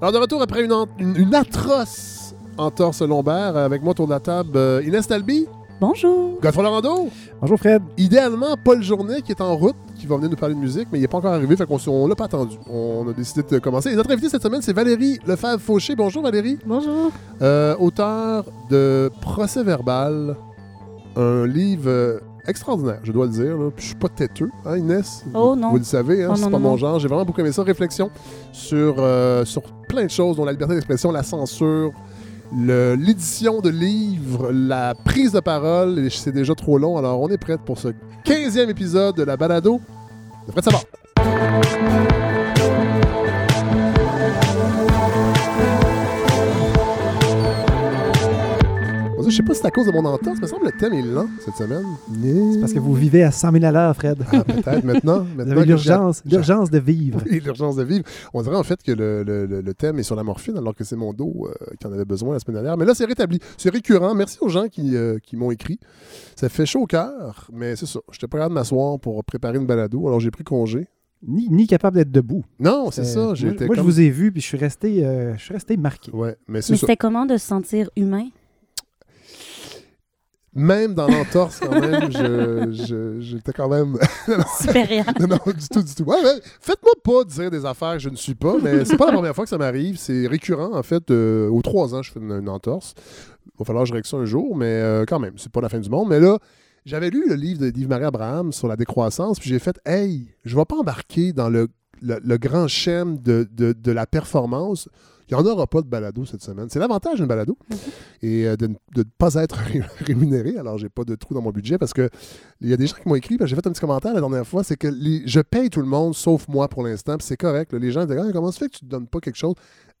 Alors, de retour après une, en- une- une atroce entorse lombaire, avec moi autour de la table, euh, Inès Talby, Bonjour. Godfrey Lorando, Bonjour Fred. idéalement Paul Journet qui est en route, qui va venir nous parler de musique, mais il n'est pas encore arrivé, fait qu'on on l'a pas attendu. On a décidé de commencer. Et notre invité cette semaine, c'est Valérie Lefebvre-Fauché. Bonjour Valérie. Bonjour. Euh, auteur de Procès verbal, un livre euh, extraordinaire, je dois le dire. là. Puis Je suis pas têteux, hein, Inès? Oh, non. Vous le savez, hein, Oh, c'est pas non, mon non. genre. J'ai vraiment beaucoup aimé ça. Réflexion sur, euh, sur plein de choses, dont la liberté d'expression, la censure, l'édition de livres, la prise de parole. C'est déjà trop long, alors on est prête pour ce 15e épisode de la balado de Fred Savard. Sais pas si c'est à cause de mon entorse, mais semble que le thème est lent cette semaine. C'est parce que vous vivez à 100 000 à l'heure, Fred. Ah, peut-être maintenant. Vous maintenant l'urgence, l'urgence de vivre. Oui, l'urgence de vivre. On dirait en fait que le, le- le- le thème est sur la morphine, alors que c'est mon dos euh, qui en avait besoin la semaine dernière. Mais là, c'est rétabli. C'est récurrent. Merci aux gens qui, euh, qui m'ont écrit. Ça fait chaud au cœur, mais c'est ça. J'étais pas capable de m'asseoir pour préparer une balado, alors j'ai pris congé. Ni, ni capable d'être debout. Non, c'est Euh, ça. Moi, je vous ai vu, puis je suis resté, euh, je suis resté marqué. Ouais, mais c'est Mais ça. c'était comment de se sentir humain? Même dans l'entorse, quand même, je- j'étais quand même... Supérieur. non, non, du tout, du tout. Ouais, ouais, Faites-moi pas dire des affaires que je ne suis pas, mais c'est pas la première fois que ça m'arrive. C'est récurrent, en fait. euh, aux trois ans, je fais une, une entorse. Il va falloir que je règle ça un jour, mais euh, quand même, c'est pas la fin du monde. Mais là, j'avais lu le livre de d'Yves-Marie Abraham sur la décroissance, puis j'ai fait, hey, je vais pas embarquer dans le, le- le grand schème de, de- de la performance. Il n'y en aura pas de balado cette semaine. C'est l'avantage d'une balado. Et euh, de ne pas être ré- rémunéré. Alors, j'ai pas de trou dans mon budget parce que il y a des gens qui m'ont écrit, j'ai fait un petit commentaire la dernière fois, c'est que les- je paye tout le monde sauf moi pour l'instant, c'est correct. là. Les gens disent Ah, comment ça fait que tu ne donnes pas quelque chose?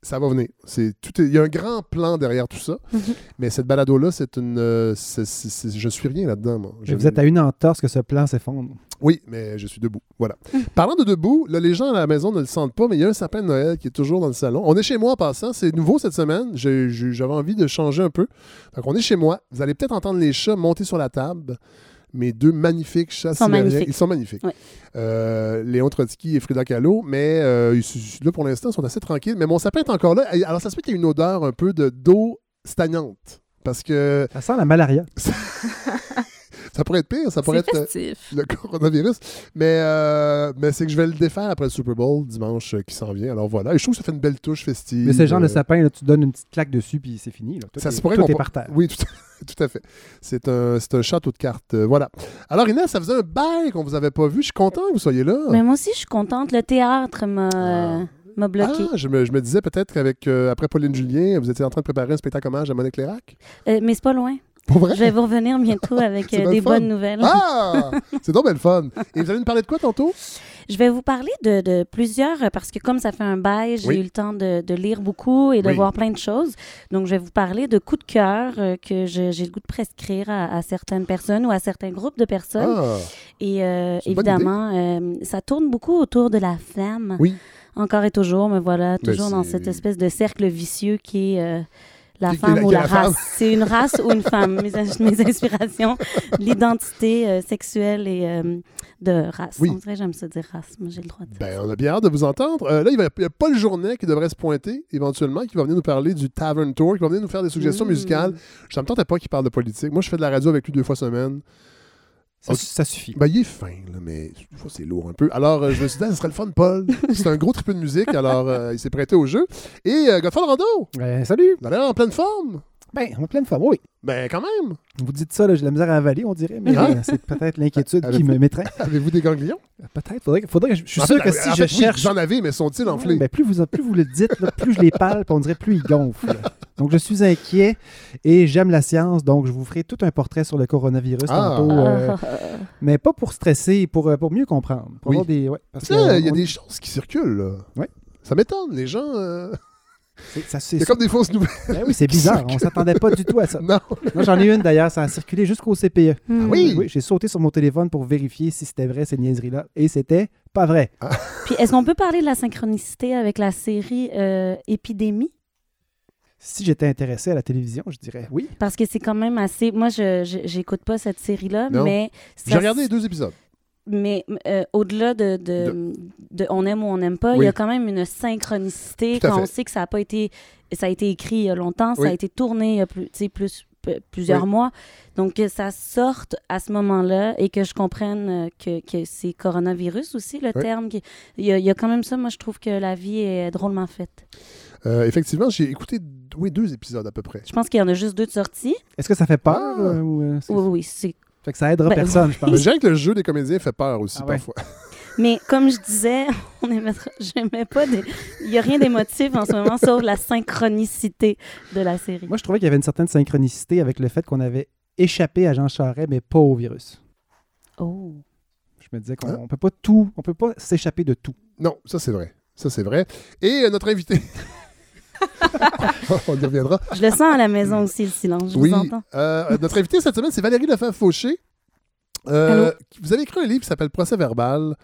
Ça va venir. C'est tout. Il y a un grand plan derrière tout ça. Mhm. Mais cette balado-là, c'est une. euh, je suis rien là-dedans, moi. Mais Je- vous êtes à une entorse que ce plan s'effondre. oui, mais je suis debout. Voilà. Parlant de debout, là, les gens à la maison ne le sentent pas, mais il y a un sapin de Noël qui est toujours dans le salon. On est chez moi en passant. C'est nouveau cette semaine. J'avais envie de changer un peu. Donc, on est chez moi. Vous allez peut-être entendre les chats monter sur la table. Mes deux magnifiques chats Ils sont sibériens. magnifiques. Ils sont magnifiques. Ouais. Euh, Léon Trotsky et Frida Kahlo. Mais euh, ils- là, pour l'instant, ils sont assez tranquilles. Mais mon sapin est encore là. Alors, ça se peut qu'il y ait une odeur un peu de d'eau stagnante. Parce que Ça sent la malaria. ça pourrait être pire. Ça pourrait être. euh, festif. le coronavirus. Mais, euh, mais c'est que je vais le défaire après le Super Bowl dimanche euh, qui s'en vient. Alors voilà. Et je trouve que ça fait une belle touche festive. Mais c'est genre de sapin, là, tu donnes une petite claque dessus, puis c'est fini. Là. Tout Ça est, se pourrait tout est par terre. Oui, tout, tout à fait. C'est un, c'est un château de cartes. euh, voilà. Alors Inès, ça faisait un bail qu'on vous avait pas vu. Je suis content que vous soyez là. Mais moi aussi, je suis contente. Le théâtre m'a Ah. Ah, je me, je me disais peut-être qu'avec euh, après Pauline Julien, vous étiez en train de préparer un spectacle hommage à Monique Lérac. Euh, mais c'est pas loin. Pour vrai? Je vais vous revenir bientôt avec euh, des fun. bonnes nouvelles. Ah! c'est donc belle fun. Et vous allez nous parler de quoi tantôt? Je vais vous parler de, de plusieurs, euh, parce que comme ça fait un bail, j'ai Oui. eu le temps de, de lire beaucoup et de Oui. voir plein de choses. Donc, je vais vous parler de coups de cœur euh, que j'ai le goût de prescrire à, à certaines personnes ou à certains groupes de personnes. Ah! Et euh, évidemment, ça tourne beaucoup autour de la femme. Oui. Encore et toujours, me voilà, toujours dans cette espèce de cercle vicieux qui est la femme ou la, race. C'est une race ou une femme? Mes, in- mes inspirations, l'identité euh, sexuelle et euh, de race. Oui. On dirait j'aime ça dire race, mais j'ai le droit de dire Ben, on a bien hâte de vous entendre. Euh, là, il, va- il y a Paul Journet qui devrait se pointer éventuellement, qui va venir nous parler du Tavern Tour, qui va venir nous faire des suggestions Mm. musicales. Ça me tentait pas qu'il parle de politique. Moi, je fais de la radio avec lui deux fois semaine. Ça, ça suffit. Ben, il est fin, là, mais des fois, c'est lourd un peu. Alors, euh, je me suis dit, ah, ce serait le fun, Paul. C'est un gros trip de musique, alors euh, il s'est prêté au jeu. Et euh, Godfrey Rando, Euh, salut! l'air en pleine forme. Ben, on est plein de femmes, oui. Ben, quand même. Vous dites ça, là, j'ai de la misère à avaler, on dirait, mais Ah. euh, c'est peut-être l'inquiétude qui me m'étreint. Avez-vous des ganglions? Peut-être, faudrait, je, je suis En sûr fait, que en si fait, je oui, cherche... J'en avais, mais sont-ils enflés? Ben, plus, vous, plus vous le dites, là, plus je les palpe, on dirait plus ils gonflent. Donc, je suis inquiet et j'aime la science, donc je vous ferai tout un portrait sur le coronavirus Ah. tantôt, euh, Ah, mais pas pour stresser, pour, euh, pour mieux comprendre. Pour Oui. avoir des, ouais, parce Tu sais, que, il y a on- des choses qui circulent, là. Ouais. Ça m'étonne, les gens... euh, c'est- comme des fausses nouvelles. Ben oui, c'est bizarre, on s'attendait pas du tout à ça. non. Moi, j'en ai une d'ailleurs, ça a circulé jusqu'au CPE. Hmm. oui? Oui, j'ai sauté sur mon téléphone pour vérifier si c'était vrai ces niaiseries-là, et c'était pas vrai. Puis est-ce qu'on peut parler de la synchronicité avec la série euh, Épidémie? Si j'étais intéressé à la télévision, je dirais oui. Parce que c'est quand même assez. Moi, je j'écoute pas cette série-là, mais. J'ai regardé les deux épisodes. Mais euh, au-delà de, de, de on aime ou on n'aime pas, il y a quand même une synchronicité quand on sait que ça a pas été ça a été écrit il y a longtemps, ça a été tourné il y a plus, tu sais, plus plusieurs Oui. mois. Donc que ça sorte à ce moment-là et que je comprenne euh, que, que c'est coronavirus aussi le Oui. terme. qui- Il y, a, il y a quand même ça. Moi, je trouve que la vie est drôlement faite. Euh, effectivement, j'ai écouté oui, deux épisodes à peu près. Je pense qu'il y en a juste deux de sorties. Est-ce que ça fait peur? Ah. ou, euh, Oui, oui, c'est Fait que ça aidera Ben, personne, je Mais pense. je dirais que le jeu des comédiens fait peur aussi Ah ouais. parfois. Mais comme je disais, on émettra- j'aimais pas des... Il n'y a rien d'émotif en ce moment sauf la synchronicité de la série. Moi, je trouvais qu'il y avait une certaine synchronicité avec le fait qu'on avait échappé à Jean Charest, mais pas au virus. Oh. Je me disais qu'on Hein? peut pas tout, on peut pas s'échapper de tout. Non, ça c'est vrai. Ça c'est vrai. Et euh, notre invité. On y reviendra. Je le sens à la maison aussi, le silence. Je oui. vous entends. euh, notre invité cette semaine, c'est Valérie Lefebvre-Fauché. Euh, vous avez écrit un livre qui s'appelle Procès verbal.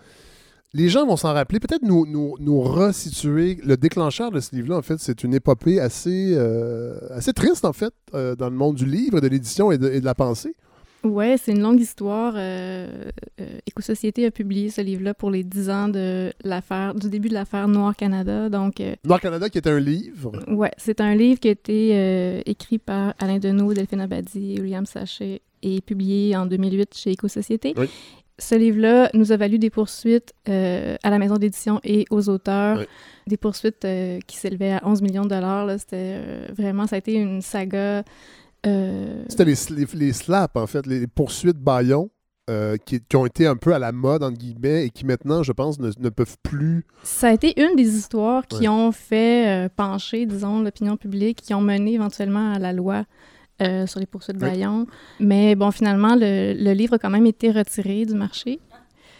Les gens vont s'en rappeler. Peut-être nous, nous, nous resituer. Le déclencheur de ce livre-là, en fait, c'est une épopée assez, euh, assez triste, en fait, euh, dans le monde du livre, de l'édition et et de la pensée. Ouais, c'est une longue histoire. Euh, euh, Éco-Société a publié ce livre-là pour les 10 ans de l'affaire, du début de l'affaire Noir Canada. Donc, euh, Noir Canada, qui est un livre. ouais, c'est un livre qui a été euh, écrit par Alain Deneau, Delphine Abadi et William Sachet et publié en 2008 chez Éco-Société. Oui. Ce livre-là nous a valu des poursuites à la maison d'édition et aux auteurs. Oui. Des poursuites qui s'élevaient à 11 millions de dollars. là. C'était vraiment, ça a été une saga. Euh, C'était les, les, les slaps, en fait, les poursuites Bayon, euh, qui, qui ont été un peu à la mode, entre guillemets, et qui maintenant, je pense, ne, ne peuvent plus. Ça a été une des histoires qui Ouais. ont fait euh, pencher, disons, l'opinion publique, qui ont mené éventuellement à la loi euh, sur les poursuites de Oui. Bayon. Mais bon, finalement, le, le livre a quand même été retiré du marché.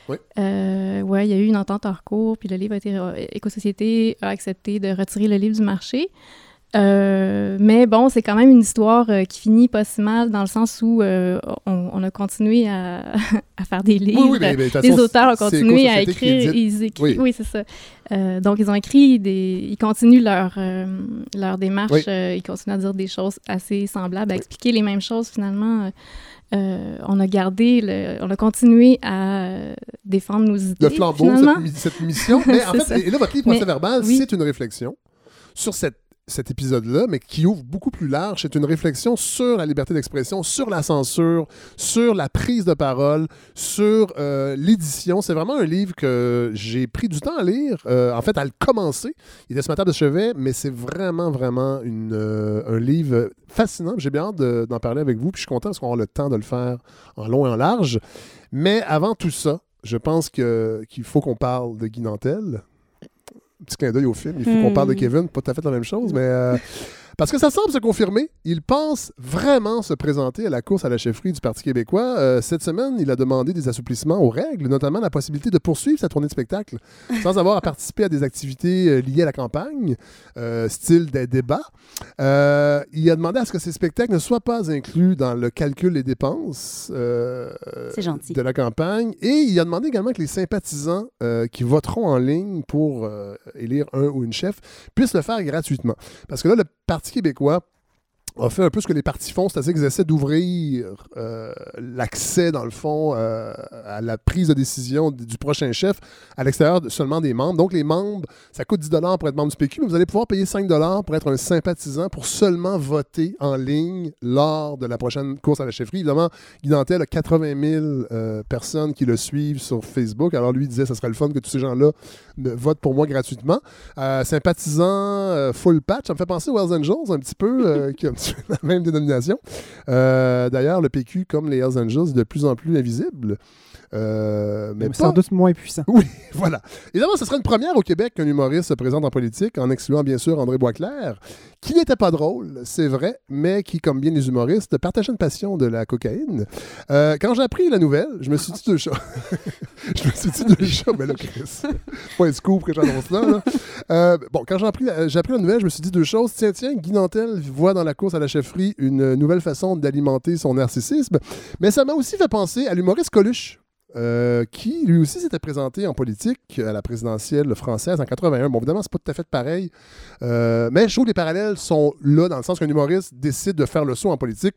Oui. Ouais, il y a eu une entente en cours, puis le livre a été. Éco-Société a accepté de retirer le livre du marché. Euh, mais bon, c'est quand même une histoire euh, qui finit pas si mal dans le sens où euh, on, on a continué à, à faire des livres. Oui, oui, mais, mais Les façon, auteurs ont continué à écrire. Ils écrivent, Oui. oui, c'est ça. Euh, donc, ils ont écrit des. Ils continuent leur, euh, leur démarche. Ils continuent à dire des choses assez semblables, à expliquer les mêmes choses finalement. Euh, on a gardé, le, on a continué à défendre nos idées. le flambeau, cette, cette mission. Mais en C'est fait, ça. et là, votre livre Procès verbal, oui. c'est une réflexion sur cette, cet épisode-là, mais qui ouvre beaucoup plus large. C'est une réflexion sur la liberté d'expression, sur la censure, sur la prise de parole, sur euh, l'édition. C'est vraiment un livre que j'ai pris du temps à lire, euh, en fait, à le commencer. Il est sur ma table de chevet, mais c'est vraiment, vraiment une, euh, un livre fascinant. J'ai bien hâte de- d'en parler avec vous, puis je suis content parce qu'on aura le temps de le faire en long et en large. Mais avant tout ça, je pense qu'il faut qu'on parle de Guy Nantel. Petit clin d'œil au film, il faut qu'on Hmm. parle de Kevin, pas tout à fait la même chose, mais. Parce que ça semble se confirmer. Il pense vraiment se présenter à la course à la chefferie du Parti québécois. Euh, cette semaine, il a demandé des assouplissements aux règles, notamment la possibilité de poursuivre sa tournée de spectacle sans avoir à participer à des activités euh, liées à la campagne, euh, style des débats. Euh, il a demandé à ce que ces spectacles ne soient pas inclus dans le calcul des dépenses de la campagne. Et il a demandé également que les sympathisants qui voteront en ligne pour élire un ou une chef puissent le faire gratuitement. Parce que là, le Parti québécois a fait un peu ce que les partis font, c'est-à-dire qu'ils essaient d'ouvrir euh, l'accès, dans le fond, euh, à la prise de décision du prochain chef à l'extérieur de- seulement des membres. Donc, les membres, ça coûte 10 pour être membre du PQ, mais vous allez pouvoir payer 5 pour être un sympathisant pour seulement voter en ligne lors de la prochaine course à la chefferie. Évidemment, Guy Nantel a 80 000 euh, personnes qui le suivent sur Facebook. Alors, lui, il disait, ça serait le fun que tous ces gens-là me votent pour moi gratuitement. Euh, sympathisant euh, full patch, ça me fait penser aux Hells Angels un petit peu, euh, qui ont un petit peu la même dénomination. Euh, D'ailleurs, le PQ, comme les Hells Angels, est de plus en plus invisible. Euh, mais Mais pas- doute moins puissant. oui, voilà. Évidemment, ce serait une première au Québec qu'un humoriste se présente en politique, en excluant bien sûr André Boisclair, qui n'était pas drôle, c'est vrai, mais qui, comme bien les humoristes, partageait une passion de la cocaïne. Euh, quand j'ai appris la nouvelle, je me suis dit deux choses. je me suis dit deux choses, mais là, Chris, pas un scoop que j'annonce là. là. Euh, bon, quand j'ai appris, j'ai appris la nouvelle, je me suis dit deux choses. Tiens, tiens, Guy Nantel voit dans la course à la chefferie une nouvelle façon d'alimenter son narcissisme, mais ça m'a aussi fait penser à l'humoriste Coluche. Euh, qui lui aussi s'était présenté en politique à la présidentielle française en 81. Bon, évidemment, c'est pas tout à fait pareil, euh, mais je trouve que les parallèles sont là dans le sens qu'un humoriste décide de faire le saut en politique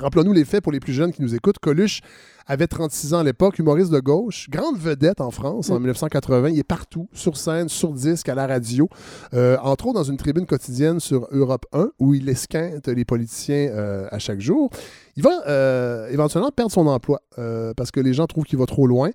Rappelons-nous les faits pour les plus jeunes qui nous écoutent. Coluche avait 36 ans à l'époque, humoriste de gauche, grande vedette en France en 1980. Il est partout, sur scène, sur disque, à la radio. Euh, entre autres, dans une tribune quotidienne sur Europe 1, où il esquinte les politiciens euh, à chaque jour. Il va euh, éventuellement perdre son emploi parce que les gens trouvent qu'il va trop loin.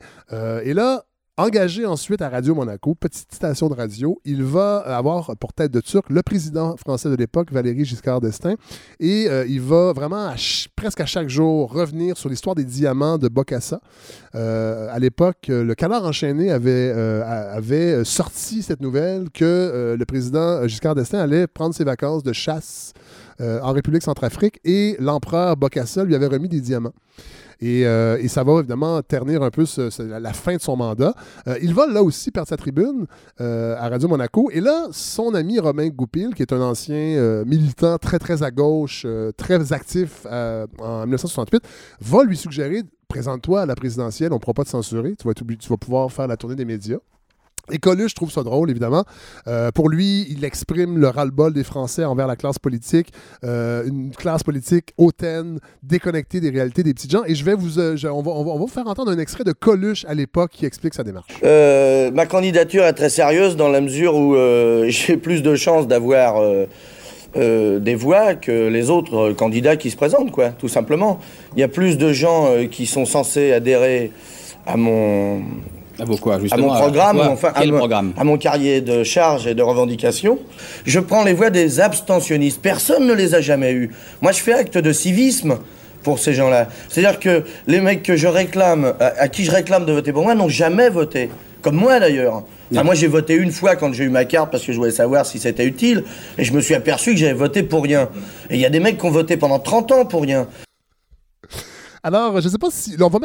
Et là, Engagé ensuite à Radio Monaco, petite station de radio, il va avoir pour tête de turc le président français de l'époque, Valéry Giscard d'Estaing, et euh, il va vraiment presque à chaque jour revenir sur l'histoire des diamants de Bokassa. Euh, à l'époque, euh, le Canard enchaîné avait, sorti cette nouvelle que le président Giscard d'Estaing allait prendre ses vacances de chasse euh, en République centrafrique et l'empereur Bokassa lui avait remis des diamants. Et, euh, ça va évidemment ternir un peu la, fin de son mandat. Euh, il va là aussi perdre sa tribune à Radio Monaco. Et là, son ami Romain Goupil, qui est un ancien militant très très à gauche, très actif en 1968, va lui suggérer présente-toi à la présidentielle, on ne pourra pas te censurer, tu vas pouvoir faire la tournée des médias. Et Coluche trouve ça drôle, évidemment. Euh, pour lui, il exprime le ras-le-bol des Français envers la classe politique, euh, une classe politique hautaine, déconnectée des réalités des petits gens. Et je vais vous, euh, on, va, on va- vous faire entendre un extrait de Coluche à l'époque qui explique sa démarche. Ma candidature est très sérieuse dans la mesure où j'ai plus de chances d'avoir des voix que les autres candidats qui se présentent, quoi, tout simplement. Il y a plus de gens qui sont censés adhérer à mon, À quoi, à mon programme, quoi enfin à mon- programme à mon carrier de charges et de revendications. Je prends les voix des abstentionnistes. Personne ne les a jamais eues. Moi, je fais acte de civisme pour ces gens-là. C'est-à-dire que les mecs que je réclame, à, à qui je réclame de voter pour moi, n'ont jamais voté. Comme moi d'ailleurs. Enfin, moi j'ai voté une fois quand j'ai eu ma carte parce que je voulais savoir si c'était utile et je me suis aperçu que j'avais voté pour rien. Et il y a des mecs qui ont voté pendant 30 ans pour rien. Alors, je sais pas si. on va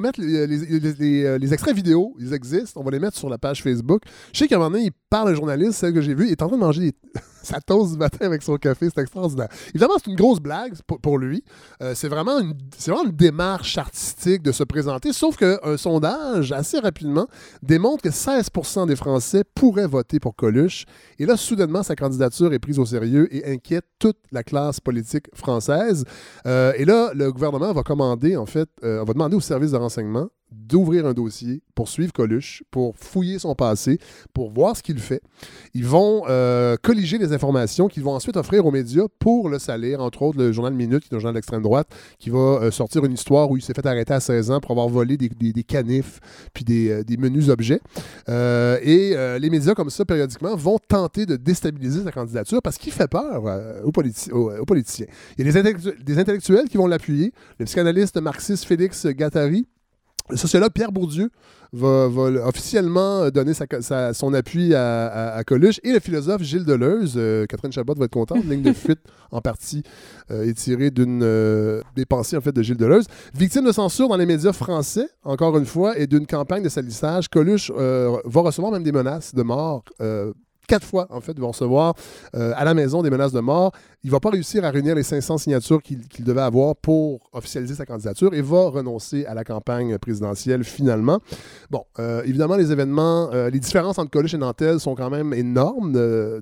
mettre euh, les extraits vidéo. Ils existent. On va les mettre sur la page Facebook. Je sais qu'à un moment donné, il parle un journaliste, celle que j'ai vue. Il est en train de manger des- sa toast du matin avec son café. C'est extraordinaire. Évidemment, c'est une grosse blague pour, lui. Euh, c'est vraiment, une, vraiment une démarche artistique de se présenter. Sauf qu'un sondage, assez rapidement, démontre que 16% des Français pourraient voter pour Coluche. Et là, soudainement, sa candidature est prise au sérieux et inquiète toute la classe politique française. Euh, et là, le gouvernement va commander, en fait, euh, va demander au service de renseignement d'ouvrir un dossier pour suivre Coluche, pour fouiller son passé, pour voir ce qu'il fait. Ils vont euh, colliger les informations qu'ils vont ensuite offrir aux médias pour le salir, entre autres le journal Minute, qui est un journal d'extrême droite, qui va euh, sortir une histoire où il s'est fait arrêter à 16 ans pour avoir volé des, canifs puis des, euh, menus objets. Et les médias comme ça, périodiquement, vont tenter de déstabiliser sa candidature parce qu'il fait peur aux, politi- aux- aux politiciens. Il y a des intellectuels qui vont l'appuyer. Le psychanalyste marxiste Félix Gattari, le sociologue Pierre Bourdieu va, officiellement donner son appui à, Coluche et le philosophe Gilles Deleuze. euh, Catherine Chabot va être contente. Ligne de fuite en partie euh, est tirée d'une euh, des pensées en fait de Gilles Deleuze. Victime de censure dans les médias français, encore une fois, et d'une campagne de salissage, Coluche va recevoir même des menaces de mort. Quatre fois, en fait, va recevoir euh, à la maison des menaces de mort. Il ne va pas réussir à réunir les 500 signatures qu'il devait avoir pour officialiser sa candidature et va renoncer à la campagne présidentielle finalement. Bon, euh, évidemment, les événements, euh, les différences entre Coluche et Nantel sont quand même énormes.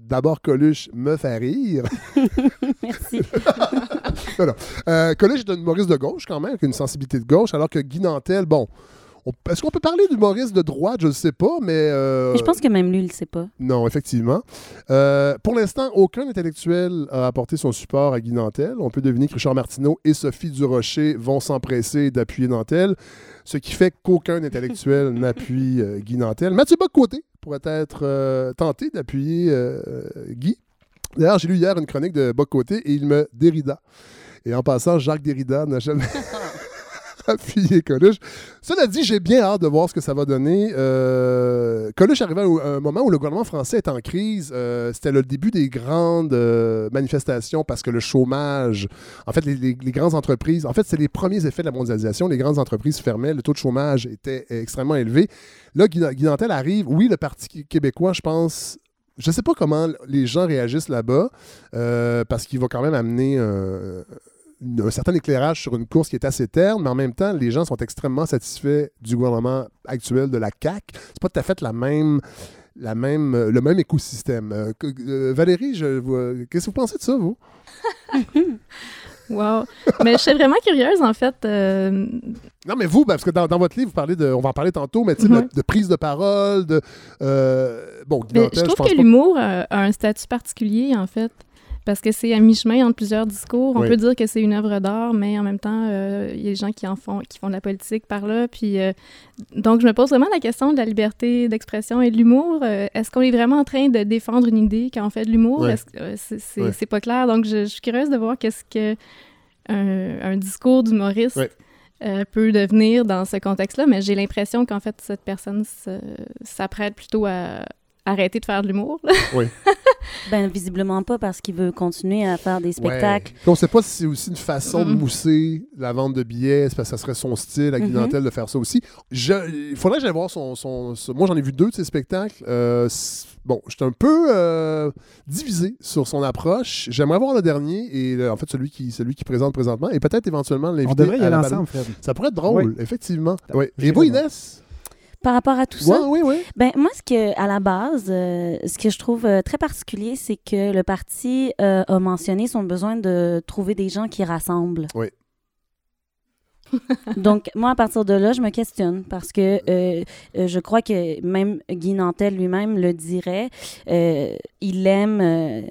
D'abord, Coluche me fait rire. Merci. Non, non. Coluche est un humoriste de gauche quand même, avec une sensibilité de gauche, alors que Guy Nantel, bon, on- est-ce qu'on peut parler d'humoriste de droite? Je ne sais pas, mais... euh, Je pense que même lui, il le sait pas. Non, effectivement. Euh, pour l'instant, aucun intellectuel a apporté son support à Guy Nantel. On peut deviner que Richard Martineau et Sophie Durocher vont s'empresser d'appuyer Nantel, ce qui fait qu'aucun intellectuel n'appuie euh, Guy Nantel. Mathieu Bocoté pourrait être tenté d'appuyer Guy. D'ailleurs, j'ai lu hier une chronique de Bocoté et il me dérida. Et en passant, Jacques Derrida n'a jamais appuyé Coluche. Cela dit, j'ai bien hâte de voir ce que ça va donner. Euh, Coluche arrivait à un moment où le gouvernement français est en crise. Euh, C'était le début des grandes euh, manifestations parce que le chômage, en fait, les, grandes entreprises, en fait, c'est les premiers effets de la mondialisation. Les grandes entreprises fermaient, le taux de chômage était extrêmement élevé. Là, Guy, arrive. Oui, le Parti québécois, je pense, je ne sais pas comment les gens réagissent là-bas, euh, parce qu'il va quand même amener euh, un certain éclairage sur une course qui est assez terne, mais en même temps, les gens sont extrêmement satisfaits du gouvernement actuel de la CAQ. C'est pas tout à fait la même, la même, euh, le même écosystème. Euh, euh, Valérie, je, qu'est-ce que vous pensez de ça, vous? Wow. Mais je suis vraiment curieuse, en fait. euh, Non, mais vous, ben, parce que dans, dans votre livre, vous parlez de, on va en parler tantôt, mais sais, de- prise de parole, de. bon, mais je trouve pense que l'humour a, a un statut particulier, en fait. Parce que c'est à mi-chemin entre plusieurs discours. On Oui. peut dire que c'est une œuvre d'art, mais en même temps, euh, il y a des gens qui en font, qui font de la politique par là. Puis, euh, donc, je me pose vraiment la question de la liberté d'expression et de l'humour. Euh, Est-ce qu'on est vraiment en train de défendre une idée quand on fait de l'humour? Euh, C'est Ouais. c'est pas clair? Donc, je, je suis curieuse de voir qu'est-ce que un, un discours d'humoriste euh, peut devenir dans ce contexte-là. Mais j'ai l'impression qu'en fait, cette personne s'apprête plutôt à arrêter de faire de l'humour. là. Ben, visiblement pas parce qu'il veut continuer à faire des spectacles. On sait pas si c'est aussi une façon de Mhm. mousser la vente de billets, parce que ça serait son style à Guy Mhm. Nantel de faire ça aussi. Je- Il faudrait que j'aille voir son, son- son- Moi, j'en ai vu deux de ses spectacles. Euh, bon, j'étais un peu euh, divisé sur son approche. J'aimerais voir le dernier et le- en fait celui qui, celui qui présente présentement et peut-être éventuellement l'inviter. On devrait y à aller la ensemble, Fred. Ça pourrait être drôle, effectivement. Et vous. Inès? Par rapport à tout ça, oui, oui. Ben, moi, ce que, à la base, euh, ce que je trouve euh, très particulier, c'est que le parti euh, a mentionné son besoin de trouver des gens qui rassemblent. Oui. Donc, moi, à partir de là, je me questionne parce que je crois que même Guy Nantel lui-même le dirait. il aime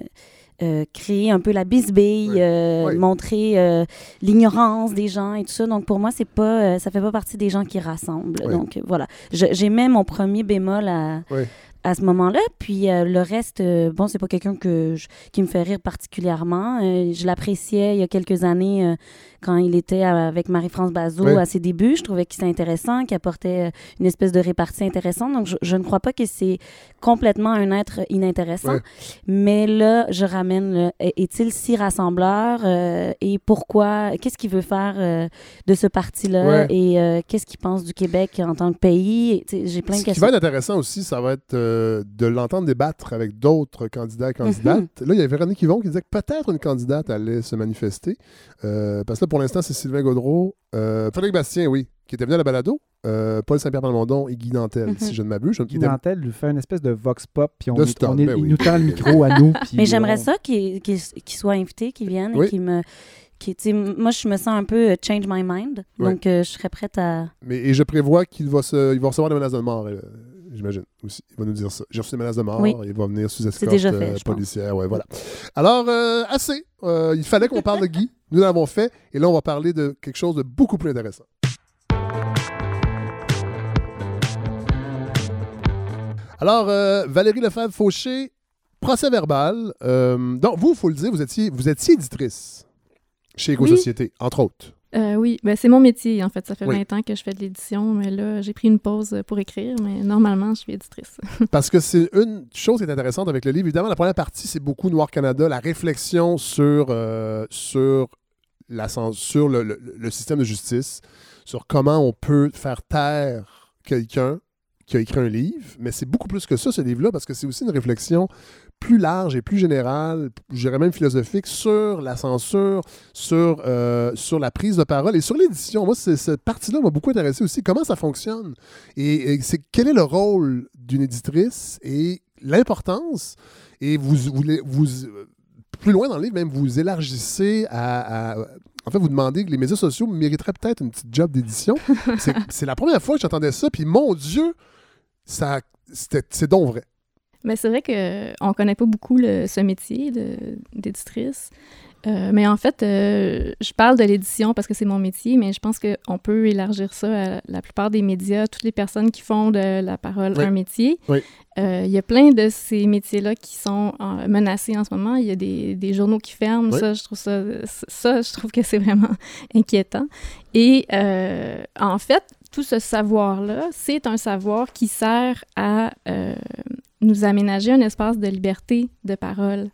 euh, créer un peu la bisbille, Oui. euh, Oui. montrer euh, l'ignorance des gens et tout ça. Donc, pour moi, c'est pas, euh, ça fait pas partie des gens qui rassemblent. Oui. Donc, voilà. Je- J'aimais mon premier bémol à, Oui. À ce moment-là. Puis euh, le reste, euh, bon, c'est pas quelqu'un que je- qui me fait rire particulièrement. Euh, je l'appréciais il y a quelques années euh, quand il était avec Marie-France Bazot Oui. à ses débuts. Je trouvais que c'était intéressant, qu'il apportait une espèce de répartie intéressante. Donc, je, je ne crois pas que c'est complètement un être inintéressant. Mais là, je ramène, le- est-il si rassembleur et pourquoi, qu'est-ce qu'il veut faire de ce parti-là et qu'est-ce qu'il pense du Québec en tant que pays? J'ai plein de Ce qui questions. va être intéressant aussi, ça va être euh, de l'entendre débattre avec d'autres candidats et candidates. Mhm. Là, il y avait Véronique Yvon qui disait que peut-être une candidate allait se manifester. Euh, parce que là, pour l'instant, c'est Sylvain Gaudreau, euh, Frédéric Bastien, oui, qui était venu à la balado, euh, Paul Saint-Pierre-Palmondon et Guy Nantel, Mhm. si je ne m'abuse. Guy Nantel lui fait une espèce de vox pop, puis on, est- ben il nous tend le micro à nous. puis Mais j'aimerais on- ça qu'il qu'il- qu'il soit invité, qu'il vienne Oui. et qu'il me. qu'il- tu sais, moi, je me sens un peu euh, change my mind. Oui. Donc, euh, je serais prête à. Mais, et je prévois qu'il va, se, il va recevoir des menaces de mort, euh, j'imagine, aussi. Il va nous dire ça. J'ai reçu des menaces de mort, Oui. il va venir sous escorte déjà fait, euh, pense. policière. Ouais, voilà. Alors, euh, assez. Euh, il fallait qu'on parle de Guy. Nous l'avons fait. Et là, on va parler de quelque chose de beaucoup plus intéressant. Alors, Valérie Lefebvre-Fauché, procès verbal. Donc, vous, il faut le dire, vous étiez, vous étiez éditrice chez Éco-Société, entre autres. Euh, oui, ben, c'est mon métier, en fait. Ça fait Oui. 20 ans que je fais de l'édition, mais là, j'ai pris une pause pour écrire, mais normalement, je suis éditrice. Parce que c'est une chose qui est intéressante avec le livre. Évidemment, la première partie, c'est beaucoup Noir Canada, la réflexion sur, euh, sur, la, cens- sur le, le- le système de justice, sur comment on peut faire taire quelqu'un qui a écrit un livre. Mais c'est beaucoup plus que ça, ce livre-là, parce que c'est aussi une réflexion plus large et plus générale, je dirais même philosophique, sur la censure, sur, euh, sur la prise de parole et sur l'édition. Moi, cette partie-là m'a beaucoup intéressé aussi. Comment ça fonctionne? Et, et c'est quel est le rôle d'une éditrice et l'importance? Et vous, vous, vous- plus loin dans le livre, même, vous élargissez à, à- En fait, vous demandez que les médias sociaux mériteraient peut-être une petite job d'édition. c'est, la première fois que j'entendais ça, puis mon Dieu, ça, c'est donc vrai. Mais c'est vrai qu'on ne connaît pas beaucoup le- ce métier d'éditrice. Euh, mais en fait, euh, je parle de l'édition parce que c'est mon métier, mais je pense qu'on peut élargir ça à la plupart des médias, toutes les personnes qui font de la parole Oui. un métier. Oui. Euh, Il y a plein de ces métiers-là qui sont euh, menacés en ce moment. Il y a des, des journaux qui ferment. Oui. Ça, je trouve ça, ça, je trouve que c'est vraiment inquiétant. Et euh, en fait, tout ce savoir-là, c'est un savoir qui sert à euh, nous aménager un espace de liberté de parole.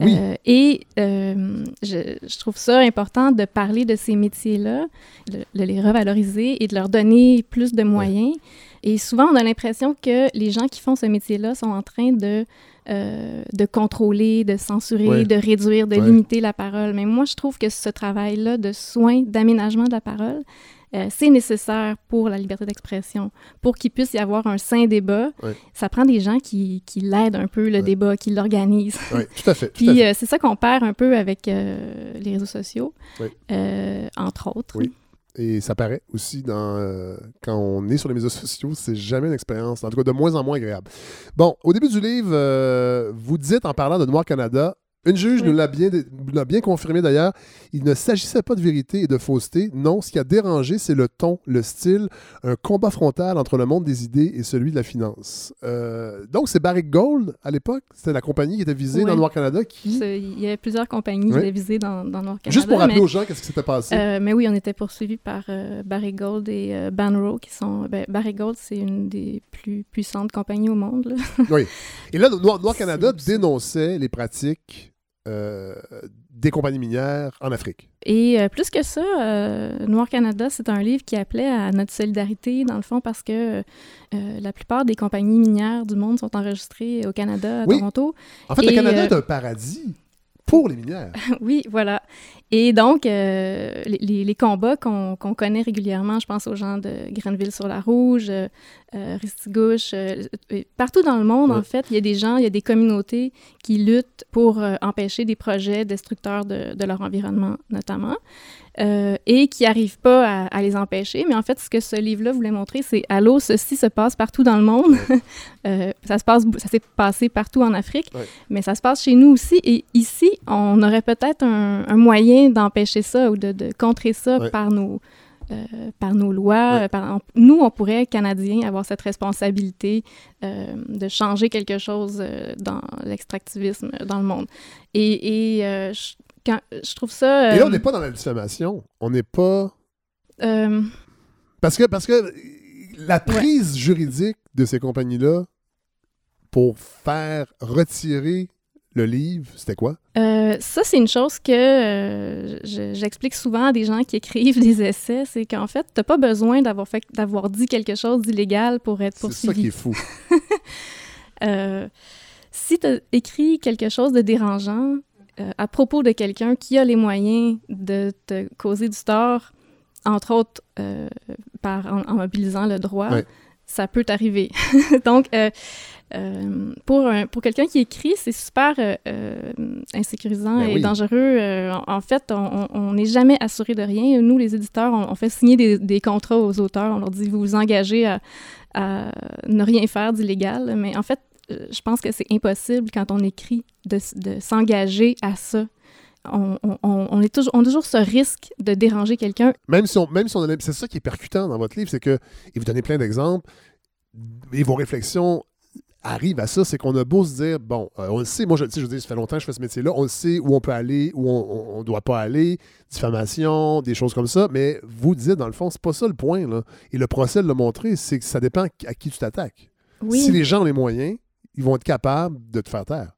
Oui. Euh, et euh, je, je trouve ça important de parler de ces métiers-là, de, de les revaloriser et de leur donner plus de moyens. Et souvent, on a l'impression que les gens qui font ce métier-là sont en train de, euh, de contrôler, de censurer, de réduire, de limiter la parole. Mais moi, je trouve que ce travail-là de soin, d'aménagement de la parole euh, c'est nécessaire pour la liberté d'expression, pour qu'il puisse y avoir un sain débat. Ça prend des gens qui, qui l'aident un peu, le débat, qui l'organisent. Oui, tout à fait. tout Puis euh, c'est ça qu'on perd un peu avec euh, les réseaux sociaux, entre autres. Oui. Et ça paraît aussi dans, euh, quand on est sur les médias sociaux, c'est jamais une expérience, en tout cas de moins en moins agréable. Bon, au début du livre, euh, vous dites en parlant de Noir Canada, une juge Oui. nous l'a bien, bien confirmé d'ailleurs, il ne s'agissait pas de vérité et de fausseté. Non, ce qui a dérangé, c'est le ton, le style, un combat frontal entre le monde des idées et celui de la finance. Euh, donc, c'est Barrick Gold, à l'époque, c'était la compagnie qui était visée Oui. dans Noir Canada, qui, Il y avait plusieurs compagnies Oui. qui étaient visées dans, dans Noir Canada. juste pour rappeler mais- aux gens qu'est-ce qui s'était passé. Euh, mais oui, on était poursuivis par euh, Barry Gold et euh, Banro, qui sont... Ben, Barry Gold, c'est une des plus puissantes compagnies au monde. là. Et là, Noir, Noir Canada dénonçait les pratiques euh, des compagnies minières en Afrique. Et euh, plus que ça, euh, Noir Canada, c'est un livre qui appelait à notre solidarité, dans le fond, parce que la plupart des compagnies minières du monde sont enregistrées au Canada, à Oui. Toronto. En fait, le Canada est un paradis pour les minières. oui, voilà. Et donc, euh, les, combats qu'on connaît régulièrement, je pense aux gens de Grenville-sur-la-Rouge, euh, euh, Ristigouche, euh, partout dans le monde, Ouais. en fait, il y a des gens, il y a des communautés qui luttent pour empêcher des projets destructeurs de, de leur environnement, notamment, et qui n'arrivent pas à, à les empêcher. Mais en fait, ce que ce livre-là voulait montrer, c'est allô, ceci se passe partout dans le monde. Ça se passe, ça s'est passé partout en Afrique, Ouais. mais ça se passe chez nous aussi. Et ici, on aurait peut-être un, un moyen d'empêcher ça ou de, de contrer ça Ouais. par nos euh, par nos lois. Ouais. par- on- nous, on pourrait, Canadiens, avoir cette responsabilité euh, de changer quelque chose euh, dans l'extractivisme dans le monde. Et, et je, quand, je trouve ça... Et là, on n'est pas dans la diffamation. On n'est pas... Parce que, parce que la prise juridique de ces compagnies-là pour faire retirer le livre, c'était quoi? Euh, ça, c'est une chose que euh, je- j'explique souvent à des gens qui écrivent des essais, c'est qu'en fait, tu n'as pas besoin d'avoir fait d'avoir dit quelque chose d'illégal pour être C'est ça qui est poursuivi. fou. Euh, si tu écrit quelque chose de dérangeant à propos de quelqu'un qui a les moyens de te causer du tort, entre autres par, en, en mobilisant le droit, Ouais. ça peut t'arriver. Donc, euh, pour, un- pour quelqu'un qui écrit, c'est super euh, euh, insécurisant Ben et oui. dangereux. Euh, en, en fait, on- n'est jamais assuré de rien. Nous, les éditeurs, on, on fait signer des, des contrats aux auteurs. On leur dit, vous vous engagez à, à ne rien faire d'illégal. Mais en fait, je pense que c'est impossible quand on écrit de, s'engager à ça. On, on- est toujours, on a toujours ce risque de déranger quelqu'un. Même si on, même si on a- c'est ça qui est percutant dans votre livre, c'est que, et vous donnez plein d'exemples, et vos réflexions arrivent à ça, c'est qu'on a beau se dire, bon, euh, on le sait, moi je, tu sais, je veux dire, ça fait longtemps que je fais ce métier-là, on le sait où on peut aller, où on ne doit pas aller, diffamation, des choses comme ça, mais vous dites, dans le fond, c'est pas ça le point, là. Et le procès l'a montré, c'est que ça dépend à qui tu t'attaques. Oui. Si les gens ont les moyens, ils vont être capables de te faire taire.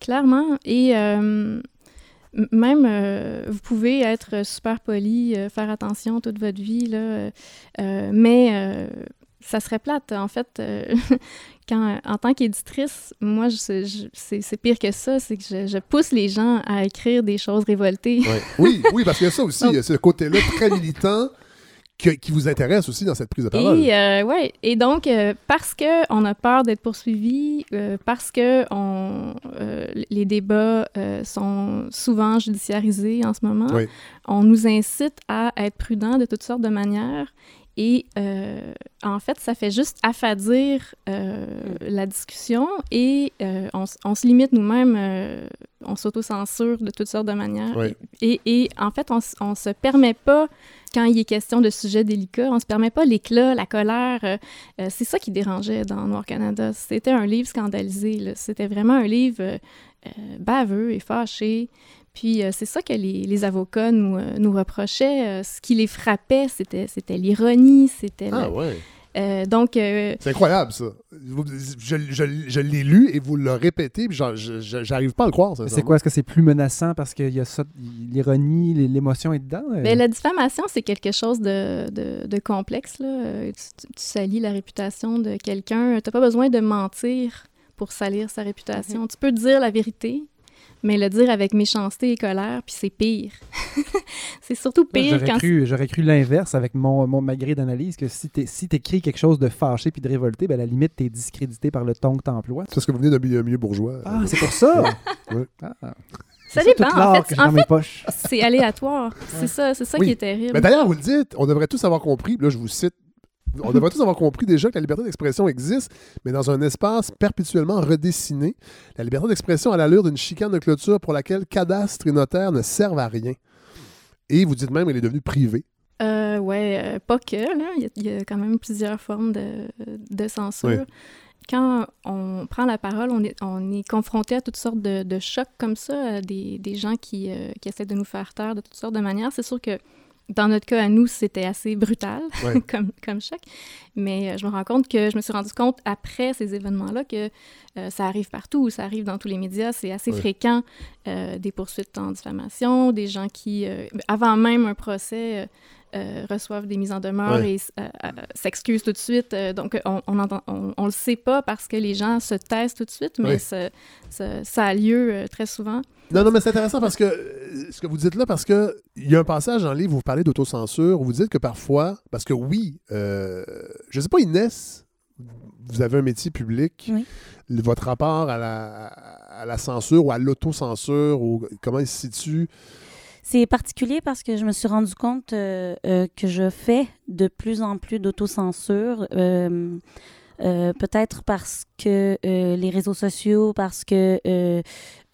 Clairement. Et euh, même, euh, vous pouvez être super poli, euh, faire attention toute votre vie, là, mais ça serait plate. En fait, euh, quand, en tant qu'éditrice, moi, je- je- c'est pire que ça. C'est que je, je pousse les gens à écrire des choses révoltées. Ouais. Oui, oui, parce qu'il y a ça aussi, Donc- ce côté-là très militant que- qui vous intéresse aussi dans cette prise de parole. Et, euh, ouais. et donc, euh, parce qu'on a peur d'être poursuivi, euh, parce que on, euh, les débats sont souvent judiciarisés en ce moment, Oui. on nous incite à être prudents de toutes sortes de manières. Et euh, en fait, ça fait juste affadir euh, la discussion et euh, on, se limite nous-mêmes, on s'auto-censure de toutes sortes de manières. Oui. Et, et en fait, on, on se permet pas, quand il est question de sujets délicats, on se permet pas l'éclat, la colère. c'est ça qui dérangeait dans Noir Canada. C'était un livre scandalisé. C'était vraiment un livre baveux et fâché. Puis euh, c'est ça que les, les avocats nous, euh, nous reprochaient. Euh, ce qui les frappait, c'était, c'était l'ironie, c'était... Ah le- ouais. euh, donc, euh, C'est incroyable, ça. Je, je- je l'ai lu et vous le répétez, puis j'arrive pas à le croire. C'est quoi? Est-ce que c'est plus menaçant parce qu'il y a ça, l'ironie, l'émotion est dedans? euh? Ben, la diffamation, c'est quelque chose de, de- de complexe. Là. Tu, tu salis la réputation de quelqu'un. Tu n'as pas besoin de mentir pour salir sa réputation. Tu peux dire la vérité, mais le dire avec méchanceté et colère, puis c'est pire. c'est surtout pire J'aurais quand... cru, j'aurais cru l'inverse avec mon, mon ma grille d'analyse, que si tu si écris quelque chose de fâché puis de révolté, ben à la limite, tu es discrédité par le ton que tu emploies. C'est parce que vous venez d'un milieu, milieu bourgeois. Ah, c'est pour ça! Ouais. Ah, Ça c'est dépend, en fait, en. C'est aléatoire. C'est ça, c'est ça Oui. qui est terrible. Mais d'ailleurs, vous le dites, on devrait tous avoir compris, là je vous cite, on devrait tous avoir compris déjà que la liberté d'expression existe, mais dans un espace perpétuellement redessiné. La liberté d'expression a l'allure d'une chicane de clôture pour laquelle cadastre et notaire ne servent à rien. Et vous dites même qu'elle est devenue privée. Euh, ouais, euh, pas que, là. Il y, a, il y a quand même plusieurs formes de, de censure. Oui. Quand on prend la parole, on est, on est confronté à toutes sortes de, de chocs comme ça, à des, des gens qui, euh, qui essaient de nous faire taire de toutes sortes de manières. C'est sûr que dans notre cas, à nous, c'était assez brutal Ouais. comme, comme choc. Mais euh, je me rends compte que je me suis rendu compte après ces événements-là que euh, ça arrive partout, ça arrive dans tous les médias, c'est assez Ouais. fréquent, euh, des poursuites en diffamation, des gens qui, euh, avant même un procès, reçoivent des mises en demeure Ouais. et s'excusent tout de suite. Donc, on, on, entend- on, on le sait pas parce que les gens se taisent tout de suite, mais ça, ça- ça a lieu très souvent. Non, non, mais c'est intéressant parce que euh, ce que vous dites là, parce que il y a un passage dans le livre où vous parlez d'autocensure, où vous dites que parfois, parce que oui, euh, je sais pas, Inès, vous avez un métier public, Oui. votre rapport à la, à la censure ou à l'autocensure, ou comment il se situe? C'est particulier parce que je me suis rendu compte euh, euh, que je fais de plus en plus d'autocensure. euh, Peut-être parce que euh, les réseaux sociaux, parce que euh,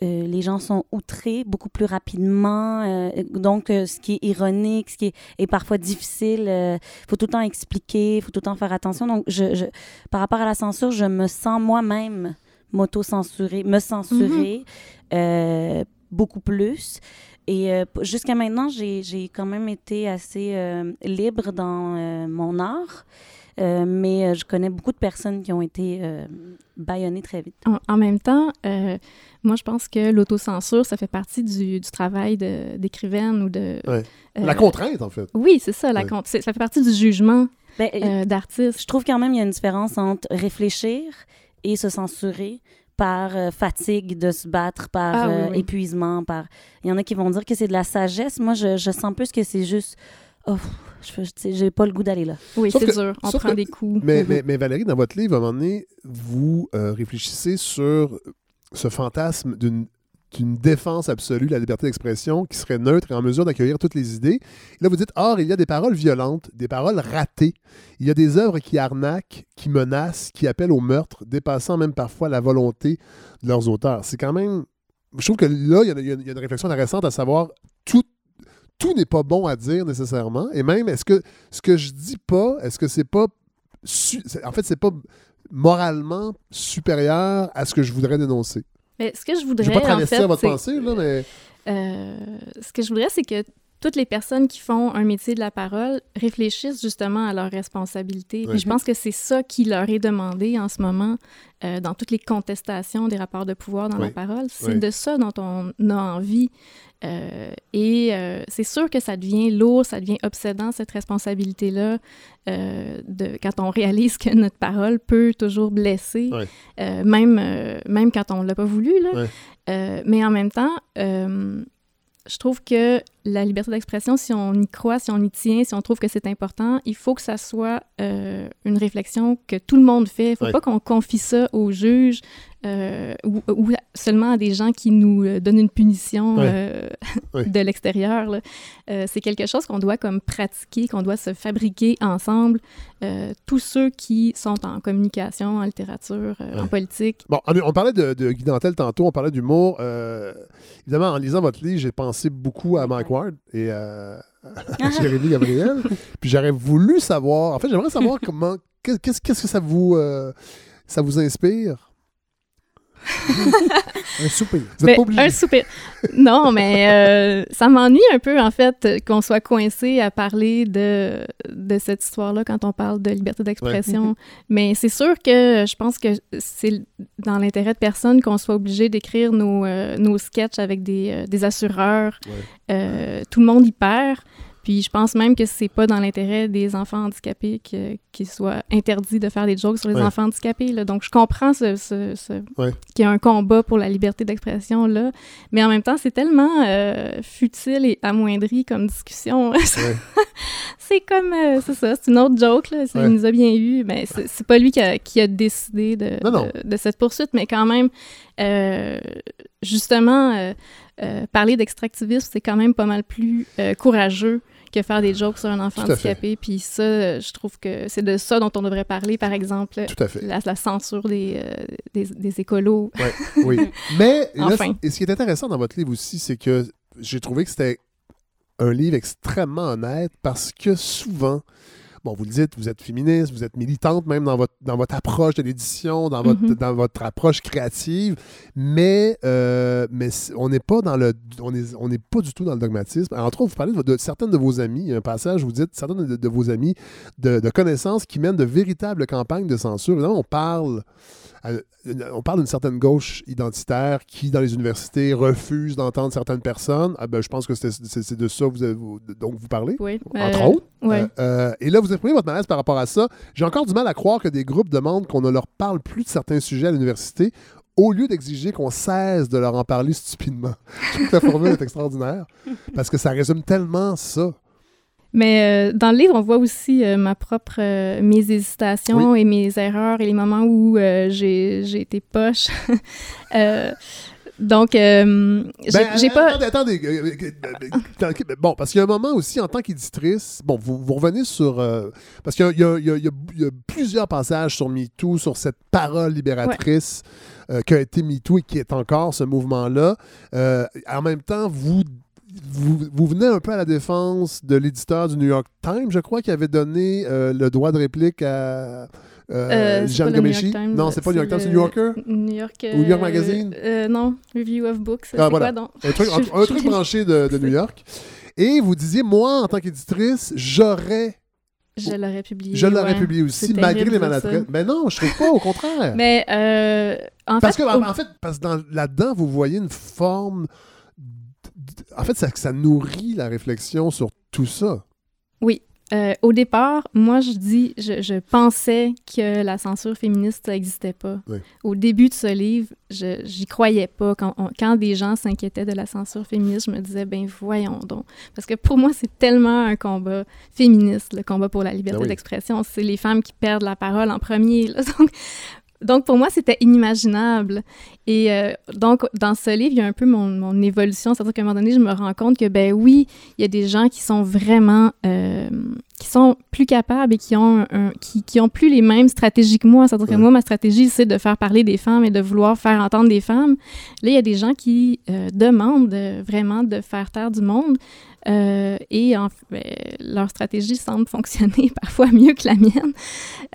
euh, les gens sont outrés beaucoup plus rapidement. euh, donc, euh, ce qui est ironique, ce qui est, est parfois difficile, il faut tout le temps expliquer, il faut tout le temps faire attention. Donc, je, je- par rapport à la censure, je me sens moi-même m'auto-censurer, me censurer euh, beaucoup plus. Et jusqu'à maintenant, j'ai quand même été assez libre dans mon art. Euh, mais euh, je connais beaucoup de personnes qui ont été euh, bâillonnées très vite. En, en même temps, euh, moi, je pense que l'autocensure, ça fait partie du, du travail de- d'écrivaine ou de... Ouais. euh, la contrainte, en fait. Oui, c'est ça. La Ouais. ça fait partie du jugement Ben, d'artiste. je trouve quand même qu'il y a une différence entre réfléchir et se censurer par euh, fatigue de se battre, par Ah, oui, euh, oui. épuisement, par... Il y en a qui vont dire que c'est de la sagesse. Moi, je, je sens plus que c'est juste... Oh, j'ai pas le goût d'aller là. Oui, c'est que- dur. On prend que- des coups. Mais, mais, mais Valérie, dans votre livre, à un moment donné, vous euh, réfléchissez sur ce fantasme d'une défense absolue de la liberté d'expression qui serait neutre et en mesure d'accueillir toutes les idées. Et là, vous dites, or, il y a des paroles violentes, des paroles ratées. Il y a des œuvres qui arnaquent, qui menacent, qui appellent au meurtre, dépassant même parfois la volonté de leurs auteurs. C'est quand même... Je trouve que là, y a- il y a une réflexion intéressante à savoir tout, n'est pas bon à dire nécessairement. Et même, est-ce que ce que je dis pas, est-ce que c'est pas... en fait, c'est pas moralement supérieur à ce que je voudrais dénoncer? Mais ce que je Je voudrais, vais pas en travestir fait, votre pensée, là, mais... Euh, ce que je voudrais, c'est que toutes les personnes qui font un métier de la parole réfléchissent justement à leurs responsabilités. Je pense que c'est ça qui leur est demandé en ce moment euh, dans toutes les contestations des rapports de pouvoir dans Oui. la parole. C'est Oui. de ça dont on a envie. Euh, et euh, c'est sûr que ça devient lourd, ça devient obsédant, cette responsabilité-là, euh, de, quand on réalise que notre parole peut toujours blesser, Ouais. même, même quand on ne l'a pas voulu. Là. Ouais. Mais en même temps, je trouve que la liberté d'expression, si on y croit, si on y tient, si on trouve que c'est important, il faut que ça soit euh, une réflexion que tout le monde fait. Il ne faut Ouais. pas qu'on confie ça aux juges euh, ou, ou seulement à des gens qui nous euh, donnent une punition Ouais. euh, Ouais. de l'extérieur. Euh, c'est quelque chose qu'on doit comme pratiquer, qu'on doit se fabriquer ensemble. Euh, tous ceux qui sont en communication, en littérature, euh, en politique. Bon, on on parlait de, de Guy Dantel tantôt, on parlait d'humour. Euh, évidemment, en lisant votre livre, j'ai pensé beaucoup à Mike Ward et euh, à Jérémy Gabriel. Puis j'aurais voulu savoir, en fait, j'aimerais savoir comment, qu'est- qu'est-ce qu'est-ce que ça vous, euh, ça vous inspire? Un soupir. Vous n'êtes Ben, pas obligé. Un soupir. non, mais euh, ça m'ennuie un peu, en fait, qu'on soit coincé à parler de, de cette histoire-là quand on parle de liberté d'expression. Mais c'est sûr que je pense que c'est dans l'intérêt de personne qu'on soit obligé d'écrire nos, euh, nos sketchs avec des, euh, des assureurs. Ouais. Tout le monde y perd. Puis je pense même que c'est pas dans l'intérêt des enfants handicapés qu'il soit interdit de faire des jokes sur les Ouais. enfants handicapés. là. Donc je comprends ce, ce- ce- Ouais. qu'il y a un combat pour la liberté d'expression là, mais en même temps c'est tellement euh, futile et amoindri comme discussion. Ouais. c'est comme euh, c'est ça, c'est une autre joke là. Il nous a bien eu, mais c'est pas lui qui a, qui a décidé de, Non, non. de, de cette poursuite, mais quand même euh, justement euh, parler d'extractivisme c'est quand même pas mal plus euh, courageux que faire des jokes sur un enfant handicapé. Puis ça, je trouve que c'est de ça dont on devrait parler, par exemple, Tout à fait. la, la censure des, euh, des, des écolos. Oui. Mais, Enfin. et ce qui est intéressant dans votre livre aussi, c'est que j'ai trouvé que c'était un livre extrêmement honnête parce que souvent, bon, vous le dites, vous êtes féministe, vous êtes militante même dans votre, dans votre approche de l'édition, dans votre, Mhm. dans votre approche créative, mais, euh, mais on n'est pas dans le, on est, on n'est pas du tout dans le dogmatisme. Entre autres, vous parlez de, de certaines de vos amies, il y a un passage où vous dites certaines de, de vos amies de, de connaissances qui mènent de véritables campagnes de censure. Évidemment, on parle on parle d'une certaine gauche identitaire qui, dans les universités, refuse d'entendre certaines personnes. Ah ben, je pense que c'est de ça vous avez- vous- dont vous parlez, Oui. entre euh, autres. Euh, euh, et là, vous exprimez votre malaise par rapport à ça. J'ai encore du mal à croire que des groupes demandent qu'on ne leur parle plus de certains sujets à l'université au lieu d'exiger qu'on cesse de leur en parler stupidement. Je trouve que la formule est extraordinaire parce que ça résume tellement ça. Mais euh, dans le livre, on voit aussi euh, ma propre, euh, mes hésitations et mes erreurs et les moments où j'ai été poche. Donc, euh, j'ai Ben, j'ai pas. Attendez, attendez. bon, parce qu'il y a un moment aussi, en tant qu'éditrice, bon, vous, vous revenez sur. euh, parce qu'il y, a- il y a- il y y a- plusieurs passages sur MeToo, sur cette parole libératrice euh, qu'a été MeToo et qui est encore ce mouvement-là. En même temps, vous. Vous, vous venez un peu à la défense de l'éditeur du New York Times, je crois, qui avait donné euh, le droit de réplique à euh, Euh, Jean. Times, Non, c'est pas New York Times, c'est New Yorker? New York. Ou New York euh, Magazine? non, Review of Books. Ah, voilà. quoi donc? Un truc, Je- un, un je- truc branché de, de New York. Et vous disiez, moi, en tant qu'éditrice, j'aurais, Je l'aurais publié. je l'aurais ouais. publié aussi, malgré les maladresses. Mais non, je trouve pas, au contraire. Mais euh, en parce fait, que, au- en, en fait, parce que dans- là-dedans, vous voyez une forme. En fait, ça, ça nourrit la réflexion sur tout ça. Euh, au départ, moi, je dis, je, je pensais que la censure féministe, ça n'existait pas. Oui. Au début de ce livre, je j'y croyais pas. Quand, on- quand des gens s'inquiétaient de la censure féministe, je me disais, ben voyons donc. Parce que pour moi, c'est tellement un combat féministe, le combat pour la liberté Ben oui. d'expression. C'est les femmes qui perdent la parole en premier. là. Donc, donc, pour moi, c'était inimaginable. Et euh, donc, dans ce livre, il y a un peu mon, mon évolution. C'est-à-dire qu'à un moment donné, je me rends compte que, ben oui, il y a des gens qui sont vraiment... euh, qui sont plus capables et qui ont, un- qui, qui ont plus les mêmes stratégies que moi. C'est-à-dire que moi, ma stratégie, c'est de faire parler des femmes et de vouloir faire entendre des femmes. Là, il y a des gens qui euh, demandent vraiment de faire taire du monde. Euh, et en, ben, leur stratégie semble fonctionner parfois mieux que la mienne.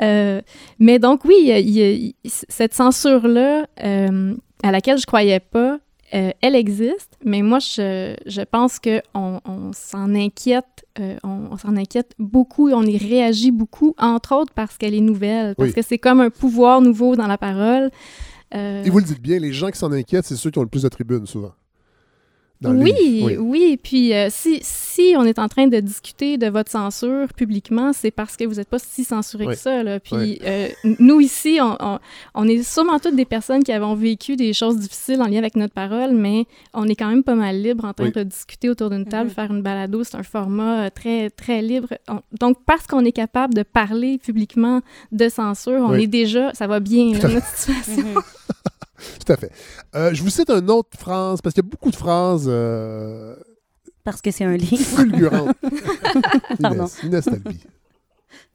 Euh, mais donc, oui, il il cette censure-là, euh, à laquelle je croyais pas, elle existe, mais moi, je, je pense qu'on on, s'en inquiète, on, on s'en inquiète beaucoup et on y réagit beaucoup, entre autres parce qu'elle est nouvelle, parce Oui. que c'est comme un pouvoir nouveau dans la parole. Et vous le dites bien, les gens qui s'en inquiètent, c'est ceux qui ont le plus de tribunes, souvent. Dans le oui, livre. oui, Puis euh, si, si on est en train de discuter de votre censure publiquement, c'est parce que vous n'êtes pas si censuré Oui. que ça. Là. Puis Oui. euh, nous ici, on, on- on est sûrement toutes des personnes qui avons vécu des choses difficiles en lien avec notre parole, mais on est quand même pas mal libre en train Oui. de discuter autour d'une table, Mhm. faire une balado. C'est un format euh, très, très libre. On- donc, parce qu'on est capable de parler publiquement de censure, on Oui. est déjà, ça va bien, là, notre situation. Mhm. Tout à fait. Euh, je vous cite une autre phrase, parce qu'il y a beaucoup de phrases euh, Parce que c'est un livre. fulgurantes. Pardon. Inès, Inès Talby.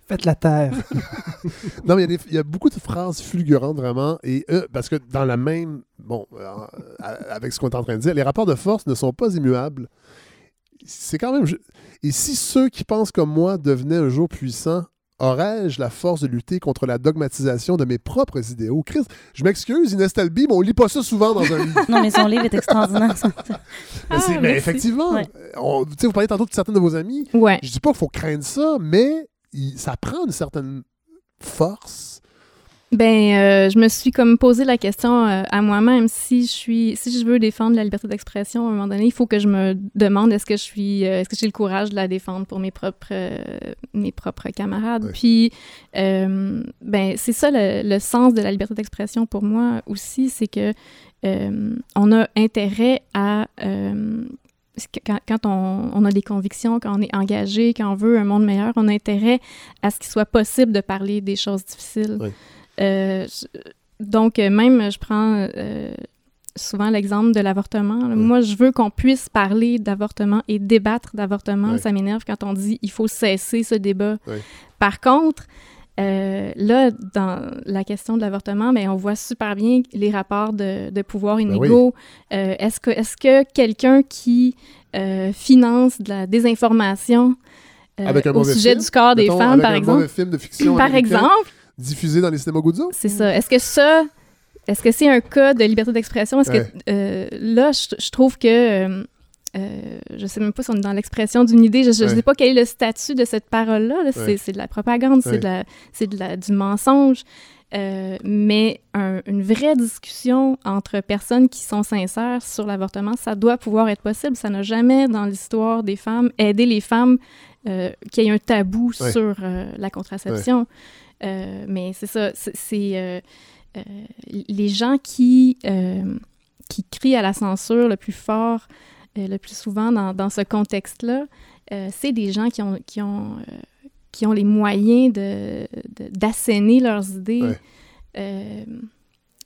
Faites la terre. Non, mais il y, a des- il y a beaucoup de phrases fulgurantes, vraiment. Et euh, parce que dans la même. Bon, euh, avec ce qu'on est en train de dire, les rapports de force ne sont pas immuables. C'est quand même. je- Et si ceux qui pensent comme moi devenaient un jour puissants, aurais-je la force de lutter contre la dogmatisation de mes propres idéaux? Chris, je m'excuse, Inès Talby, mais on lit pas ça souvent dans un livre. Non, mais son livre est extraordinaire. Mais, Ah, mais effectivement, Ouais. on- vous parlez tantôt de certains de vos amis. Ouais. Je dis pas qu'il faut craindre ça, mais il- ça prend une certaine force Ben, euh, je me suis comme posé la question euh, à moi-même si je suis, si je veux défendre la liberté d'expression à un moment donné, il faut que je me demande est-ce que je suis, euh, est-ce que j'ai le courage de la défendre pour mes propres, mes propres camarades? Ouais. Puis, ben, c'est ça le, le sens de la liberté d'expression pour moi aussi, c'est que on a intérêt à quand, quand on, on a des convictions, quand on est engagé, quand on veut un monde meilleur, on a intérêt à ce qu'il soit possible de parler des choses difficiles. Euh, donc, euh, même, je prends euh, souvent l'exemple de l'avortement. Moi, je veux qu'on puisse parler d'avortement et débattre d'avortement. Oui. Ça m'énerve quand on dit il faut cesser ce débat. Oui. Par contre, euh, là, dans la question de l'avortement, ben, on voit super bien les rapports de, de pouvoir Ben oui. inégaux. Euh, est-ce que, est que quelqu'un qui euh, finance de la désinformation au sujet film, du corps des Mettons, femmes, avec par un exemple, mauvais film de fiction par exemple, diffusé dans les cinémas Guzzo. c'est ça. Est-ce que ça, est-ce que c'est un cas de liberté d'expression? Est-ce Ouais. que euh, là, je, je trouve que euh, euh, je sais même pas si on est dans l'expression d'une idée. Je, Ouais. sais pas quel est le statut de cette parole-là. là. C'est, Ouais. c'est de la propagande, c'est de la, c'est de la, du mensonge. Euh, mais un- une vraie discussion entre personnes qui sont sincères sur l'avortement, ça doit pouvoir être possible. Ça n'a jamais, dans l'histoire des femmes, aidé les femmes euh, qu'il y ait un tabou sur la contraception. Euh, mais c'est ça, c'est, euh, euh, les gens qui, euh, qui crient à la censure le plus fort, euh, le plus souvent dans, dans ce contexte-là, euh, c'est des gens qui ont, qui ont, euh, qui ont les moyens de, de- d'asséner leurs idées. Ouais. Euh,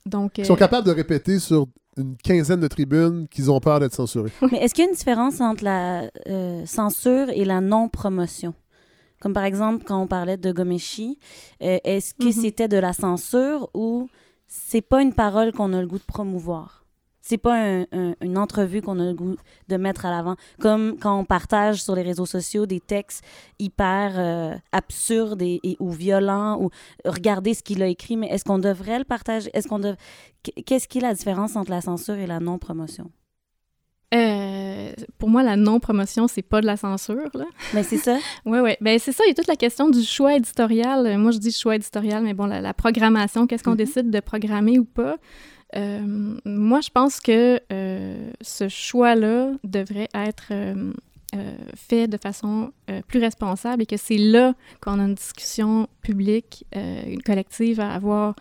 donc, Ils sont capables de répéter sur une quinzaine de tribunes qu'ils ont peur d'être censurés. Mais est-ce qu'il y a une différence entre la euh, censure et la non-promotion? Comme par exemple, quand on parlait de Gomeshi, euh, est-ce que Mhm. c'était de la censure ou c'est pas une parole qu'on a le goût de promouvoir? C'est pas un- un- une entrevue qu'on a le goût de mettre à l'avant. Comme quand on partage sur les réseaux sociaux des textes hyper euh, absurdes et, et- ou violents ou regardez ce qu'il a écrit, mais est-ce qu'on devrait le partager? Est-ce qu'on dev- Qu'est-ce qui est la différence entre la censure et la non-promotion? Euh, pour moi, la non-promotion, c'est pas de la censure. Là. Mais c'est ça. Oui, oui. Ben, c'est ça, il y a toute la question du choix éditorial. Euh, Moi, je dis choix éditorial, mais bon, la, la programmation, qu'est-ce qu'on Mhm. décide de programmer ou pas? Euh, moi, je pense que euh, ce choix-là devrait être fait de façon plus responsable et que c'est là qu'on a une discussion publique, une collective à avoir.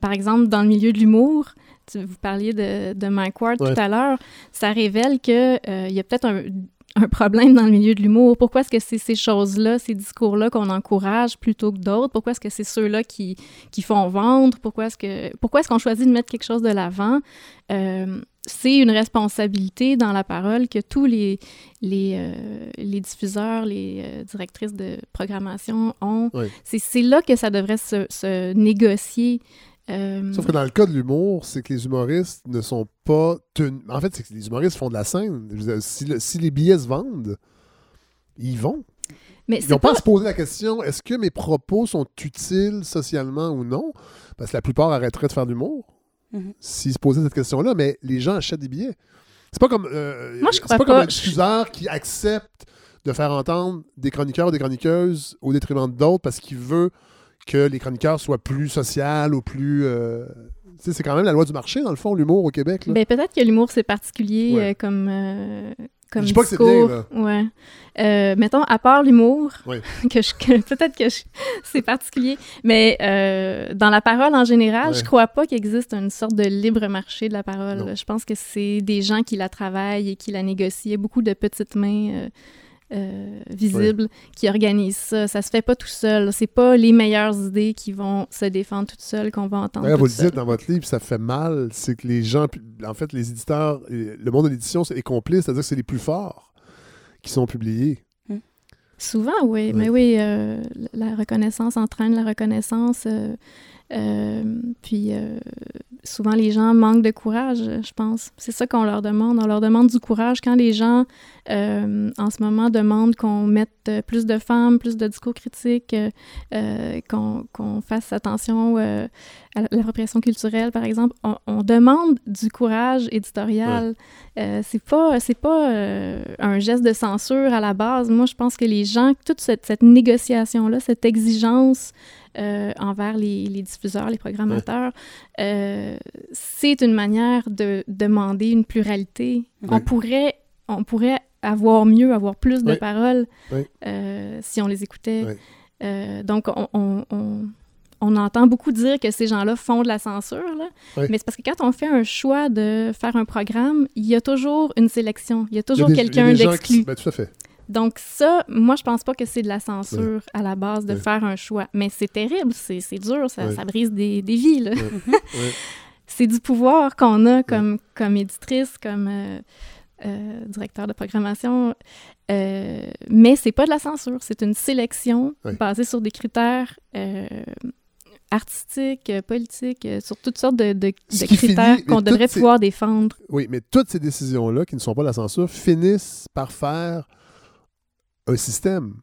Par exemple, dans le milieu de l'humour, vous parliez de, de Mike Ward Ouais. tout à l'heure, ça révèle qu'il y a peut-être un, un problème dans le milieu de l'humour. Pourquoi est-ce que c'est ces choses-là, ces discours-là qu'on encourage plutôt que d'autres? Pourquoi est-ce que c'est ceux-là qui, qui font vendre? Pourquoi est-ce que pourquoi est-ce qu'on choisit de mettre quelque chose de l'avant? Euh, c'est une responsabilité dans la parole que tous les, les, euh, les diffuseurs, les euh, directrices de programmation ont. Oui. C'est, c'est là que ça devrait se, se négocier. Euh, Sauf que dans le cas de l'humour, c'est que les humoristes ne sont pas tenus. En fait, c'est que les humoristes font de la scène. Dire, si, le- si les billets se vendent, ils vont. mais Ils n'ont pas pas... à se poser la question est-ce que mes propos sont utiles socialement ou non? Parce que la plupart arrêteraient de faire de l'humour Mhm. s'ils se posaient cette question-là, mais les gens achètent des billets. C'est pas comme. euh, Moi, je c'est crois pas comme pas. un diffuseur qui accepte de faire entendre des chroniqueurs ou des chroniqueuses au détriment d'autres parce qu'il veut que les chroniqueurs soient plus sociaux ou plus. euh, c'est quand même la loi du marché, dans le fond, l'humour au Québec. Là. Ben, peut-être que l'humour, c'est particulier Ouais. euh, comme, euh, comme Je dis pas que c'est bien, Ouais. Euh, mettons, à part l'humour, Ouais. que je, que peut-être que je- c'est particulier, mais euh, dans la parole en général, je crois pas qu'il existe une sorte de libre marché de la parole. Non. Je pense que c'est des gens qui la travaillent et qui la négocient. Beaucoup de petites mains euh, visibles qui organisent ça. Ça se fait pas tout seul. C'est pas les meilleures idées qui vont se défendre toutes seules qu'on va entendre. D'ailleurs, vous le dites dans votre livre, ça fait mal. C'est que les gens, en fait, les éditeurs, le monde de l'édition est complice, c'est-à-dire que c'est les plus forts qui sont publiés. Souvent, oui. Ouais. Mais oui, euh, la reconnaissance entraîne la reconnaissance. euh, euh, puis euh, souvent, les gens manquent de courage, je pense. C'est ça qu'on leur demande. On leur demande du courage quand les gens, euh, en ce moment, demandent qu'on mette euh, plus de femmes, plus de discours critiques, euh, qu'on fasse attention euh, à l'appropriation culturelle, par exemple. On, on demande du courage éditorial. C'est pas, c'est pas un geste de censure à la base. Moi, je pense que les gens, toute cette, cette négociation-là, cette exigence euh, envers les, les diffuseurs, les programmateurs, euh, c'est une manière de demander une pluralité. On, pourrait, on pourrait avoir mieux, avoir plus de paroles euh, si on les écoutait. Donc, on, on- on- on entend beaucoup dire que ces gens-là font de la censure, là. Mais c'est parce que quand on fait un choix de faire un programme, il y a toujours une sélection, il y a toujours quelqu'un d'exclu. ben, tout à fait. Donc ça, moi, je pense pas que c'est de la censure à la base de Ouais. faire un choix. Mais c'est terrible, c'est dur, ça, Ouais. ça brise des, des vies. là. C'est du pouvoir qu'on a comme, comme éditrice, comme euh, euh, directeur de programmation. Euh, mais c'est pas de la censure, c'est une sélection basée sur des critères euh, artistiques, politiques, sur toutes sortes de, critères qu'on devrait ces- pouvoir défendre. Oui, mais toutes ces décisions-là, qui ne sont pas de la censure, finissent par faire un système.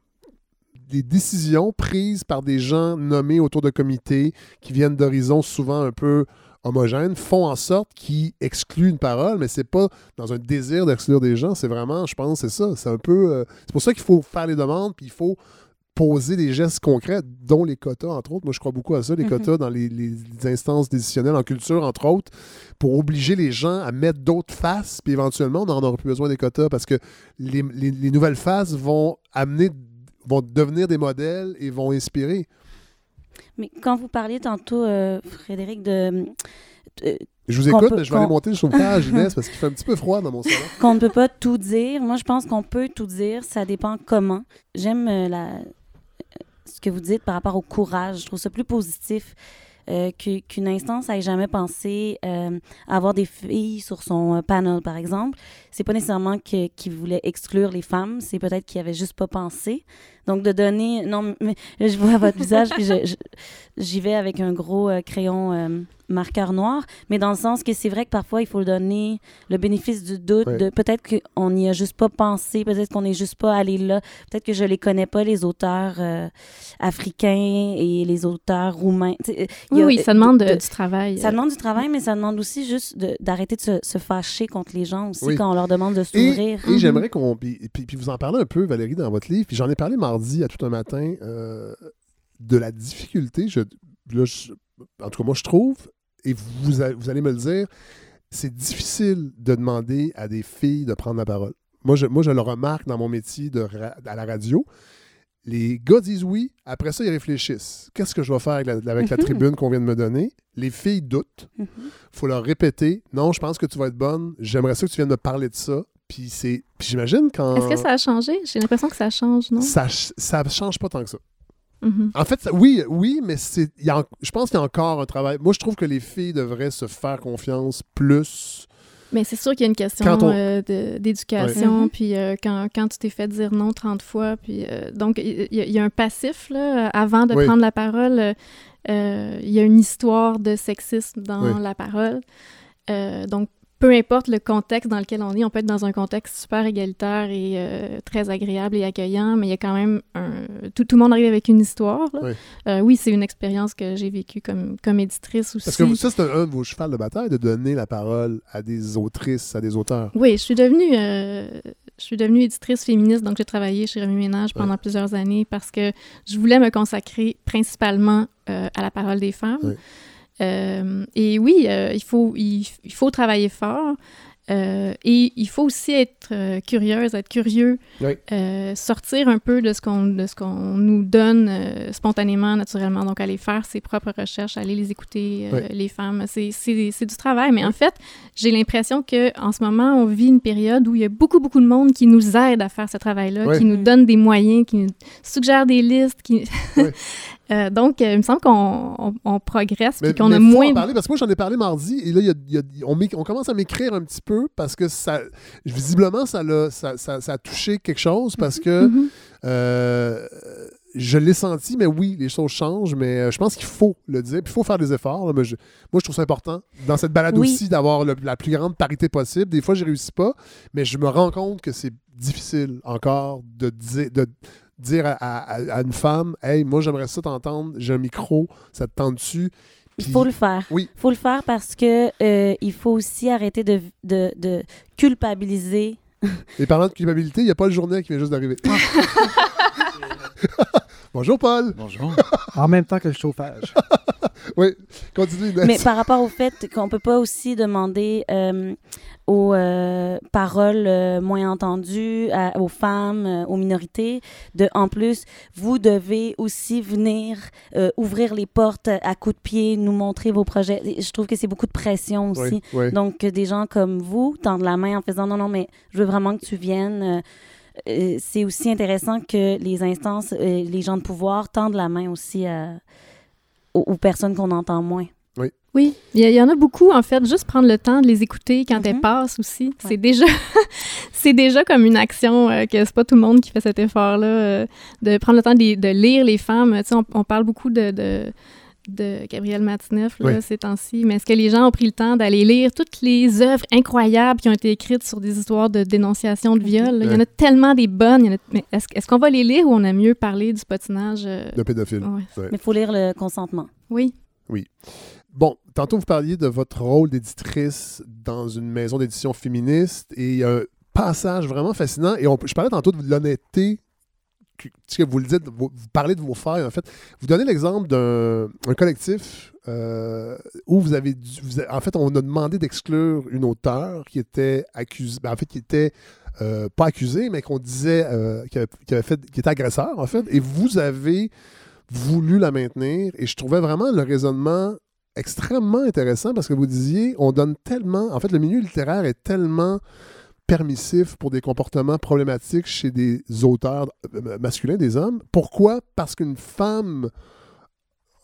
Des décisions prises par des gens nommés autour de comités qui viennent d'horizons souvent un peu homogènes font en sorte qu'ils excluent une parole, mais c'est pas dans un désir d'exclure des gens, c'est vraiment, je pense, c'est ça. C'est un peu. euh, c'est pour ça qu'il faut faire les demandes, puis il faut poser des gestes concrets, dont les quotas, entre autres. Moi, je crois beaucoup à ça, les Mhm. quotas dans les, les instances décisionnelles en culture, entre autres, pour obliger les gens à mettre d'autres faces, puis éventuellement, on n'en aura plus besoin des quotas parce que les, les- les nouvelles faces vont amener, vont devenir des modèles et vont inspirer. Mais quand vous parliez tantôt, euh, Frédéric, de, de- Je vous écoute, peut- mais je vais aller monter le chauffage, Inès, parce qu'il fait un petit peu froid dans mon salon. qu'on ne peut pas tout dire. Moi, je pense qu'on peut tout dire. Ça dépend comment. J'aime euh, la... que vous dites par rapport au courage. Je trouve ça plus positif euh, qu'une instance n'ait jamais pensé euh, à avoir des filles sur son euh, panel, par exemple. C'est pas nécessairement que- qu'il voulait exclure les femmes, c'est peut-être qu'il avait juste pas pensé. Donc, de donner... Non, mais je vois votre visage, puis j'y vais avec un gros euh, crayon euh, marqueur noir, mais dans le sens que c'est vrai que parfois, il faut donner le bénéfice du doute de peut-être qu'on n'y a juste pas pensé, peut-être qu'on n'est juste pas allé là, peut-être que je les connais pas, les auteurs euh, africains et les auteurs roumains. Oui, a- oui, ça demande de- de- du travail. ça demande du travail, mais ça demande aussi juste d'arrêter de, se, se fâcher contre les gens aussi Oui. quand on leur demande de Et, s'ouvrir. et j'aimerais qu'on. Puis, puis- puis vous en parlez un peu, Valérie, dans votre livre. Puis j'en ai parlé mardi à tout un matin euh, de la difficulté. Je, là, je- en tout cas, moi, je trouve, et vous, a- vous allez me le dire, c'est difficile de demander à des filles de prendre la parole. Moi, je, moi, je le remarque dans mon métier de à la radio. Les gars disent oui, après ça, ils réfléchissent. Qu'est-ce que je vais faire avec la, avec la tribune qu'on vient de me donner? Les filles doutent Mhm. faut leur répéter non, je pense que tu vas être bonne, j'aimerais ça que tu viennes me parler de ça. Puis c'est puis j'imagine quand Est-ce que ça a changé? J'ai l'impression que ça change, non? ça ça change pas tant que ça. Mhm. En fait, ça- oui, oui, mais y a je pense qu'il y a encore un travail. Moi, je trouve que les filles devraient se faire confiance plus. Mais c'est sûr qu'il y a une question on- euh, d'éducation, Ouais. puis euh, quand, quand tu t'es fait dire non 30 fois, puis euh, donc il y, a- il y a un passif, là, avant de Oui. prendre la parole, il y a une histoire de sexisme dans Oui. la parole. Donc, peu importe le contexte dans lequel on est, on peut être dans un contexte super égalitaire et euh, très agréable et accueillant, mais il y a quand même un... Tout, tout le monde arrive avec une histoire. là. Oui. Euh, oui, c'est une expérience que j'ai vécue comme, comme éditrice aussi. Parce que ça, c'est un, un de vos chevals de bataille de donner la parole à des autrices, à des auteurs. Oui, je suis devenue, euh, je suis devenue éditrice féministe, donc j'ai travaillé chez Remi Ménage pendant Ouais. plusieurs années parce que je voulais me consacrer principalement à la parole des femmes. Ouais. Euh, et oui, euh, il, faut, il, il faut travailler fort. euh, et il faut aussi être euh, curieuse, être curieux, Oui. euh, sortir un peu de ce qu'on de ce qu'on nous donne euh, spontanément, naturellement. Donc, aller faire ses propres recherches, aller les écouter, euh, Oui. les femmes. C'est c'est- c'est du travail. Mais en fait, j'ai l'impression que en ce moment, on vit une période où il y a beaucoup, beaucoup de monde qui nous aide à faire ce travail-là, Oui. qui nous donne des moyens, qui nous suggère des listes. Qui... Euh, donc, euh, il me semble qu'on on, on progresse puis qu'on a faut moins. en parler parce que moi j'en ai parlé mardi et là il y a- il y a- on, commence à m'écrire un petit peu parce que ça visiblement ça, l'a- ça, ça- ça a touché quelque chose parce que Mhm. Euh, je l'ai senti, mais oui, les choses changent, mais je pense qu'il faut le dire, puis il faut faire des efforts. là, mais je- moi, je trouve ça important dans cette balade Oui. aussi d'avoir la plus grande parité possible. Des fois, je réussis pas, mais je me rends compte que c'est difficile encore de dire, de dire à, à- à une femme Hey, moi, j'aimerais ça t'entendre, j'ai un micro, ça te tente dessus. Il faut le faire. Oui. Il faut le faire parce que euh, il faut aussi arrêter de, de, de culpabiliser. Et parlant de culpabilité, il n'y a pas le journée qui vient juste d'arriver. Bonjour, Paul. Bonjour. En même temps que le chauffage. Oui, continue. Mais par rapport au fait qu'on peut pas aussi demander euh, aux euh, paroles euh, moins entendues, à- aux femmes, aux minorités, de en plus, vous devez aussi venir ouvrir les portes à coups de pied, nous montrer vos projets. Et Je trouve que c'est beaucoup de pression aussi. Oui, oui. Donc, que des gens comme vous tendent la main en faisant non, non, mais je veux vraiment que tu viennes. c'est aussi intéressant que les instances, les gens de pouvoir tendent la main aussi à- aux, aux personnes qu'on entend moins. Oui, il y, il y en a beaucoup, en fait. Juste prendre le temps de les écouter quand elles Mhm. passent aussi. Ouais. C'est déjà, c'est déjà comme une action euh, que c'est pas tout le monde qui fait cet effort-là, euh, de prendre le temps de, lire les femmes. Tu sais, on, on parle beaucoup de, de, de Gabrielle Matineff là, Oui. ces temps-ci, mais est-ce que les gens ont pris le temps d'aller lire toutes les œuvres incroyables qui ont été écrites sur des histoires de dénonciation de viol? là? Il y en a tellement des bonnes. il y en a- mais est-ce, est-ce qu'on va les lire ou on a mieux parler du patinage? euh, De pédophile. ouais. Ouais. Mais il faut lire le consentement. Oui. Bon, tantôt vous parliez de votre rôle d'éditrice dans une maison d'édition féministe et il y a un passage vraiment fascinant. Et on, je parlais tantôt de l'honnêteté que, vous dites, vous, parlez de vos failles en fait. Vous donnez l'exemple d'un un collectif euh, où vous avez, dû- vous en fait, on a demandé d'exclure une auteure qui était accusée, ben, en fait, qui était euh, pas accusée, mais qu'on disait euh, qui, qui avait fait, qui était agresseur en fait. Et vous avez voulu la maintenir et je trouvais vraiment le raisonnement extrêmement intéressant parce que vous disiez, on donne tellement, en fait, le milieu littéraire est tellement permissif pour des comportements problématiques chez des auteurs euh, masculins, des hommes. Pourquoi? Parce qu'une femme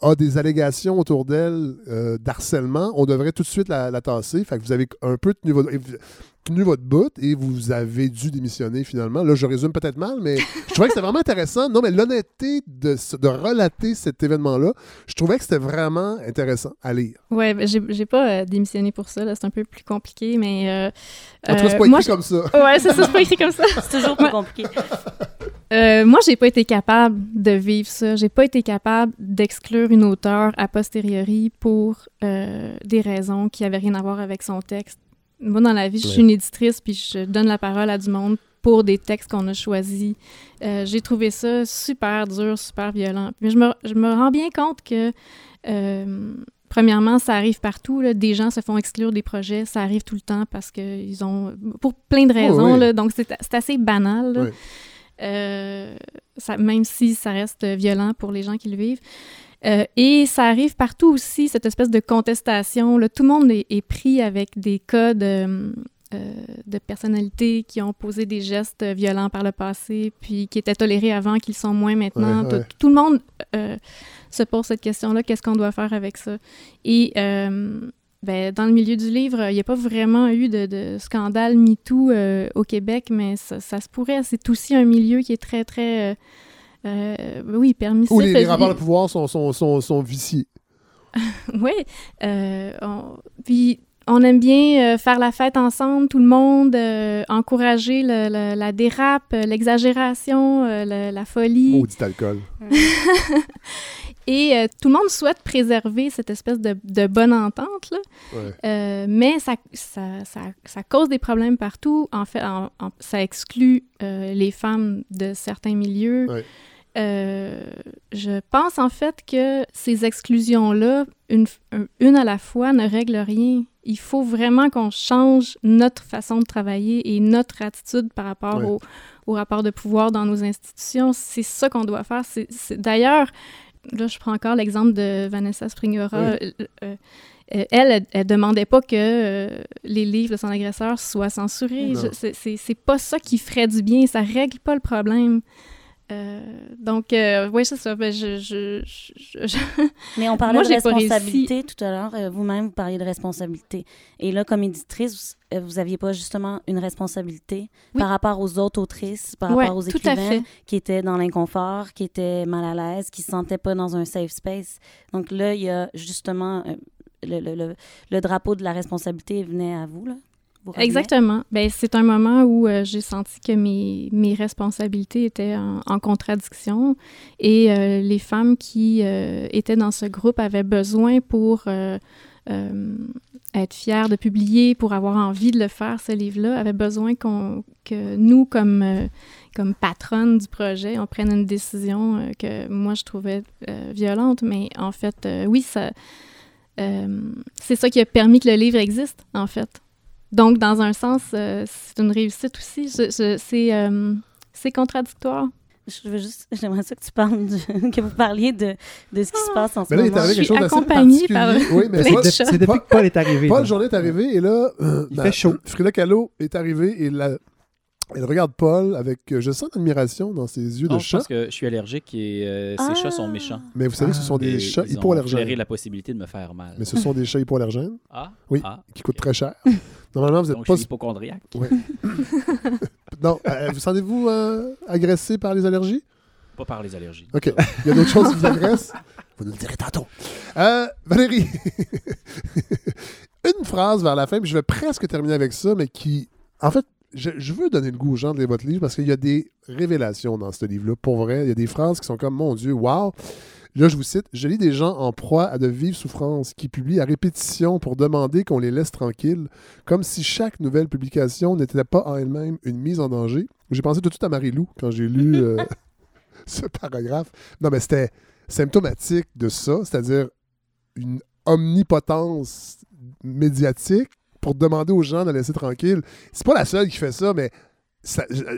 a des allégations autour d'elle euh, d'harcèlement, on devrait tout de suite la, la tasser. Fait que vous avez un peu tenu votre, tenu votre bout et vous avez dû démissionner finalement. Là, je résume peut-être mal, mais je trouvais que c'était vraiment intéressant. Non, mais l'honnêteté de, de relater cet événement-là, je trouvais que c'était vraiment intéressant à lire. Ouais, ben, j'ai j'ai pas euh, démissionné pour ça, là, c'est un peu plus compliqué, mais... euh, En tout cas, c'est euh, pas moi, écrit comme ça. Ouais, c'est ça, c'est pas écrit comme ça. C'est toujours plus compliqué. Euh, moi, j'ai pas été capable de vivre ça. J'ai pas été capable d'exclure une auteure a posteriori pour euh, des raisons qui avaient rien à voir avec son texte. Moi, dans la vie, je suis une éditrice, puis je donne la parole à du monde pour des textes qu'on a choisis. Euh, j'ai trouvé ça super dur, super violent. Mais je me, je me rends bien compte que, euh, premièrement, ça arrive partout. là. Des gens se font exclure des projets. Ça arrive tout le temps parce qu'ils ont... Pour plein de raisons. oui. là. donc, c'est c'est assez banal. là. Oui. Euh, ça, même si ça reste violent pour les gens qui le vivent. Euh, et ça arrive partout aussi, cette espèce de contestation. Là. Tout le monde est, est pris avec des cas de, euh, de personnalités qui ont posé des gestes violents par le passé, puis qui étaient tolérés avant, qu'ils sont moins maintenant. Ouais, Tout- ouais. Tout, le monde euh, se pose cette question-là, qu'est-ce qu'on doit faire avec ça? Et euh, ben, dans le milieu du livre, il n'y a pas vraiment eu de, de scandale MeToo euh, au Québec, mais ça, ça se pourrait. C'est aussi un milieu qui est très, très, euh, oui, permissif. Où les, les rapports de pouvoir sont, sont, sont, sont viciés. Oui. euh, on- Puis on aime bien euh, faire la fête ensemble, tout le monde, euh, encourager le- le- la dérape, l'exagération, euh, le- la folie. Maudit alcool. Et tout le monde souhaite préserver cette espèce de, de bonne entente, là. Ouais. Mais ça, ça, ça, ça cause des problèmes partout. En fait, en- en- ça exclut les femmes de certains milieux. Ouais. Euh, je pense en fait que ces exclusions-là, une, un- une à la fois, ne règlent rien. Il faut vraiment qu'on change notre façon de travailler et notre attitude par rapport Ouais. au, au rapport de pouvoir dans nos institutions. C'est ça qu'on doit faire. C'est- D'ailleurs, là, je prends encore l'exemple de Vanessa Springora. Oui. Euh, euh, elle, elle, demandait pas que euh, les livres de son agresseur soient censurés. C'est pas ça qui ferait du bien. Ça règle pas le problème. Euh, donc, euh, oui, c'est ça. Ben, je, je, je- je- Mais on parlait Moi, de responsabilité tout à l'heure. Euh, Vous-même, vous parliez de responsabilité. Et là, comme éditrice, vous- euh, n'aviez pas justement une responsabilité Oui. par rapport aux autres autrices, par Ouais, rapport aux fait. qui étaient dans l'inconfort, qui étaient mal à l'aise, qui ne se sentaient pas dans un safe space. Donc là, il y a justement euh, le, le- le- le drapeau de la responsabilité venait à vous. Là. Exactement. Ben, c'est un moment où euh, j'ai senti que mes, responsabilités étaient en, contradiction et euh, les femmes qui euh, étaient dans ce groupe avaient besoin pour être fière de publier, pour avoir envie de le faire, ce livre-là, avait besoin que nous, comme, comme patronne du projet, on prenne une décision que moi, je trouvais violente. Mais en fait, oui, c'est ça qui a permis que le livre existe, en fait. Donc, dans un sens, euh, c'est une réussite aussi. Je- je- c'est, euh, c'est contradictoire. Je veux juste, j'aimerais ça que tu parles, du- que vous parliez de, de ce qui se passe en ce Mais là, il est moment. arrivé Je quelque chose suis accompagnée par particulier. Oui, mais plein Paul- de C'est c'est depuis que Paul est arrivé. Paul. Journée est arrivé et là, euh, Il ma- fait chaud. Frida Kahlo est arrivée et la- elle regarde Paul avec, euh, je sens l'admiration dans ses yeux de Non, je chat. pense que je suis allergique et euh, Ah. ces chats sont méchants. Mais vous savez que ce sont Et des chats ils hypoallergènes. flairé la possibilité de me faire mal. Mais ce sont des chats hypoallergènes Ah, Oui. ah, qui coûtent très cher. Normalement, vous donc êtes je pas. suis hypochondriaque. Non, euh, vous sentez-vous euh, agressé par les allergies? Pas par les allergies. OK. Il y a d'autres choses qui vous agressent? Vous nous le direz tantôt. Euh, Valérie, une phrase vers la fin, puis je vais presque terminer avec ça, mais qui, en fait, je, je veux donner le goût aux gens de lire votre livre parce qu'il y a des révélations dans ce livre-là. Pour vrai, il y a des phrases qui sont comme, mon Dieu, wow! Là, je vous cite, je lis des gens en proie à de vives souffrances qui publient à répétition pour demander qu'on les laisse tranquilles, comme si chaque nouvelle publication n'était pas en elle-même une mise en danger. J'ai pensé tout de suite à Marie-Lou quand j'ai lu euh, ce paragraphe. Non, mais c'était symptomatique de ça, c'est-à-dire une omnipotence médiatique pour demander aux gens de la laisser tranquille. C'est pas la seule qui fait ça, mais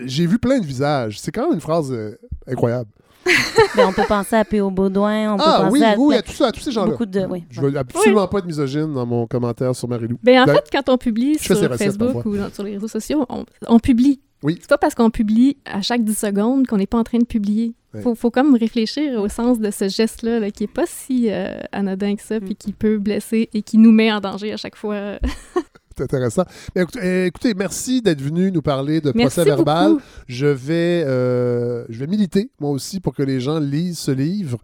j'ai vu plein de visages. C'est quand même une phrase euh, incroyable. Ben, on peut penser à P.O. Baudouin, on peut Ah penser oui, à oui, à tous, ça, à tous ces gens-là. beaucoup de... Oui. Je veux absolument pas être misogyne dans mon commentaire sur Marie-Lou. Ben, en Ben, fait, quand on publie sur Facebook parfois. ou dans- sur les réseaux sociaux, on, on publie. Oui. C'est pas parce qu'on publie à chaque 10 secondes qu'on n'est pas en train de publier. Ouais. Faut, faut comme réfléchir au sens de ce geste-là, là, qui est pas si euh, anodin que ça, puis qui peut blesser et qui nous met en danger à chaque fois. C'est intéressant. Mais écoutez, euh, écoutez, merci d'être venu nous parler de Merci procès verbal. beaucoup. Je vais, euh, je vais militer, moi aussi, pour que les gens lisent ce livre.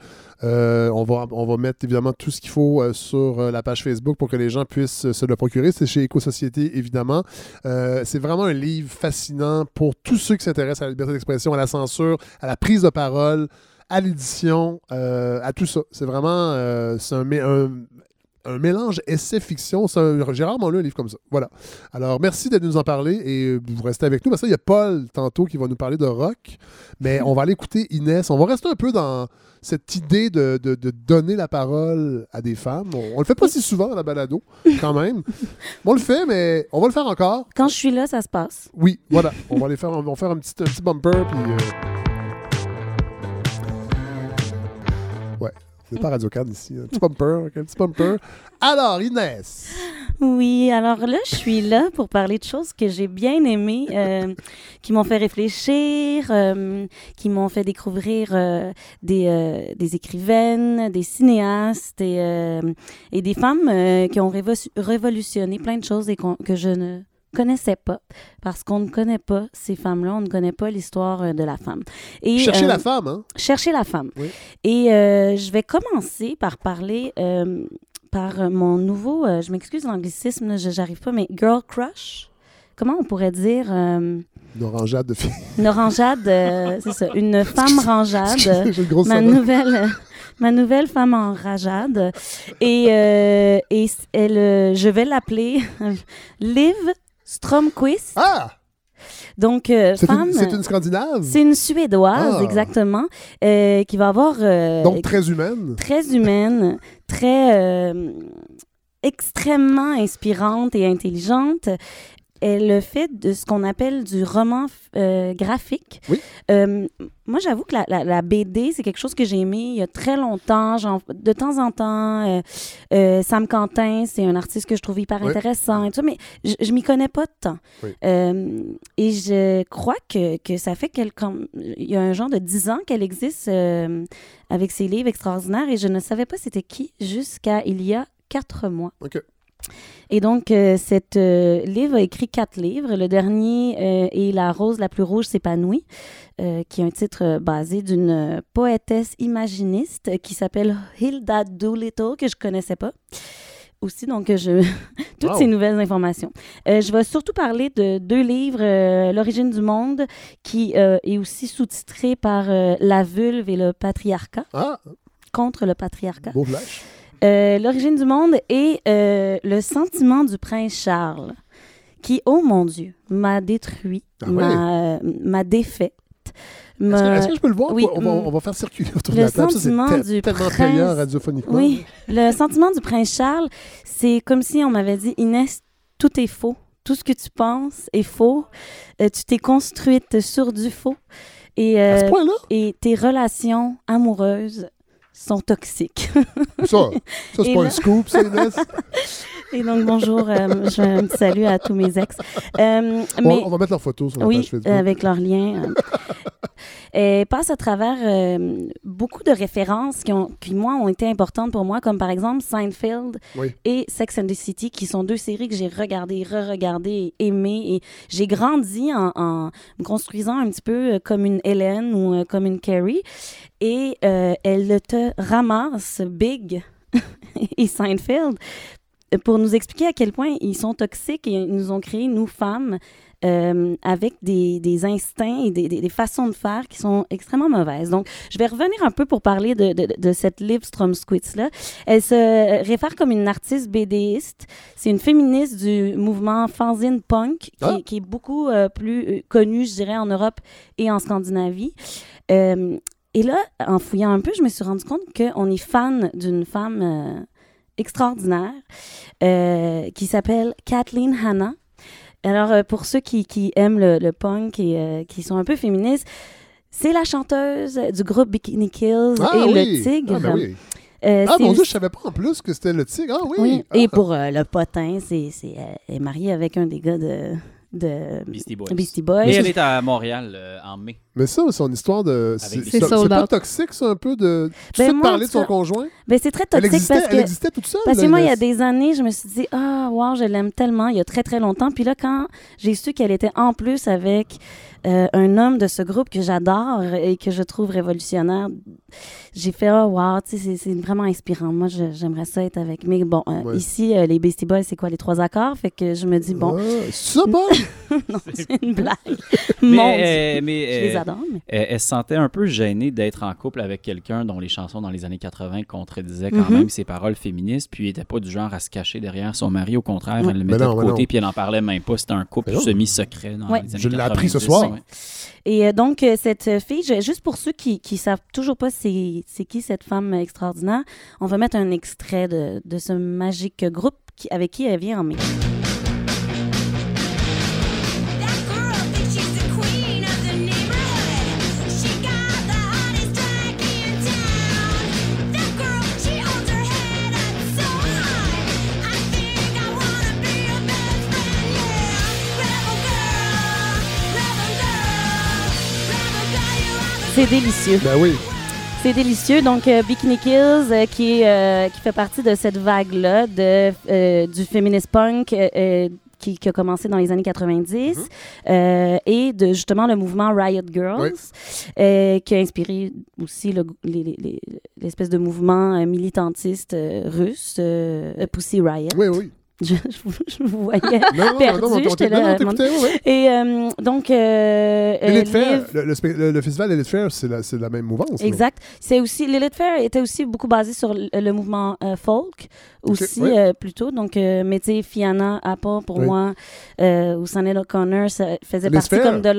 Euh, on, va, on va mettre évidemment tout ce qu'il faut euh, sur euh, la page Facebook pour que les gens puissent se le procurer. C'est chez Éco-Société, évidemment. C'est vraiment un livre fascinant pour tous ceux qui s'intéressent à la liberté d'expression, à la censure, à la prise de parole, à l'édition, à tout ça. C'est vraiment c'est un, un mélange essai-fiction. J'ai rarement lu un livre comme ça. Voilà. Alors, merci de nous en parler et euh, vous restez avec nous. Parce qu'il y a Paul, tantôt, qui va nous parler de rock. Mais on va aller écouter Inès. On va rester un peu dans cette idée de, de- de donner la parole à des femmes. On, on le fait pas si souvent à la balado, quand même. on le fait, mais on va le faire encore. Quand je suis là, ça se passe. Oui, voilà. On va aller faire, on va faire un petit, un petit bumper, puis... euh, C'est pas Radio Cannes ici. Un petit bumper, ok, un petit. Alors, Inès. Oui, alors là, je suis là pour parler de choses que j'ai bien aimées, euh, qui m'ont fait réfléchir, euh, qui m'ont fait découvrir euh, des, des écrivaines, des cinéastes et, des femmes qui ont révo- révolutionné plein de choses et que je ne connaissais pas parce qu'on ne connaît pas ces femmes-là, on ne connaît pas l'histoire euh, de la femme. Et, Cherchez euh, la femme, hein? Chercher la femme. Oui. Et euh, je vais commencer par parler euh, par euh, mon nouveau, euh, je m'excuse l'anglicisme, j'arrive pas, mais girl crush. Comment on pourrait dire euh, Une orangeade de fille. une orangeade, euh, c'est ça, une femme rangeade. Ma nouvelle ma nouvelle femme en rajade et euh, et elle euh, je vais l'appeler Liv Stromquist Ah! donc euh, C'est femme une, c'est une Scandinave? c'est une suédoise Ah. exactement euh, qui va avoir euh, Donc très humaine. très humaine, très extrêmement inspirante et intelligente. Elle fait de ce qu'on appelle du roman euh, graphique. Oui. Euh, moi, j'avoue que la, la- la BD, c'est quelque chose que j'ai aimé il y a très longtemps. De temps en temps, euh, Sam Quentin, c'est un artiste que je trouve hyper Oui. intéressant et tout ça, mais je, je m'y connais pas tant. Oui. Et je crois que, que ça fait quelques... Il y a un genre de 10 ans qu'elle existe avec ses livres extraordinaires et je ne savais pas c'était qui jusqu'à il y a quatre mois. OK. Et donc, euh, cette euh, livre a écrit quatre livres. Le dernier euh, est La rose la plus rouge s'épanouit, euh, qui est un titre basé d'une poétesse imaginiste qui s'appelle Hilda Doolittle, que je connaissais pas. Aussi, donc, je... toutes Wow. ces nouvelles informations. Euh, je vais surtout parler de deux livres, euh, L'origine du monde, qui euh, est aussi sous-titré par La vulve et le patriarcat, Ah, contre le patriarcat. beau flash. Euh, L'origine du monde et euh, le sentiment du prince Charles, qui, oh mon Dieu, m'a détruit, Ah ouais? m'a m'a défaite. Est-ce que, je peux le voir? oui, on, va, mm. on va faire circuler autour Le de la table. Sentiment te- du tellement prince- radiophoniquement. Oui, le sentiment du prince Charles, c'est comme si on m'avait dit Inès, tout est faux. Tout ce que tu penses est faux. Euh, tu t'es construite sur du faux. Et, À ce euh, point-là? et tes relations amoureuses sont toxiques. Ça, ça c'est Et pas là- un scoop, Inès? et donc, bonjour, euh, je un petit salut à tous mes ex. Euh, On- mais, on, va mettre leurs photos sur la oui, page Facebook. euh, avec leurs liens. euh. Elle passe à travers beaucoup de références qui, ont, qui, moi, ont été importantes pour moi, comme par exemple Seinfeld Oui. et Sex and the City, qui sont deux séries que j'ai regardées, re-regardées, et aimées. Et j'ai grandi en, en me construisant un petit peu comme une Hélène ou comme une Carrie. Et euh, elle te ramasse Big et Seinfeld pour nous expliquer à quel point ils sont toxiques et ils nous ont créé, nous femmes, euh, avec des, des instincts et des, des- des façons de faire qui sont extrêmement mauvaises. Donc, je vais revenir un peu pour parler de, de, de cette Liv Stromsquist-là. Elle se réfère comme une artiste BDiste. C'est une féministe du mouvement fanzine punk qui, Ah. qui est beaucoup euh, plus connue, je dirais, en Europe et en Scandinavie. Euh, et là, en fouillant un peu, je me suis rendu compte qu'on est fan d'une femme euh, extraordinaire euh, qui s'appelle Kathleen Hanna. Alors, euh, pour ceux qui, qui aiment le, le punk et qui sont un peu féministes, c'est la chanteuse du groupe Bikini Kills Ah et oui! le Tigre. Ah, ben oui. Euh, Ah, mon Dieu, je savais pas en plus que c'était le tigre. Ah oui! oui. Ah. Et pour euh, le potin, c'est, c'est, elle est mariée avec un des gars de, de Beastie Boys. Beastie Boys. Mais elle est à Montréal euh, en mai. Mais ça, son histoire de. C'est C'est c'est pas toxique, ça, un peu de. Tu Ben, sais de parler de son conjoint? Ben, c'est très Elle toxique existait, parce elle que. existait toute seule. Parce que moi, il y a des années, je me suis dit, ah, wow, je l'aime tellement, il y a très, très longtemps. Puis là, quand j'ai su qu'elle était en plus avec euh, un homme de ce groupe que j'adore et que je trouve révolutionnaire, j'ai fait, oh, wow, tu sais, c'est- vraiment inspirant. Moi, j'aimerais ça être avec. Mais bon, euh, Ouais. ici, euh, les Beastie Boys, c'est quoi, les trois accords? Fait que je me dis, bon, Ah, c'est ça, Paul? non, c'est une blague. Mon Dieu. Mais, euh, mais, Je les adore, mais. Elle, elle se sentait un peu gênée d'être en couple avec quelqu'un dont les chansons dans les années 80 contredisaient quand Mhm. même ses paroles féministes, puis elle n'était pas du genre à se cacher derrière son mari. Au contraire, Ouais. elle le mettait non, de côté, puis elle n'en parlait même pas. C'était un couple semi-secret dans Ouais. les années Je l'ai appris ce 90, soir. Et euh, donc, euh, cette fille, juste pour ceux qui ne savent toujours pas c'est qui cette femme extraordinaire, on va mettre un extrait de, de ce magique groupe qui- avec qui elle vient en mai. C'est délicieux. Ben oui. C'est délicieux. Donc, euh, Bikini Kills, euh, qui, est, euh, qui fait partie de cette vague-là de, euh, du féminist punk qui, qui a commencé dans les années 90 euh, et de justement le mouvement Riot Girls, Oui. euh, qui a inspiré aussi le- les- les- les- l'espèce de mouvement militantiste euh, russe, Pussy Riot. Oui, oui. Je, je vous, je vous voyais. Non, Perdu, non, non, on j'étais là. Et euh, donc, euh, euh, Fair, le, festival Elite Fair, c'est la, la même mouvance. Exact. C'est aussi Lilith Fair était aussi beaucoup basé sur le, le mouvement euh, folk aussi ouais. plutôt. Donc, mais tu sais, Fiona Apple pour Oui. moi ou Sanel O'Connor, ça faisait Les partie sphères. comme de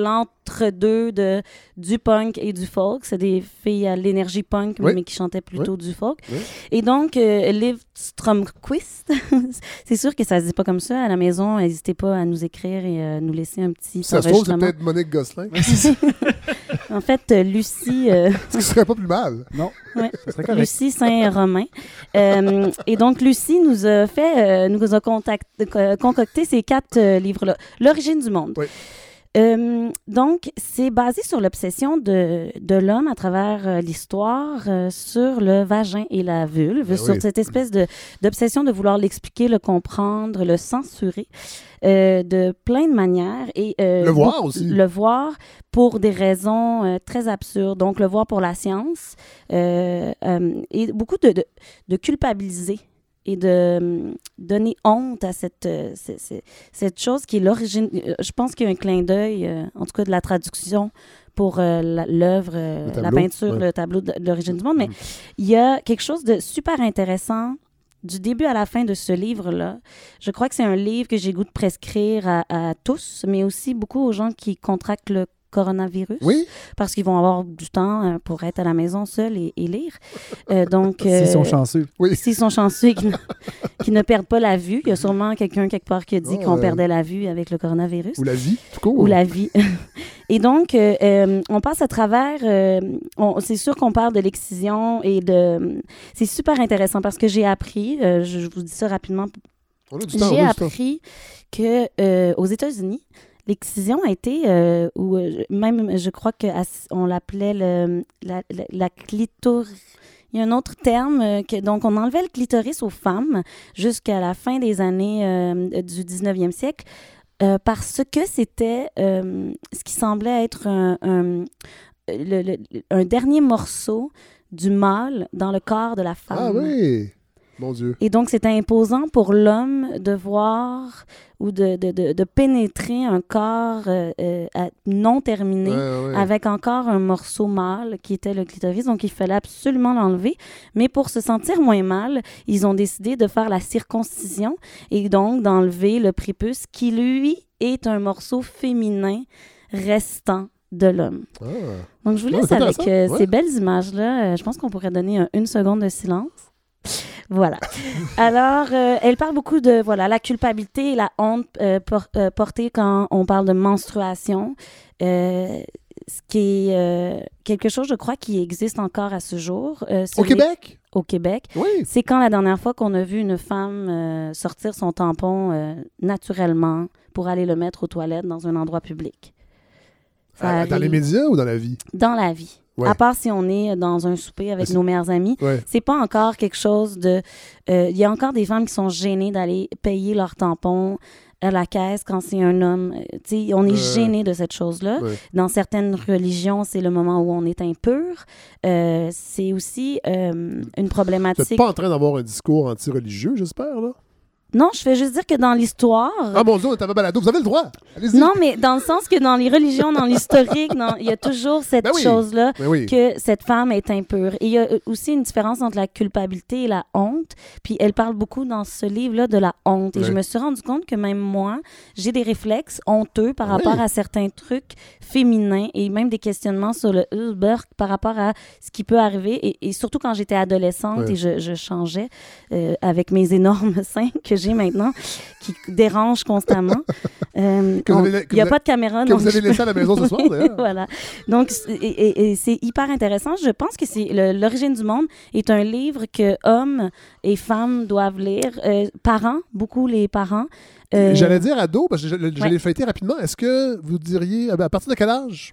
l'entre-deux de du punk et du folk. C'est des filles à l'énergie punk Oui. mais qui chantaient plutôt du folk. Oui. Et donc, euh, Liv Stromquist, c'est sûr que ça se dit pas comme ça à la maison. N'hésitez pas à nous écrire et euh, nous laisser un petit Ça se trouve, c'est peut-être Monique Gosselin. En fait, euh, Lucie. euh, Ce serait pas plus mal. Non, Ouais. ça serait correct. Lucie Saint-Romain. Euh, et donc, Lucie nous a fait, euh, nous a contact- concocté ces quatre euh, livres-là. L'origine du monde. Oui. Euh, donc, c'est basé sur l'obsession de, de l'homme à travers euh, l'histoire euh, sur le vagin et la vulve, Ben sur oui. cette espèce de, d'obsession de vouloir l'expliquer, le comprendre, le censurer de plein de manières. Et, Le voir aussi. Le voir pour des raisons très absurdes. Donc, le voir pour la science et beaucoup de, de, de culpabiliser et de hum, donner honte à cette, euh, ce- ce- cette chose qui est l'origine. euh, Je pense qu'il y a un clin d'œil, euh, en tout cas de la traduction pour euh, l'œuvre, euh, la peinture, ouais. le tableau l'origine du monde. Mais il y a quelque chose de super intéressant du début à la fin de ce livre-là, je crois que c'est un livre que j'ai goût de prescrire à, à tous, mais aussi beaucoup aux gens qui contractent le coronavirus Oui? parce qu'ils vont avoir du temps euh, pour être à la maison seuls et, et lire. Euh, donc, euh, S'ils sont chanceux. Oui. s'ils sont chanceux et qu'ils ne, perdent pas la vue, il y a sûrement quelqu'un quelque part qui a dit Ah, qu'on perdait la vue avec le coronavirus Ou la vie, tout court. ou la vie. et donc, euh, euh, on passe à travers. euh, c'est sûr qu'on parle de l'excision et de. C'est super intéressant parce que j'ai appris, euh, je, je vous dis ça rapidement, j'ai appris que euh, aux États-Unis, l'excision a été, euh, ou euh, même, je crois que à- on l'appelait la, la, la clitor- Il y a un autre terme, euh, que, donc on enlevait le clitoris aux femmes jusqu'à la fin des années du 19e siècle parce que c'était ce qui semblait être un, un- le- un dernier morceau du mâle dans le corps de la femme. Ah oui! Mon Dieu. Et donc, c'était imposant pour l'homme de voir ou de, de, de, de pénétrer un corps euh, euh, non terminé Ouais, ouais, ouais. avec encore un morceau mâle qui était le clitoris. Donc, il fallait absolument l'enlever. Mais pour se sentir moins mal, ils ont décidé de faire la circoncision et donc d'enlever le prépuce qui, lui, est un morceau féminin restant de l'homme. Ah. Donc, je vous laisse c'est avec euh, ouais. ces belles images-là. Je pense qu'on pourrait donner un- une seconde de silence. Voilà. Alors, euh, elle parle beaucoup de voilà la culpabilité et la honte euh, por- euh, portée quand on parle de menstruation. Ce qui est quelque chose, je crois, qui existe encore à ce jour. Au Québec? Au Québec. Oui. C'est quand la dernière fois qu'on a vu une femme sortir son tampon naturellement pour aller le mettre aux toilettes dans un endroit public. Ça dans les médias ou dans la vie? dans la vie. Ouais. À part si on est dans un souper avec nos meilleurs amis, Ouais. c'est pas encore quelque chose de. euh, Il y a encore des femmes qui sont gênées d'aller payer leur tampon à la caisse quand c'est un homme. Euh, tu sais, on est Ouais. gêné de cette chose-là. Ouais. Dans certaines religions, c'est le moment où on est impur. Euh, c'est aussi euh, une Vous problématique. pas en train d'avoir un discours anti-religieux, j'espère, là? Non, je fais juste dire que dans l'histoire. Ah mon Dieu, ma balado. Vous avez le droit. Non, mais dans le sens que dans les religions, dans l'historique, il y a toujours cette Ben oui. chose-là. Mais oui. que cette femme est impure. Et il y a euh, aussi une différence entre la culpabilité et la honte. Puis elle parle beaucoup dans ce livre-là de la honte. Et je me suis rendu compte que même moi, j'ai des réflexes honteux par Ah rapport à certains trucs féminins et même des questionnements sur le Uber par rapport à ce qui peut arriver. Et, et surtout quand j'étais adolescente et je, je changeais euh, avec mes énormes seins que j'ai maintenant, qui dérangent constamment. Euh, il n'y a pas de caméra. que donc vous avez laissé à la maison ce soir, d'ailleurs. voilà. Donc, et, et- et c'est hyper intéressant. Je pense que c'est L'origine du monde est un livre que hommes et femmes doivent lire. Euh, parents, beaucoup les parents. Euh, J'allais dire ado, parce que je, je Ouais. l'ai fêté rapidement. Est-ce que vous diriez, à partir de quel âge?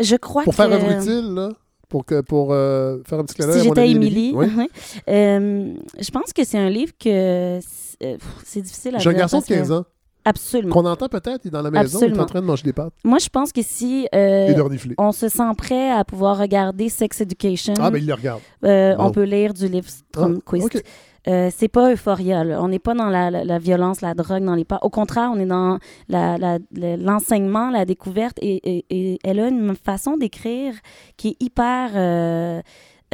Je crois Pour que... faire œuvre utile, là? Pour, que, pour euh, faire un petit clin d'œil Si j'étais Émilie, Oui. Euh, je pense que c'est un livre que c'est euh, c'est difficile à J'ai un garçon de parce que- 15 ans Absolument. qu'on entend peut-être, il est dans la maison, il est en train de manger des pâtes Moi, je pense que si euh, on se sent prêt à pouvoir regarder Sex Education, Ah, ben il le regarde. euh, Bon. on peut lire du livre Stromquist. OK. Euh, c'est pas Euphoria. là. On n'est pas dans la, la- la violence, la drogue, dans les pas. Au contraire, on est dans la- l'enseignement, la, découverte. Et, et- et elle a une façon d'écrire qui est hyper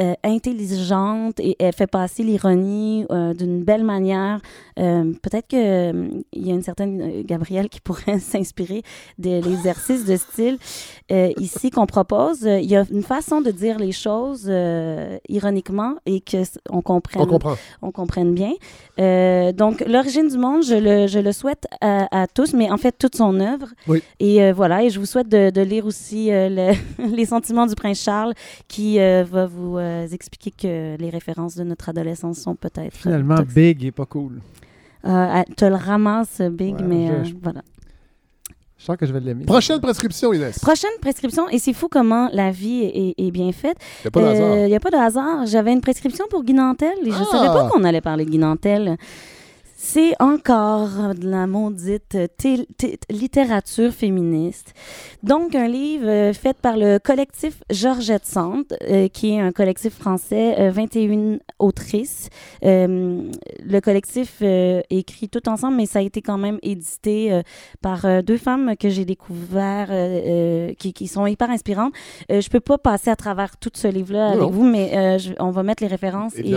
euh, intelligente et elle fait passer l'ironie euh, d'une belle manière. Euh, Peut-être qu'il y a une certaine Gabrielle qui pourrait s'inspirer de l'exercice de style ici qu'on propose. Il y a une façon de dire les choses ironiquement et que s- on comprenne On comprend. on comprenne bien. Donc, l'origine du monde, je le, je le souhaite à, à tous, mais en fait, toute son œuvre. Oui. Et voilà, et je vous souhaite de, de lire aussi le- les sentiments du prince Charles, qui va vous euh, expliquer que les références de notre adolescence sont peut-être... euh, Finalement, toxiques. Big est pas cool. Euh, elle te le ramasse, Big, Ouais, mais je- euh, je- voilà. Je sens que je vais l'aimer. Prochaine prescription, Inès. Prochaine prescription, et c'est fou comment la vie est, est bien faite. Il n'y a pas de hasard. Il n'y a pas de hasard. J'avais une prescription pour Guy Nantel et je ne Ah! savais pas qu'on allait parler de Guy Nantel. C'est encore de la maudite té- té- littérature féministe. Donc, un livre euh, fait par le collectif Georgette Sand, euh, qui est un collectif français, euh, 21 autrices. Euh, le collectif écrit tout ensemble, mais ça a été quand même édité par deux femmes que j'ai découvert, qui, qui sont hyper inspirantes. Je peux pas passer à travers tout ce livre-là avec vous, mais je- on va mettre les références et,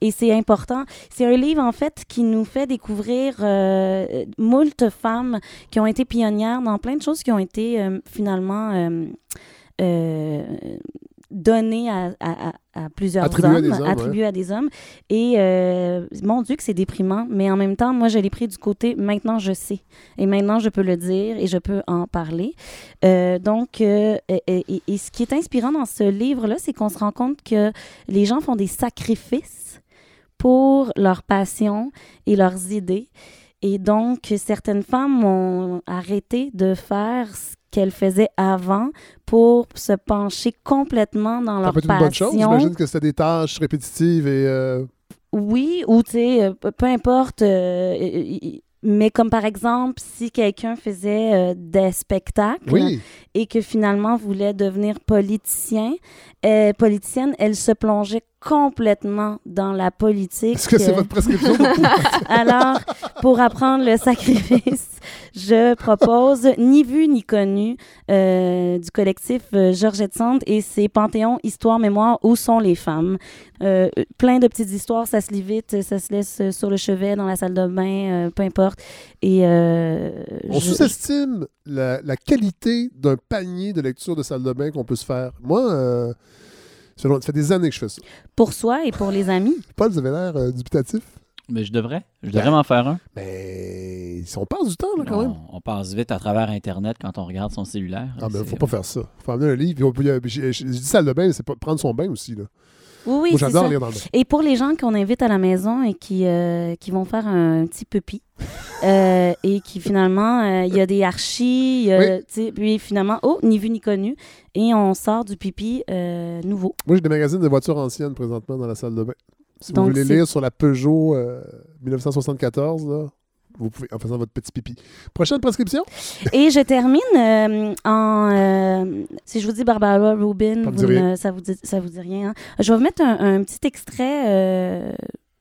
et c'est important. C'est un livre, en fait, qui nous fait découvrir euh, moult femmes qui ont été pionnières dans plein de choses qui ont été euh, finalement euh, euh, données à, à- à- à plusieurs à hommes, attribuées à des hommes. Et euh, mon Dieu, que c'est déprimant, mais en même temps, moi, je l'ai pris du côté maintenant, je sais. Et maintenant, je peux le dire et je peux en parler. Euh, donc, euh, et, et- et ce qui est inspirant dans ce livre-là, c'est qu'on se rend compte que les gens font des sacrifices pour leur passion et leurs idées. Et donc, certaines femmes ont arrêté de faire ce qu'elles faisaient avant pour se pencher complètement dans Ça leur peut être une bonne chose. passion. J'imagine que c'était des tâches répétitives et. euh, Oui, ou tu sais, euh, peu importe. euh, mais comme par exemple, si quelqu'un faisait euh, des spectacles Oui. et que finalement voulait devenir politicien, euh, politicienne, elle se plongeait complètement dans la politique. Est-ce que c'est votre prescription alors, pour apprendre le sacrifice, je propose Ni vu ni connu euh, du collectif euh, Georgette Sand et c'est Panthéon, Histoire, Mémoire, Où sont les femmes? Euh, plein de petites histoires, ça se lit vite, ça se laisse sur le chevet, dans la salle de bain, euh, peu importe. Et On je- sous-estime la, la qualité d'un panier de lecture de salle de bain qu'on peut se faire. Moi, euh, ça fait- ça fait des années que je fais ça. pour soi et pour les amis. Paul, vous avez l'air euh, dubitatif. Mais je devrais. Je devrais m'en faire un. Mais si on passe du temps, là, quand on, même. on passe vite à travers Internet quand on regarde son cellulaire. Ah, mais C'est- faut pas faire ça. Faut amener un livre. puis on peut y- J'ai j'ai dit salle de bain, c'est pas prendre son bain aussi. Là. Oui, oui, Moi, j'adore lire dans le bain. Et pour les gens qu'on invite à la maison et qui, euh, qui vont faire un petit pupi, euh, et qui finalement, euh, il y a des archis, y a, Oui. puis finalement, oh, ni vu ni connu, et on sort du pipi euh, nouveau. Moi, j'ai des magazines de voitures anciennes présentement dans la salle de bain. Si Donc, vous voulez lire sur la Peugeot euh, 1974, là, vous pouvez en faisant votre petit pipi. Prochaine prescription? Et je termine euh, en. euh, si je vous dis Barbara Rubin, Ça vous ne- ça vous dit, ça vous dit rien. hein? Je vais vous mettre un, un petit extrait. euh,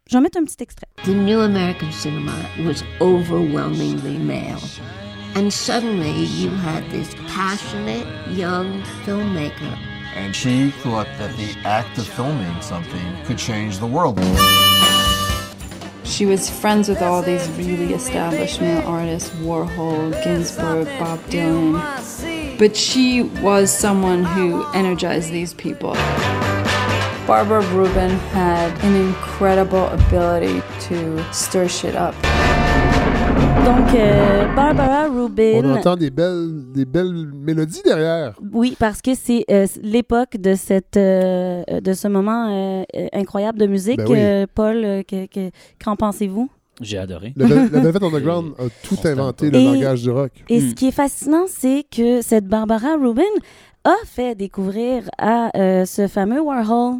je vais mettre un petit extrait. The new American cinema was overwhelmingly male. And suddenly you had this passionate young filmmaker And she thought that the act of filming something could change the world. She was friends with all these really established male artists Warhol, Ginsberg, Bob Dylan. But she was someone who energized these people. Barbara Rubin had an incredible ability to stir shit up. Donc, euh, Barbara Rubin. On entend des belles, des belles mélodies derrière. Oui, parce que c'est euh, l'époque de cette euh, de ce moment incroyable de musique. Ben oui. Euh, Paul, que- que- qu'en pensez-vous? J'ai adoré. Le, Vel- le Velvet Underground a tout On inventé, le. Et- langage du rock. Et Hmm. ce qui est fascinant, c'est que cette Barbara Rubin a fait découvrir à euh, ce fameux Warhol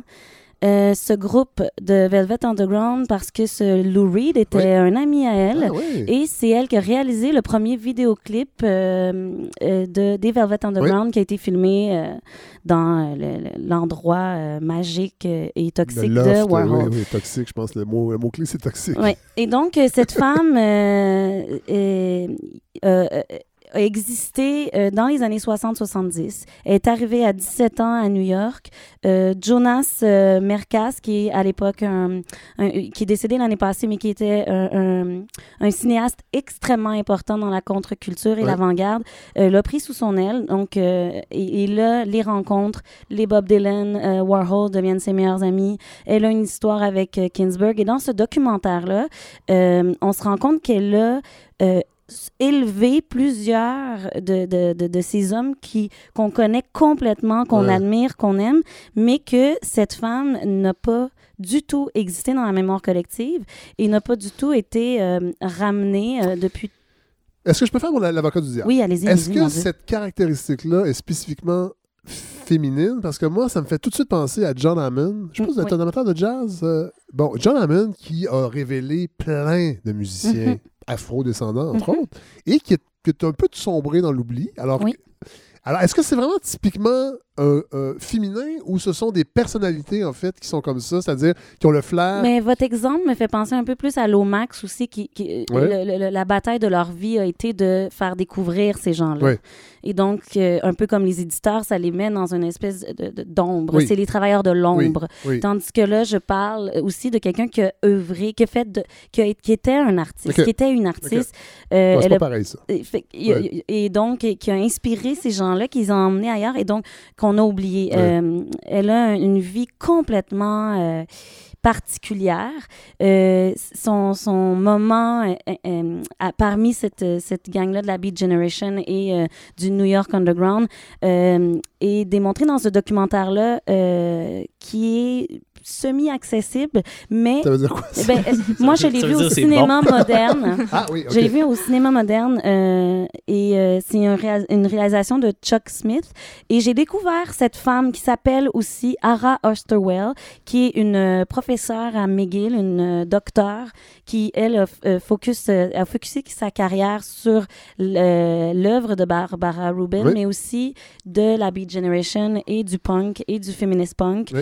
euh, ce groupe de Velvet Underground parce que ce Lou Reed était Oui. un ami à elle. Ah oui. Et c'est elle qui a réalisé le premier vidéoclip euh, euh, de, des Velvet Underground qui a été filmé dans le- le- l'endroit magique et toxique loft, de Warhol. oui, toxique, je pense. Le mot- le mot-clé, c'est toxique. Et donc, euh, cette femme a existé euh, dans les années 60-70. Elle est arrivée à 17 ans à New York. Euh, Jonas euh, Merkas, qui est à l'époque un, un- qui est décédé l'année passée, mais qui était un, cinéaste extrêmement important dans la contre-culture et Ouais. l'avant-garde, euh, l'a pris sous son aile. Donc, et, et là, les rencontres, les Bob Dylan, Warhol deviennent ses meilleurs amis. Elle a une histoire avec Ginsberg. Et dans ce documentaire-là, on se rend compte qu'elle a euh, élevé plusieurs de, de, de, de ces hommes qui qu'on connaît complètement, qu'on Ouais. admire, qu'on aime, mais que cette femme n'a pas du tout existé dans la mémoire collective et n'a pas du tout été euh, ramenée euh, depuis... Est-ce que je peux faire mon- l'avocat du diable? Oui, allez-y. Est-ce que cette caractéristique-là est spécifiquement féminine? Parce que moi, ça me fait tout de suite penser à John Hammond. Je pas si vous êtes un amateur de jazz. euh, Bon, John Hammond qui a révélé plein de musiciens. afro-descendants, entre Mhm. autres, et qui est, qui est un peu sombré dans l'oubli. Alors, Oui. alors est-ce que c'est vraiment typiquement euh, euh, féminin ou ce sont des personnalités, en fait, qui sont comme ça, c'est-à-dire qui ont le flair? Mais votre exemple me fait penser un peu plus à Lomax aussi, qui, qui- Ouais. le- le- la bataille de leur vie a été de faire découvrir ces gens-là. Ouais. Et donc, euh, un peu comme les éditeurs, ça les met dans une espèce d'ombre. Oui. C'est les travailleurs de l'ombre. Oui. Tandis que là, je parle aussi de quelqu'un qui a œuvré, qui, a fait de- qui, a- qui était un artiste, Ok. qui était une artiste. Euh, Ouais, c'est elle pas a- pareil, ça. et, fait- et- Ouais. et donc, qui a inspiré ces gens-là, qui les a emmenés ailleurs et donc qu'on a oublié. Ouais. Euh, elle a une vie complètement euh, particulière. Euh, son, son moment euh, euh, à- parmi cette, cette gang-là de la Beat Generation et euh, du New York Underground euh, est démontré dans ce documentaire-là euh, qui est semi-accessible, mais Ça veut dire quoi? ça? ben, moi, je l'ai vu au cinéma moderne. Ah. Je l'ai vu au cinéma moderne euh, et euh, c'est un réa- une réalisation de Chuck Smith. Et j'ai découvert cette femme qui s'appelle aussi Ara Osterwell, qui est une euh, professeure à McGill, une euh, docteure qui, elle, a, euh, focus, euh, a focusé sa carrière sur l'œuvre de Barbara Rubin, Oui. mais aussi de la Beat Generation et du punk et du feminist punk. Oui.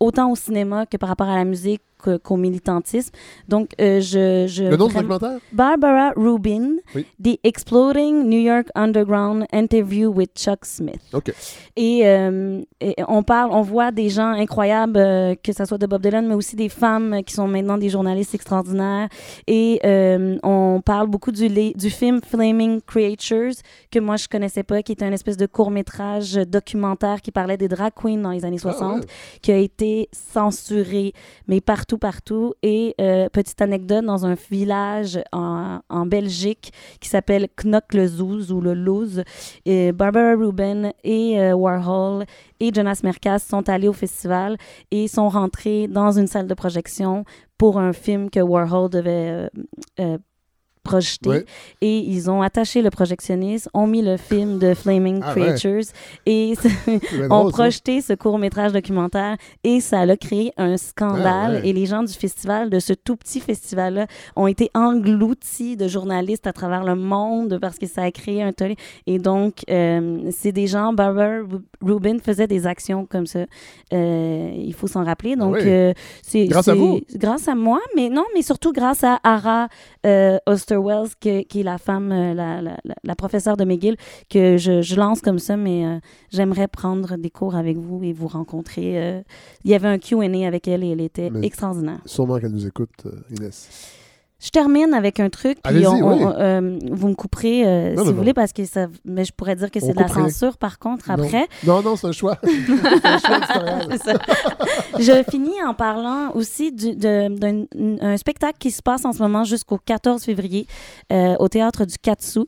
autant au cinéma que par rapport à la musique que- qu'au militantisme. Donc, euh, je, je... Le nom du documentaire? Barbara Rubin, Oui. The Exploding New York Underground Interview with Chuck Smith. OK. Et, euh, et on parle, on voit des gens incroyables, euh, que ce soit de Bob Dylan, mais aussi des femmes qui sont maintenant des journalistes extraordinaires. Et on parle beaucoup du, film Flaming Creatures, que moi je connaissais pas, qui était un espèce de court-métrage documentaire qui parlait des drag queens dans les années 60 Ah, ouais. qui a été censuré, mais partout, partout. Et euh, petite anecdote, dans un village en, Belgique qui s'appelle Knock-le-Zouz ou le Louz, et Barbara Rubin et euh, Warhol et Jonas Merkas sont allés au festival et sont rentrés dans une salle de projection pour un film que Warhol devait euh, Ouais. Et ils ont attaché le projectionniste, ont mis le film de Flaming Ah ouais. Creatures et ont drôle, ça. projeté ce court-métrage documentaire et ça a créé un scandale. Ah ouais. Et les gens du festival, de ce tout petit festival-là, ont été engloutis de journalistes à travers le monde parce que ça a créé un tollé. Et donc, euh, c'est des gens, Barbara Ru- Rubin faisait des actions comme ça. Euh, il faut s'en rappeler. Donc, Ah oui. euh, c'est Grâce à vous. Grâce à moi, mais non, mais surtout grâce à Ara que- qui est la femme, euh, la, la- professeure de McGill, que je, je lance comme ça, mais euh, j'aimerais prendre des cours avec vous et vous rencontrer. euh. il y avait un Q&A avec elle et elle était Mais- extraordinaire. Sûrement qu'elle nous écoute, Inès. Je termine avec un truc, puis on- on- oui. euh, vous me couperez euh, Non, si non, vous voulez, parce que ça, mais je pourrais dire que c'est de la censure, par contre, après. Non, non, c'est un choix. un choix ça. Je finis en parlant aussi d'un un spectacle qui se passe en ce moment jusqu'au 14 février euh, au théâtre du Katsu,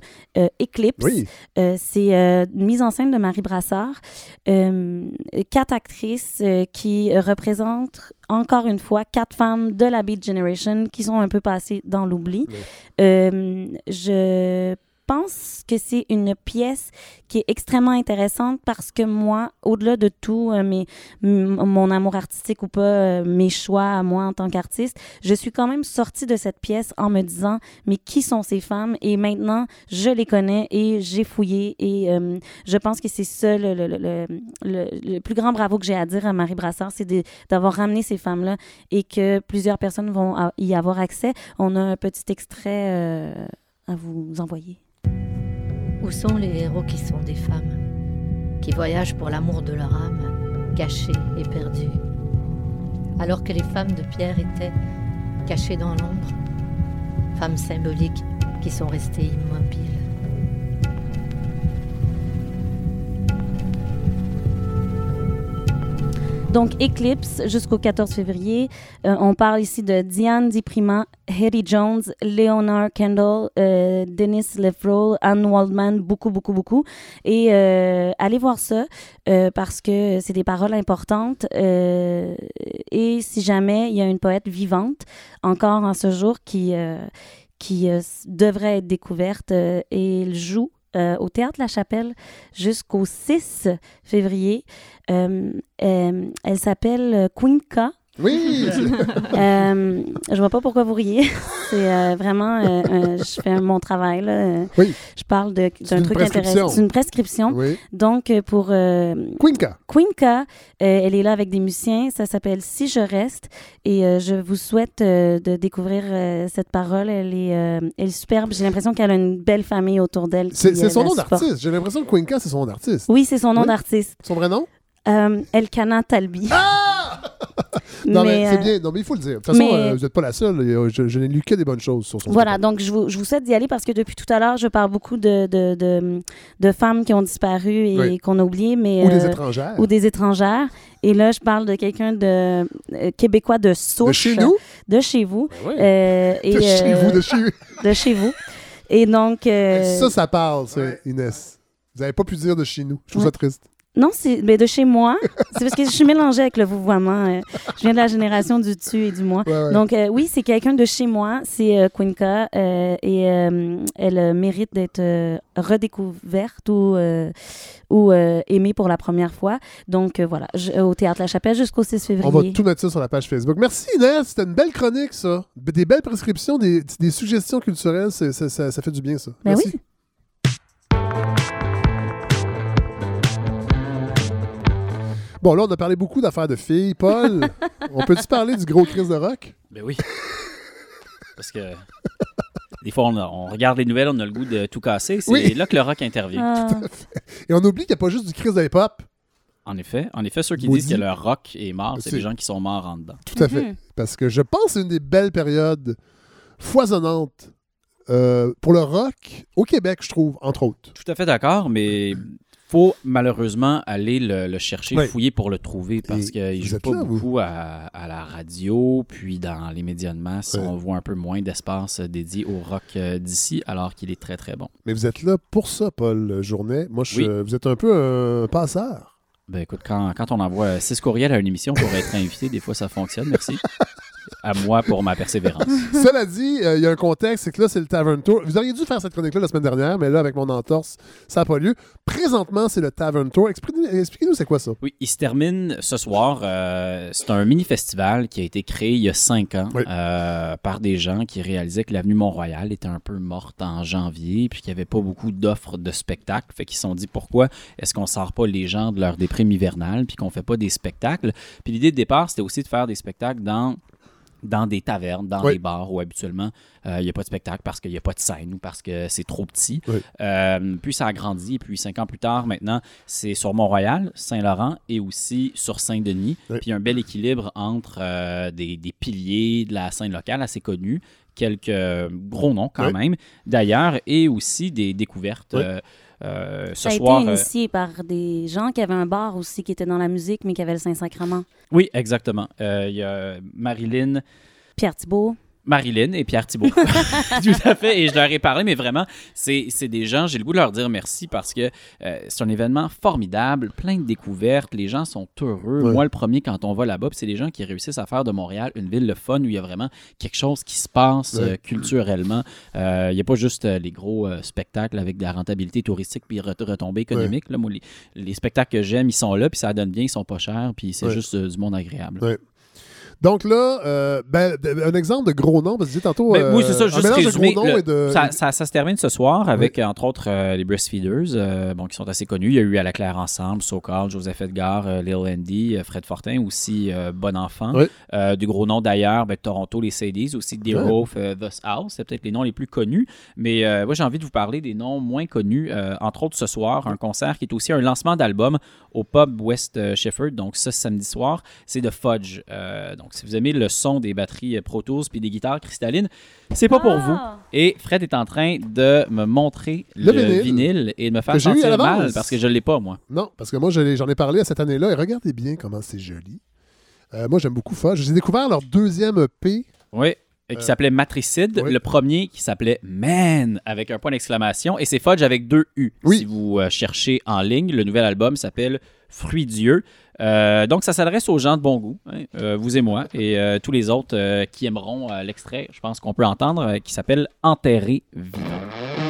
Eclipse. Oui. C'est une mise en scène de Marie Brassard. Quatre actrices qui représentent encore une fois quatre femmes de la Beat Generation qui sont un peu passées dans l'oubli. Euh, je pense que c'est une pièce qui est extrêmement intéressante parce que moi, au-delà de tout, euh, mon amour artistique ou pas, euh, mes choix à moi en tant qu'artiste, je suis quand même sortie de cette pièce en me disant, mais qui sont ces femmes? Et maintenant, je les connais et j'ai fouillé et euh, je pense que c'est ça le, plus grand bravo que j'ai à dire à Marie Brassard, c'est d'avoir ramené ces femmes-là et que plusieurs personnes vont y avoir accès. On a un petit extrait euh, à vous envoyer. Où sont les héros qui sont des femmes, qui voyagent pour l'amour de leur âme, cachées et perdues, alors que les femmes de pierre étaient cachées dans l'ombre, femmes symboliques qui sont restées immobiles. Donc, Eclipse jusqu'au 14 février. Euh, on parle ici de Diane Diprima, Hetty Jones, Leonard Kendall, euh, Dennis Anne Waldman, beaucoup, beaucoup, beaucoup. Et euh, allez voir ça euh, parce que c'est des paroles importantes. Euh, et si jamais il y a une poète vivante, encore en ce jour, qui, qui devrait être découverte, et elle joue euh, au Théâtre La Chapelle jusqu'au 6 février. Euh, euh, elle s'appelle Queen. Oui! Euh, je vois pas pourquoi vous riez. C'est euh, vraiment, euh, je fais mon travail. Là. Oui. Je parle d'un truc prescription. intéressant. C'est une prescription. oui. Donc, euh, pour. Queenka, euh, elle est là avec des musiciens. Ça s'appelle Si je reste. Et je vous souhaite de découvrir cette parole. Elle est, elle est superbe. J'ai l'impression qu'elle a une belle famille autour d'elle. C'est son nom d'artiste. J'ai l'impression que Queenka, c'est son nom d'artiste. Oui, c'est son nom Oui. d'artiste. Son vrai nom? Euh, Elkana Talbi. Non, mais, c'est euh, bien. Non, mais il faut le dire. De toute façon, mais- euh, vous n'êtes pas la seule. Je, je n'ai lu que des bonnes choses sur son Voilà, donc je vous, je vous souhaite d'y aller parce que depuis tout à l'heure, je parle beaucoup de, de, de, de femmes qui ont disparu et Oui. qu'on a oubliées, mais... Ou des euh, étrangères. Ou des étrangères. Et là, je parle de quelqu'un de euh, québécois de souche. De chez nous? De chez vous. Ben oui. Et, De chez vous, de chez de chez vous. Et donc... Ça, ça parle, ça, Inès. Vous n'avez pas pu dire de chez nous. Je trouve ça triste. Non, c'est mais de chez moi. c'est parce que je suis mélangée avec le vouvoiement. euh, je viens de la génération du tu et du moi. Ouais, ouais. Donc, euh, oui, c'est quelqu'un de chez moi. C'est euh, Quinca. euh, et euh, elle mérite d'être redécouverte ou, ou aimée pour la première fois. Donc, voilà, je- au Théâtre La Chapelle jusqu'au 6 février. On va tout mettre ça sur la page Facebook. Merci Inès, c'était une belle chronique ça. Des belles prescriptions, des, des suggestions culturelles, ça, ça fait du bien ça. Ben Merci. oui. Bon, là, on a parlé beaucoup d'affaires de filles. Paul, on peut-tu parler du gros crise de rock? Ben oui. Parce que des fois, on, a- on regarde les nouvelles, on a le goût de tout casser. C'est Oui. là que le rock intervient. Ah. Et on oublie qu'il n'y a pas juste du crise de hip-hop. En effet, en effet, ceux qui Maudit. disent que le rock est mort, c'est des gens qui sont morts en dedans. Tout à fait. Parce que je pense que c'est une des belles périodes foisonnantes euh, pour le rock au Québec, je trouve, entre autres. Tout à fait d'accord, mais faut malheureusement aller le, le chercher, fouiller pour le trouver parce qu'il joue pas là, vous. beaucoup à, à la radio, puis dans les médias de masse, on voit un peu moins d'espace dédié au rock euh, d'ici, alors qu'il est très très bon. Mais vous êtes là pour ça, Paul Journet. Moi, je, Oui. vous êtes un peu un passeur. Ben écoute, quand, quand on envoie six courriels à une émission pour être invité, des fois ça fonctionne, merci. À moi pour ma persévérance. Cela dit, euh, il y a un contexte, c'est que là, c'est le Tavern Tour. Vous auriez dû faire cette chronique-là la semaine dernière, mais là, avec mon entorse, ça n'a pas lieu. Présentement, c'est le Tavern Tour. Expliquez- Expliquez-nous, c'est quoi ça? Oui, il se termine ce soir. euh, c'est un mini-festival qui a été créé il y a cinq ans Oui. euh, par des gens qui réalisaient que l'avenue Mont-Royal était un peu morte en janvier, puis qu'il n'y avait pas beaucoup d'offres de spectacles. Fait qu'ils se sont dit pourquoi est-ce qu'on sort pas les gens de leur déprime hivernale, puis qu'on fait pas des spectacles? Puis l'idée de départ, c'était aussi de faire des spectacles dans dans des tavernes, dans Oui. des bars où habituellement euh, il n'y a pas de spectacle parce qu'il n'y a pas de scène ou parce que c'est trop petit. Oui. Euh, puis ça a grandi, et puis cinq ans plus tard, maintenant, c'est sur Mont-Royal, Saint-Laurent et aussi sur Saint-Denis. Oui. Puis un bel équilibre entre euh, des, des piliers de la scène locale assez connus, quelques gros noms quand même, d'ailleurs, et aussi des découvertes. Euh, ce Ça a soir, été euh, initié par des gens qui avaient un bar aussi, qui étaient dans la musique, mais qui avaient le Saint-Sacrement. oui, exactement. Euh, Il y a Marilyn, Pierre Thibault. Marilyn et Pierre Thibault. Tout à fait. Et je leur ai parlé, mais vraiment, c'est c'est des gens, j'ai le goût de leur dire merci parce que euh, c'est un événement formidable, plein de découvertes. Les gens sont heureux. Ouais. Moi, le premier, quand on va là-bas, c'est des gens qui réussissent à faire de Montréal une ville le fun où il y a vraiment quelque chose qui se passe euh, culturellement. Euh, Il n'y a pas juste euh, les gros euh, spectacles avec de la rentabilité touristique puis ret- retombées économiques. Là, moi, les, les spectacles que j'aime, ils sont là, puis ça donne bien, ils sont pas chers, puis c'est juste euh, du monde agréable. Donc là, euh, ben, un exemple de gros nom, parce que tantôt. Ben, oui, c'est ça, euh, un juste résumé, de gros noms le- et de. ça, ça- ça se termine ce soir avec, entre autres, euh, les Breastfeeders, euh, bon, qui sont assez connus. Il y a eu À la Claire Ensemble, So Called, Joseph Edgar, Lil Andy, Fred Fortin, aussi Bon Enfant. Oui. Du gros nom d'ailleurs, ben, Toronto, les Sadies, aussi Deerhoof, euh, Thus House, c'est peut-être les noms les plus connus. Mais moi, j'ai envie de vous parler des noms moins connus. Entre autres, ce soir, un concert qui est aussi un lancement d'album au pub West Shefford. Donc, ça, samedi soir, c'est de Fudge. Euh, donc, si vous aimez le son des batteries euh, Pro Tools puis des guitares cristallines, c'est pas pour vous. Ah! Et Fred est en train de me montrer Le le, vinyle. vinyle. et de me faire Que j'ai eu à sentir l'avance. mal parce que je l'ai pas, moi. Non, parce que moi, je j'en ai parlé à cette année-là et regardez bien comment c'est joli. Euh, moi, j'aime beaucoup Fudge. J'ai découvert leur deuxième EP. Oui. euh, Qui s'appelait Matricide. oui. Le premier qui s'appelait Man avec un point d'exclamation. Et c'est Fudge avec deux U. Oui. Si vous euh, cherchez en ligne, le nouvel album s'appelle Fruit Dieu. Euh, donc, ça s'adresse aux gens de bon goût, hein, euh, vous et moi, et euh, tous les autres qui aimeront l'extrait, je pense qu'on peut entendre, qui s'appelle Enterré vivant.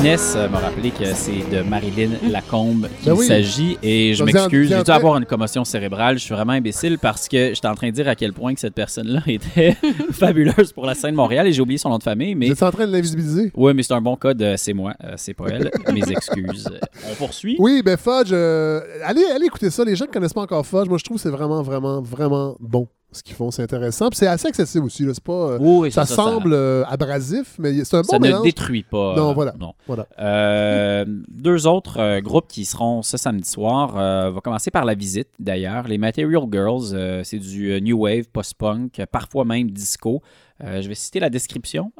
Inès euh, m'a rappelé que c'est de Marilyn Lacombe qu'il Ben oui. s'agit et je m'excuse. J'ai dû avoir une commotion cérébrale? Je suis vraiment imbécile parce que j'étais en train de dire à quel point que cette personne-là était fabuleuse pour la scène Montréal et j'ai oublié son nom de famille. Mais Vous êtes en train de l'invisibiliser? oui, mais c'est un bon code. C'est moi, euh, c'est pas elle. Mes excuses. On poursuit? Oui, ben Fudge, euh, allez, allez écouter ça. Les gens qui connaissent pas encore Fudge, moi je trouve que c'est vraiment, vraiment, vraiment bon ce qu'ils font. C'est intéressant. Puis c'est assez accessible aussi. là. C'est pas, euh, Oui, ça, c'est ça, ça- semble euh, abrasif, mais c'est un bon ça ne détruit pas. Non, euh, voilà. Non. Voilà. Euh, deux autres euh, groupes qui seront ce samedi soir. Euh, on va commencer par la visite, d'ailleurs. Les Material Girls, c'est du new wave, post-punk, parfois même disco. Je vais citer la description,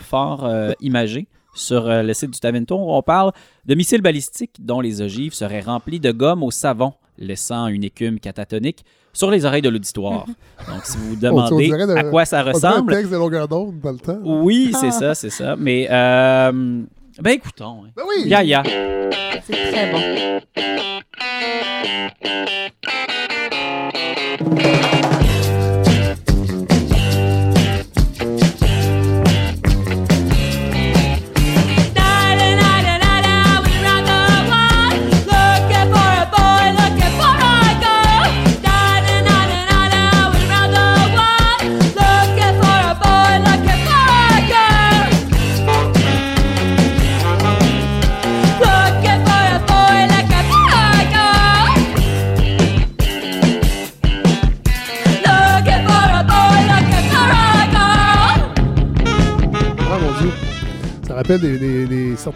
fort imagée. Sur le site du Tavento, on parle de missiles balistiques dont les ogives seraient remplies de gomme au savon, laissant une écume catatonique sur les oreilles de l'auditoire. Donc, si vous vous On- on demandez de- à quoi ça dirait un ressemble, texte de longueur d'onde dans le temps. oui, c'est ça, c'est ça. Mais, euh, ben écoutons. hein. Ben oui! Gaïa. C'est très bon.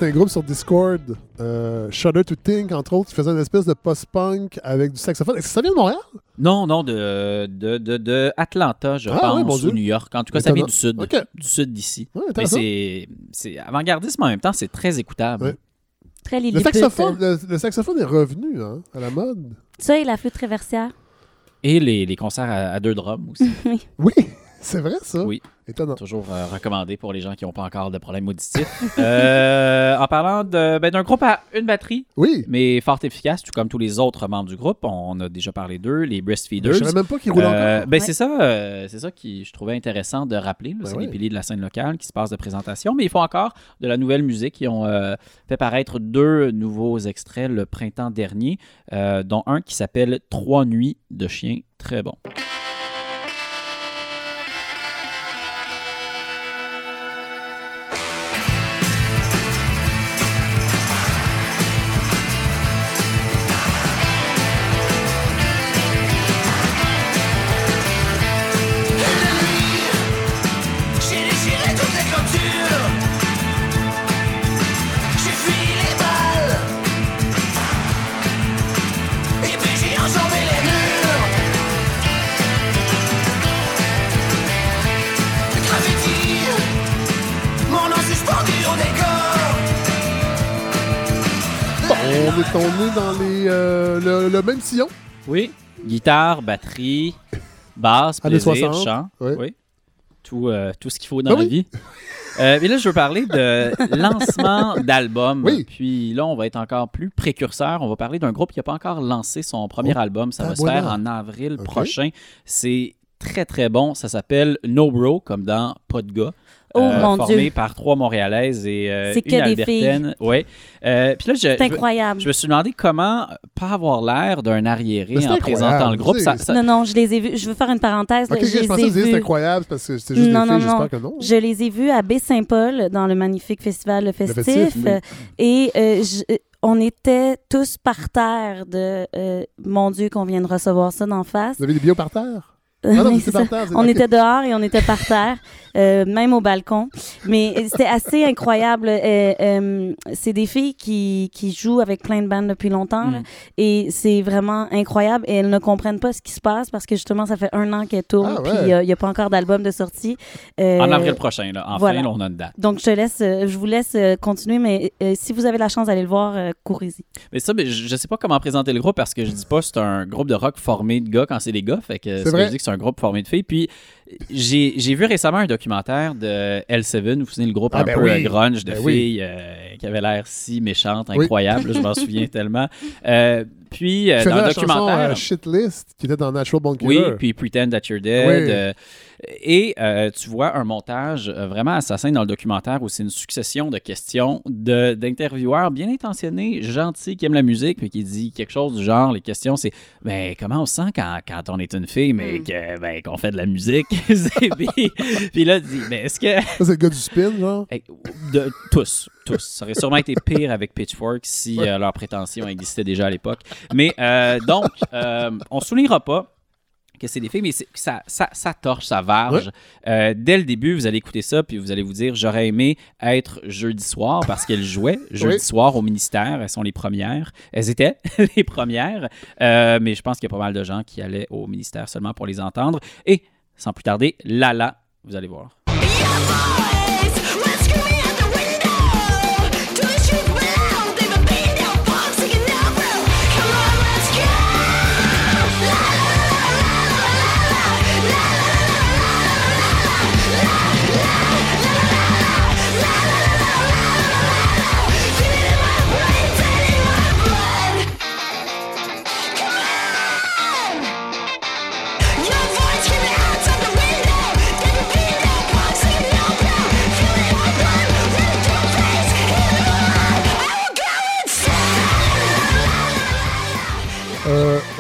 Des- certains groupes sur Discord, euh, Shudder to Think, entre autres, qui faisaient une espèce de post-punk avec du saxophone. Est-ce que ça vient de Montréal? Non, non, de, de, de, de Atlanta, je Ah, pense, mon ou. New York. En tout cas, ça vient Étonnant. du sud. Du sud d'ici. Ouais, Mais intéressant. c'est c'est avant-gardiste, mais en même temps, c'est très écoutable. Ouais. Très Le saxophone, le, le saxophone est revenu hein, à la mode. Ça et la flûte traversière. Et les, les concerts à, à deux drums aussi. Oui, c'est vrai ça. Oui. Étonnant. Toujours euh, recommandé pour les gens qui n'ont pas encore de problème auditif. Euh, en parlant ben, d'un groupe à une batterie, Oui. mais fort efficace, tout comme tous les autres membres du groupe. On a déjà parlé d'eux, les Breastfeeders. Je savais même pas qu'ils roulaient Euh, encore. ben Ouais. c'est ça, euh, c'est ça qui je trouvais intéressant de rappeler. Ben c'est ouais. les piliers de la scène locale qui se passent de présentation, mais ils font encore de la nouvelle musique. Ils ont euh, fait paraître deux nouveaux extraits le printemps dernier, euh, dont un qui s'appelle Trois nuits de chien, très bon. Le, même sillon? Oui, guitare, batterie, basse, plaisir, 60, chant. Oui. Tout, euh, tout ce qu'il faut dans Ah la oui? vie. Euh, mais là, je veux parler de lancement d'album. Oui. Puis là, on va être encore plus précurseur. On va parler d'un groupe qui n'a pas encore lancé son premier Oh, album. Ça va se faire en avril prochain. C'est très, très bon. Ça s'appelle No Bro, comme dans Pas de gars. Oh, mon formé Dieu. par trois Montréalaises et euh, C'est une que des Albertaine. Ouais. Euh, puis là, je, C'est je veux- incroyable. je me suis demandé comment pas avoir l'air d'un arriéré en présentant le groupe. Ça- ça- Non, non, je les ai vus. Je veux faire une parenthèse. là. Ok, ok, je je pensais les que ai c'était vus. incroyable parce que c'était juste Non, des non, filles, non. que non. Je les ai vus à Baie-Saint-Paul dans le magnifique festival Le Festif. Festif, oui. euh, Et euh, je- on était tous par terre de euh, mon Dieu qu'on vient de recevoir ça d'en face. Vous avez des bio par terre? Euh, Ah non, étiez par terre, On était dehors et on était par terre, euh, même au balcon. Mais euh, c'était assez incroyable. Euh, euh, c'est des filles qui, qui jouent avec plein de bandes depuis longtemps. là. Mm. et c'est vraiment incroyable. Et elles ne comprennent pas ce qui se passe parce que justement, ça fait un an qu'elles tournent. Ah ouais. Puis il n'y a pas encore d'album de sortie. Euh, En avril prochain, là. Enfin, voilà. là, on a une date. Donc, je te laisse, je vous laisse continuer, mais euh, si vous avez la chance d'aller le voir, euh, courez-y. Mais ça, je je sais pas comment présenter le groupe parce que je dis pas c'est un groupe de rock formé de gars quand c'est des gars. Fait que ce que vrai. je dis que c'est un groupe formé de filles. Puis j'ai vu récemment un documentaire de L7, vous savez, le groupe Ah, un ben peu oui. euh, grunge de Ben oui. filles euh, qui avait l'air si méchante, Oui. incroyable. je m'en souviens tellement. Euh, puis euh, dans le la chanson documentaire. euh, Shitlist qui était dans Natural Born Oui, Killer. puis Pretend That You're Dead. Oui. euh, Et euh, tu vois un montage vraiment assassin dans le documentaire où c'est une succession de questions de- d'intervieweurs bien intentionnés, gentils, qui aiment la musique, puis qui dit quelque chose du genre, les questions, c'est ben, comment on se sent quand, quand on est une fille, mais que, ben, qu'on fait de la musique? Puis, puis là, tu dis, ben, est-ce que... Ça, c'est le gars du spin, genre? De, tous, tous. Ça aurait sûrement été pire avec Pitchfork si Ouais. euh, leur prétention existait déjà à l'époque. Mais euh, donc, euh, on ne soulignera pas que c'est des filles, mais ça, ça, ça torche, ça varge. Euh, dès le début, vous allez écouter ça, puis vous allez vous dire j'aurais aimé être jeudi soir parce qu'elles jouaient jeudi Oui. soir au ministère. Elles sont les premières. Elles étaient les premières. Euh, mais je pense qu'il y a pas mal de gens qui allaient au ministère seulement pour les entendre. Et sans plus tarder, Lala, vous allez voir.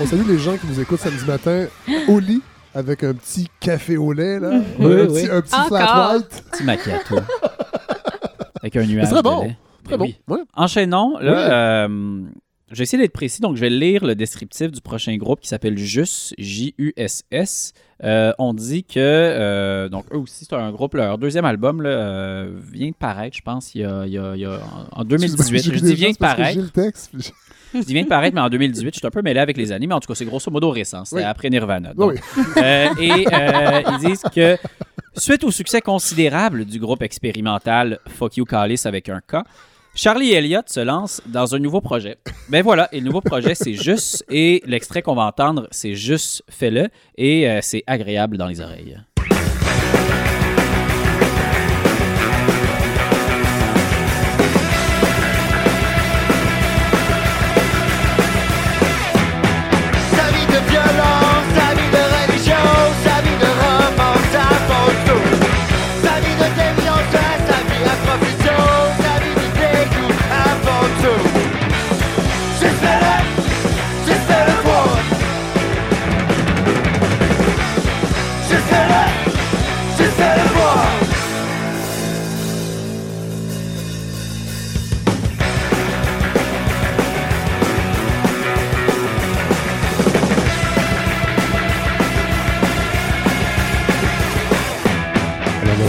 On salue les gens qui nous écoutent samedi matin au lit avec un petit café au lait, là. Oui, un, oui. Petit, un petit Encore. flat white. Petit macchiato. Avec un nuage. C'est très bon. de lait. Très bon. oui. Ouais. Enchaînons. Là, euh, je vais essayer d'être précis, donc je vais lire le descriptif du prochain groupe qui s'appelle JUS, J-U-S-S. Euh, on dit que, euh, donc eux aussi, c'est un groupe, leur deuxième album là, euh, vient de paraître, je pense, il y a, il y a- il y a- en en 2018. Excuse-moi, Je dis vient de paraître. J'ai le texte. puis j'ai- Je dis vient de paraître, mais en 2018, je suis un peu mêlé avec les années, mais en tout cas, c'est grosso modo récent. C'était Oui. après Nirvana. Donc, oui. euh, et euh, ils disent que suite au succès considérable du groupe expérimental Fuck You Callis avec un K, Charlie Elliott se lance dans un nouveau projet. Ben voilà, et le nouveau projet, c'est juste, et l'extrait qu'on va entendre, c'est juste fais-le, et euh, c'est agréable dans les oreilles.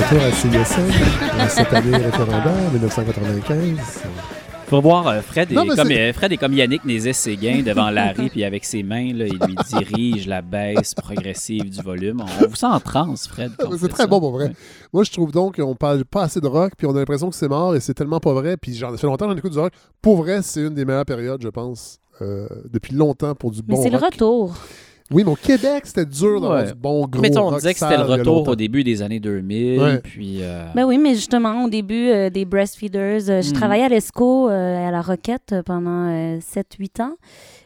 Retour à CISM, cette année référendaire, 1995. Faut voir, euh, Fred, est Non, mais comme, euh, Fred est comme Yannick Nézet-Séguin devant Larry, puis avec ses mains, là, il lui dirige la baisse progressive du volume. On vous sent en transe, Fred. C'est très ça. bon pour vrai. Ouais. Moi, je trouve donc qu'on parle pas assez de rock, puis on a l'impression que c'est mort, et c'est tellement pas vrai. Puis j'en ça fait longtemps que j'en écoute du rock. Pour vrai, c'est une des meilleures périodes, je pense, euh, depuis longtemps pour du Mais bon c'est le retour. Oui, mais au Québec, c'était dur d'avoir Ouais. du bon gros Mais on disait que c'était le retour au début des années 2000, Ouais. puis... euh, Ben oui, mais justement, au début euh, des breastfeeders, euh, j'ai Mhm. travaillé à l'ESCO euh, à la Roquette euh, pendant 7-8 ans.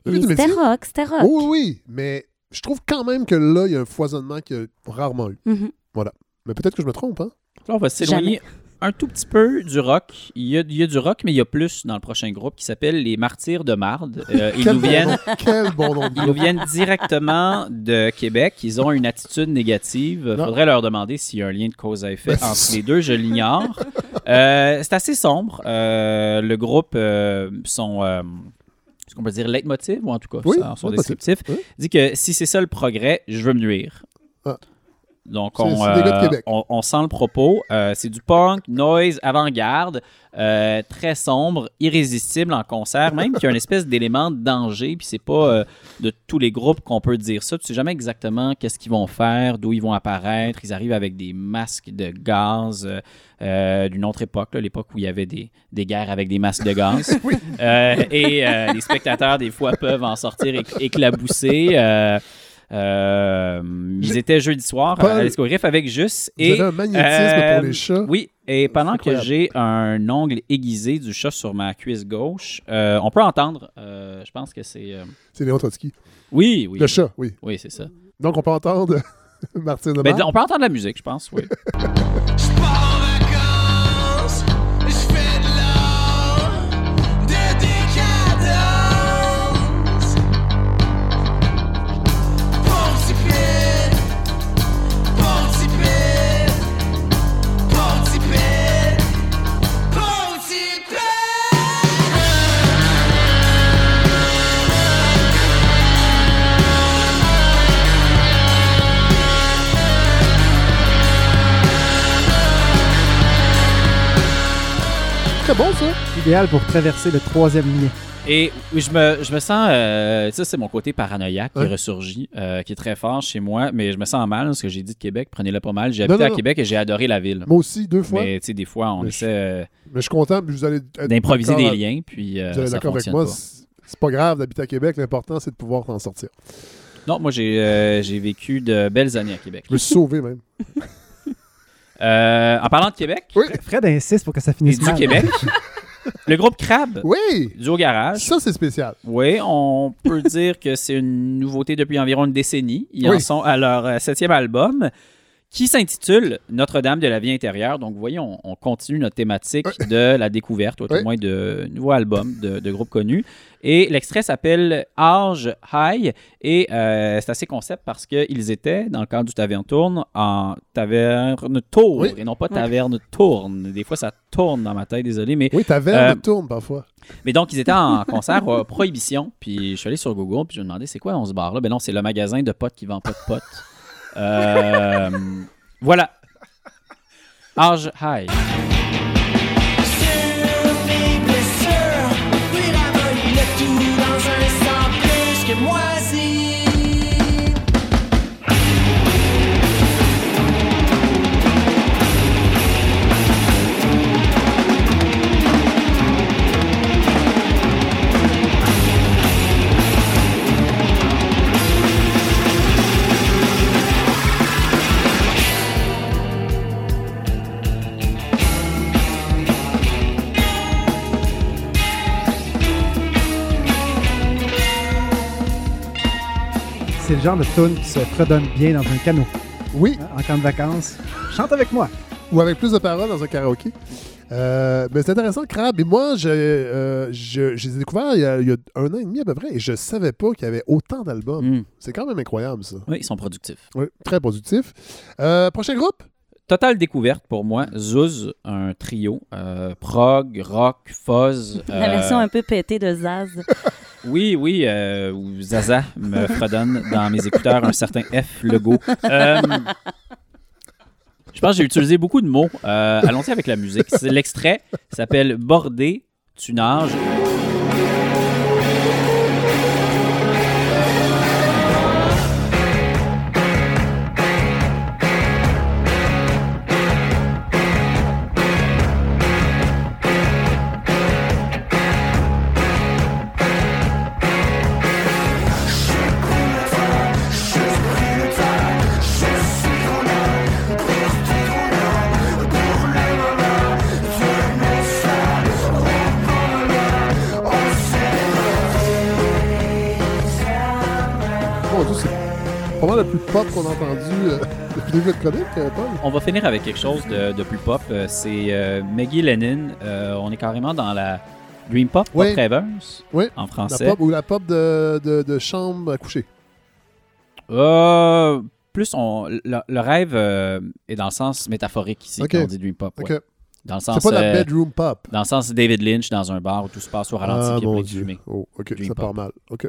Oui, c'était rock, c'était rock. Oui, oui, mais je trouve quand même que là, il y a un foisonnement qu'il y a rarement eu. Mhm. Voilà. Mais peut-être que je me trompe, hein? Là, on va s'éloigner un tout petit peu du rock. Il y, a, il y a du rock, mais il y a plus dans le prochain groupe qui s'appelle Les Martyrs de Marde. Euh, ils, nous viennent. Quel bon nom ils nous viennent directement de Québec. Ils ont une attitude négative. Il faudrait leur demander s'il y a un lien de cause à effet Ben, entre les deux. Je l'ignore. Euh, c'est assez sombre. Euh, le groupe, son... euh, ce qu'on peut dire leitmotiv, ou en tout cas, Oui, ça, son descriptif, Oui. dit que si c'est ça le progrès, je veux me nuire. Ah. Donc, on, euh, on, on sent le propos. Euh, c'est du punk, noise, avant-garde, euh, très sombre, irrésistible en concert, même qu'il y a une espèce d'élément de danger. Puis c'est pas de tous les groupes qu'on peut dire ça. Tu sais jamais exactement qu'est-ce qu'ils vont faire, d'où ils vont apparaître. Ils arrivent avec des masques de gaz d'une autre époque, l'époque où il y avait des, des guerres avec des masques de gaz. Et les spectateurs, des fois, peuvent en sortir éc- éclaboussés. Euh, euh, ils étaient jeudi soir Paul, à l'Escogriffe avec Juste. Vous Et, avez un magnétisme euh, pour les chats. Oui, et pendant que j'ai un ongle aiguisé du chat sur ma cuisse gauche, euh, on peut entendre, euh, je pense que c'est... euh, C'est Léon Trotsky. Oui, oui. Le chat, oui. Oui, c'est ça. Donc, on peut entendre Martine Ben, on peut entendre la musique, je pense, oui. Très bon, ça. Idéal pour traverser le troisième lien. Et oui, je me, je me sens. euh, ça, c'est mon côté paranoïaque qui Ouais. ressurgit, euh, qui est très fort chez moi, mais je me sens mal parce que j'ai dit de Québec, prenez-le pas mal. J'ai Non, habité non, à. Québec et j'ai adoré la ville. Moi aussi, deux fois. Mais tu sais, des fois, on Mais essaie euh, Mais je suis content, puis vous allez d'improviser des liens, puis euh, Vous allez ça d'accord avec moi. pas. C'est c'est pas grave d'habiter à Québec. L'important, c'est de pouvoir t'en sortir. Non, moi, j'ai euh, j'ai vécu de belles années à Québec. Je me suis sauvé, même. Euh, en parlant de Québec Fred insiste pour que ça et finisse du mal. Québec, le groupe Crab Oui! du Haut Garage. Ça, c'est spécial. Oui, on peut dire que c'est une nouveauté depuis environ une décennie. Ils en sont à leur euh, septième album qui s'intitule Notre-Dame de la vie intérieure. Donc, vous voyez, on, on continue notre thématique de la découverte, ou au Oui. moins de nouveaux albums de, de groupes connus. Et l'extrait s'appelle Age High et euh, c'est assez concept parce qu'ils étaient, dans le cadre du Taverne Tourne, en Taverne Tour Oui. et non pas Oui. Taverne Tourne. Des fois, ça tourne dans ma tête, désolé, mais... Oui, ta verre Euh, tourne parfois. mais donc, ils étaient en concert à Prohibition. Puis je suis allé sur Google, puis je me demandais c'est quoi dans ce bar-là. Ben non, c'est le magasin de potes qui vend pas de potes. Euh, voilà. Age High. C'est le genre de tune qui se fredonne bien dans un canot. Oui. Hein, En camp de vacances. Chante avec moi. Ou avec plus de paroles dans un karaoké. Euh, mais c'est intéressant, Crab. Et moi, je, euh, je, je les ai découverts il y, a, il y a un an et demi à peu près et je savais pas qu'il y avait autant d'albums. Mm. C'est quand même incroyable, ça. Oui, ils sont productifs. Oui, très productif. Euh, prochain groupe? Totale découverte pour moi. Zuz, un trio. euh, prog, rock, fuzz. La version un peu pétée de Zaz. Oui, oui, euh, Zaza me fredonne dans mes écouteurs un certain F Lego. Euh, je pense que j'ai utilisé beaucoup de mots. Euh, Allons-y avec la musique. L'extrait s'appelle Bordé, tu nages. Pop qu'on a entendu euh, depuis le début de chronique, euh, Paul? On va finir avec quelque chose de, de plus pop. Euh, C'est euh, Maggie Lennon. Euh, on est carrément dans la Dream Pop, Pop Oui. Rêveuse, Oui. en français. La pop ou la pop de, de, de chambre à coucher. Plus on, le, le rêve est dans le sens métaphorique ici Ok. quand on dit dream pop. Ok. ouais. Dans le C'est sens pas la bedroom pop. Dans le sens David Lynch dans un bar où tout se passe au ralenti Ah, puis il y a mon plein de Dieu. fumée. Oh, ok, Dream ça pop. part mal. Ok.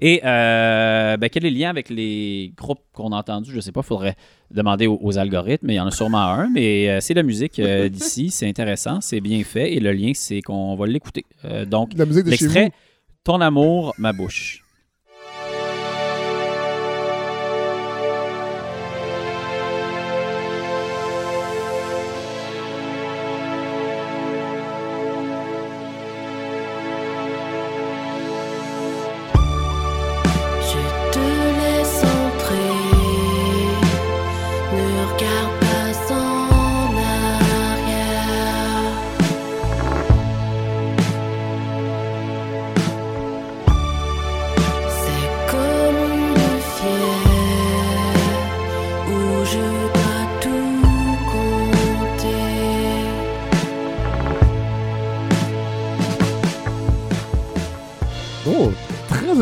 Et euh, ben, quel est le lien avec les groupes qu'on a entendus? Je sais pas, il faudrait demander aux, aux algorithmes, mais il y en a sûrement un. Mais euh, c'est la musique euh, d'ici, c'est intéressant, c'est bien fait. Et le lien, c'est qu'on va l'écouter. Euh, donc, l'extrait. Ton amour, ma bouche.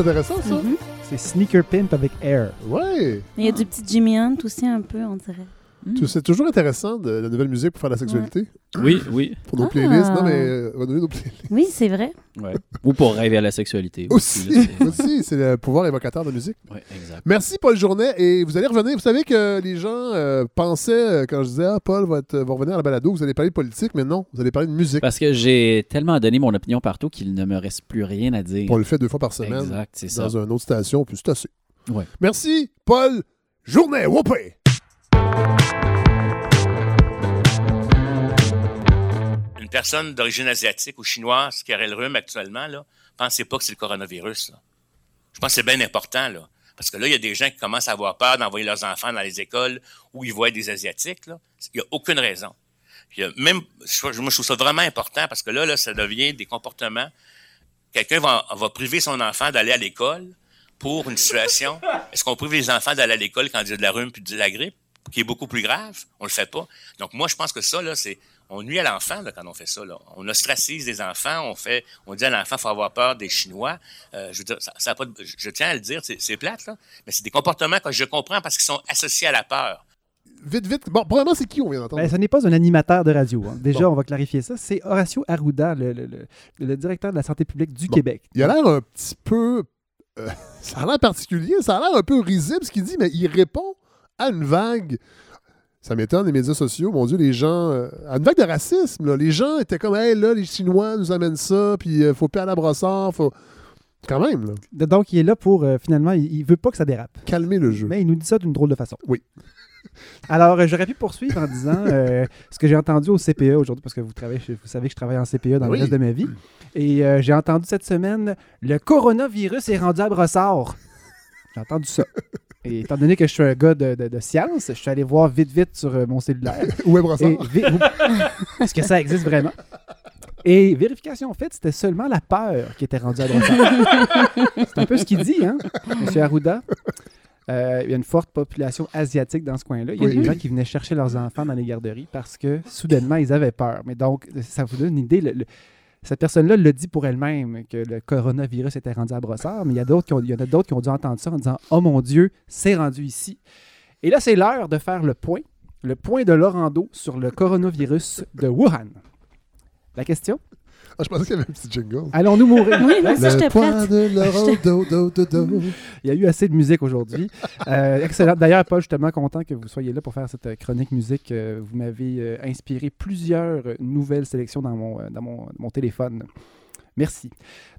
Très intéressant ça. Mhm. C'est Sneaker Pimp avec Air. Ouais. Il y a du petit Jimmy Hunt aussi un peu, on dirait. C'est toujours intéressant de la nouvelle musique pour faire la sexualité. Oui, oui. Pour nos Ah. playlists. Non, mais euh, on va donner nos playlists. Oui, c'est vrai. Ouais. Ou pour rêver à la sexualité. Aussi, aussi, c'est le pouvoir évocateur de la musique. Ouais, exact. Merci Paul Journet et vous allez revenir. Vous savez que les gens euh, pensaient euh, quand je disais ah Paul va, être- va revenir à la balado, vous allez parler de politique, mais non, vous allez parler de musique. Parce que j'ai tellement donné mon opinion partout qu'il ne me reste plus rien à dire. On le fait deux fois par semaine Exact, c'est ça. dans une autre station, puis c'est assez. Ouais. Merci Paul Journet. Whoopé! Personne d'origine asiatique ou chinoise qui aurait le rhume actuellement, là, pensez pas que c'est le coronavirus. là. Je pense que c'est bien important, là. Parce que là, il y a des gens qui commencent à avoir peur d'envoyer leurs enfants dans les écoles où ils voient des Asiatiques. Là. Il n'y a aucune raison. Même, je, moi, je trouve ça vraiment important parce que là, là, ça devient des comportements. Quelqu'un va, va priver son enfant d'aller à l'école pour une situation. Est-ce qu'on prive les enfants d'aller à l'école quand il y a de la rhume puis de la grippe, qui est beaucoup plus grave? On le fait pas. Donc, moi, je pense que ça, là, c'est, on nuit à l'enfant, là, quand on fait ça, là. On ostracise les enfants, on fait, on dit à l'enfant, faut avoir peur des Chinois. Euh, je veux dire, ça, ça a pas de- je, je tiens à le dire, c'est, c'est plate, là. Mais c'est des comportements que je comprends parce qu'ils sont associés à la peur. Vite, vite. Bon, premièrement, c'est qui on vient d'entendre? Ben, ce n'est pas un animateur de radio. hein. Déjà, on va clarifier ça. C'est Horacio Arruda, le, le- le- le directeur de la santé publique du Québec. Il a l'air un petit peu. euh, ça a l'air particulier, ça a l'air un peu risible ce qu'il dit, mais il répond à une vague. Ça m'étonne, les médias sociaux, mon Dieu, les gens. euh, à une vague de racisme, là. Les gens étaient comme, hey, là, les Chinois nous amènent ça, puis euh, faut pas aller à brossard, faut. Quand même, là. Donc, il est là pour, euh, finalement, il, il veut pas que ça dérape. Calmer le jeu. Mais il nous dit ça d'une drôle de façon. Oui. Alors, euh, j'aurais pu poursuivre en disant ce que j'ai entendu au CPE aujourd'hui, parce que vous, travaillez, vous savez que je travaille en CPE dans Oui. le reste de ma vie. Et j'ai entendu cette semaine le coronavirus est rendu à brossard. J'ai entendu ça. Et étant donné que je suis un gars de, de- de science, je suis allé voir vite, vite sur euh, mon cellulaire. Où est brossard? Est-ce que ça existe vraiment? Et vérification faite, c'était seulement la peur qui était rendue à brossard. C'est un peu ce qu'il dit, hein, M. Arruda. Euh, il y a une forte population asiatique dans ce coin-là. Il y a Oui. des gens qui venaient chercher leurs enfants dans les garderies parce que soudainement, ils avaient peur. Mais donc, ça vous donne une idée. le- le- cette personne-là le dit pour elle-même que le coronavirus était rendu à brossard, mais il y, a d'autres il y en a d'autres qui ont dû entendre ça en disant Oh mon Dieu, c'est rendu ici. Et là, c'est l'heure de faire le point, le point de Lorando sur le coronavirus de Wuhan. La question? Ah, je pensais qu'il y avait un petit jingle. Allons-nous mourir? Oui, moi aussi, Le j'étais prête. de. Il y a eu assez de musique aujourd'hui. Euh, excellent. D'ailleurs, Paul, je suis tellement content que vous soyez là pour faire cette chronique musique. Euh, vous m'avez euh, inspiré plusieurs nouvelles sélections dans mon, dans mon, mon téléphone. Merci.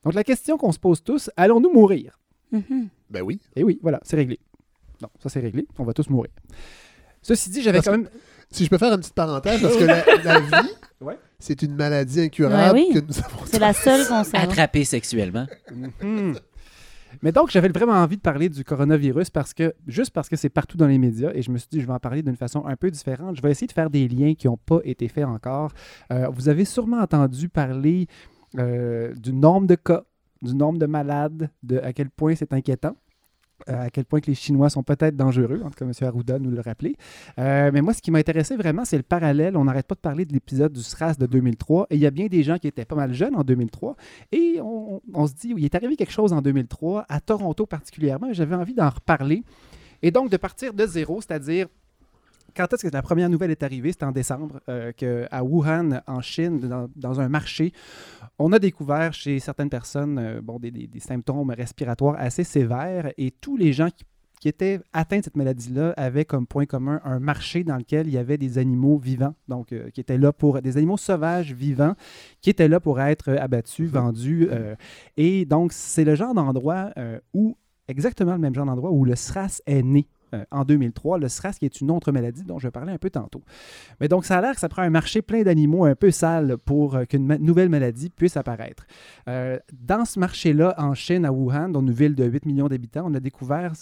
Donc, la question qu'on se pose tous, allons-nous mourir? Mhm. Ben oui. Et oui, voilà, c'est réglé. Non, ça c'est réglé. On va tous mourir. Ceci dit, j'avais Parce quand que- même... Si je peux faire une petite parenthèse, parce que la, la vie, Ouais. c'est une maladie incurable Ouais, oui. que nous avons C'est la seule qu'on sait. Sexuellement. Mhm. Mais donc, j'avais vraiment envie de parler du coronavirus parce que, juste parce que c'est partout dans les médias et je me suis dit, je vais en parler d'une façon un peu différente. Je vais essayer de faire des liens qui n'ont pas été faits encore. Euh, vous avez sûrement entendu parler euh, du nombre de cas, du nombre de malades, de à quel point c'est inquiétant. À quel point que les Chinois sont peut-être dangereux, en tout cas M. Arruda nous le rappelait. Euh, mais moi, ce qui m'a intéressé vraiment, c'est le parallèle. On n'arrête pas de parler de l'épisode du SRAS de 2003, et il y a bien des gens qui étaient pas mal jeunes en 2003, et on, on se dit, il est arrivé quelque chose en 2003, à Toronto particulièrement, j'avais envie d'en reparler. Et donc, de partir de zéro, c'est-à-dire quand est-ce que la première nouvelle est arrivée? C'était en décembre, euh, qu'à Wuhan, en Chine, dans, dans un marché, on a découvert chez certaines personnes euh, bon, des, des- des symptômes respiratoires assez sévères et tous les gens qui, qui étaient atteints de cette maladie-là avaient comme point commun un marché dans lequel il y avait des animaux vivants, donc euh, qui étaient là pour des animaux sauvages vivants, qui étaient là pour être abattus, vendus. euh, et donc, c'est le genre d'endroit euh, où, exactement le même genre d'endroit où le SRAS est né. Euh, en 2003, le SRAS qui est une autre maladie dont je parler un peu tantôt. Mais donc, ça a l'air que ça prend un marché plein d'animaux un peu sales pour euh, qu'une ma- nouvelle maladie puisse apparaître. Euh, dans ce marché-là, en Chine, à Wuhan, dans une ville de 8 millions d'habitants, on a découvert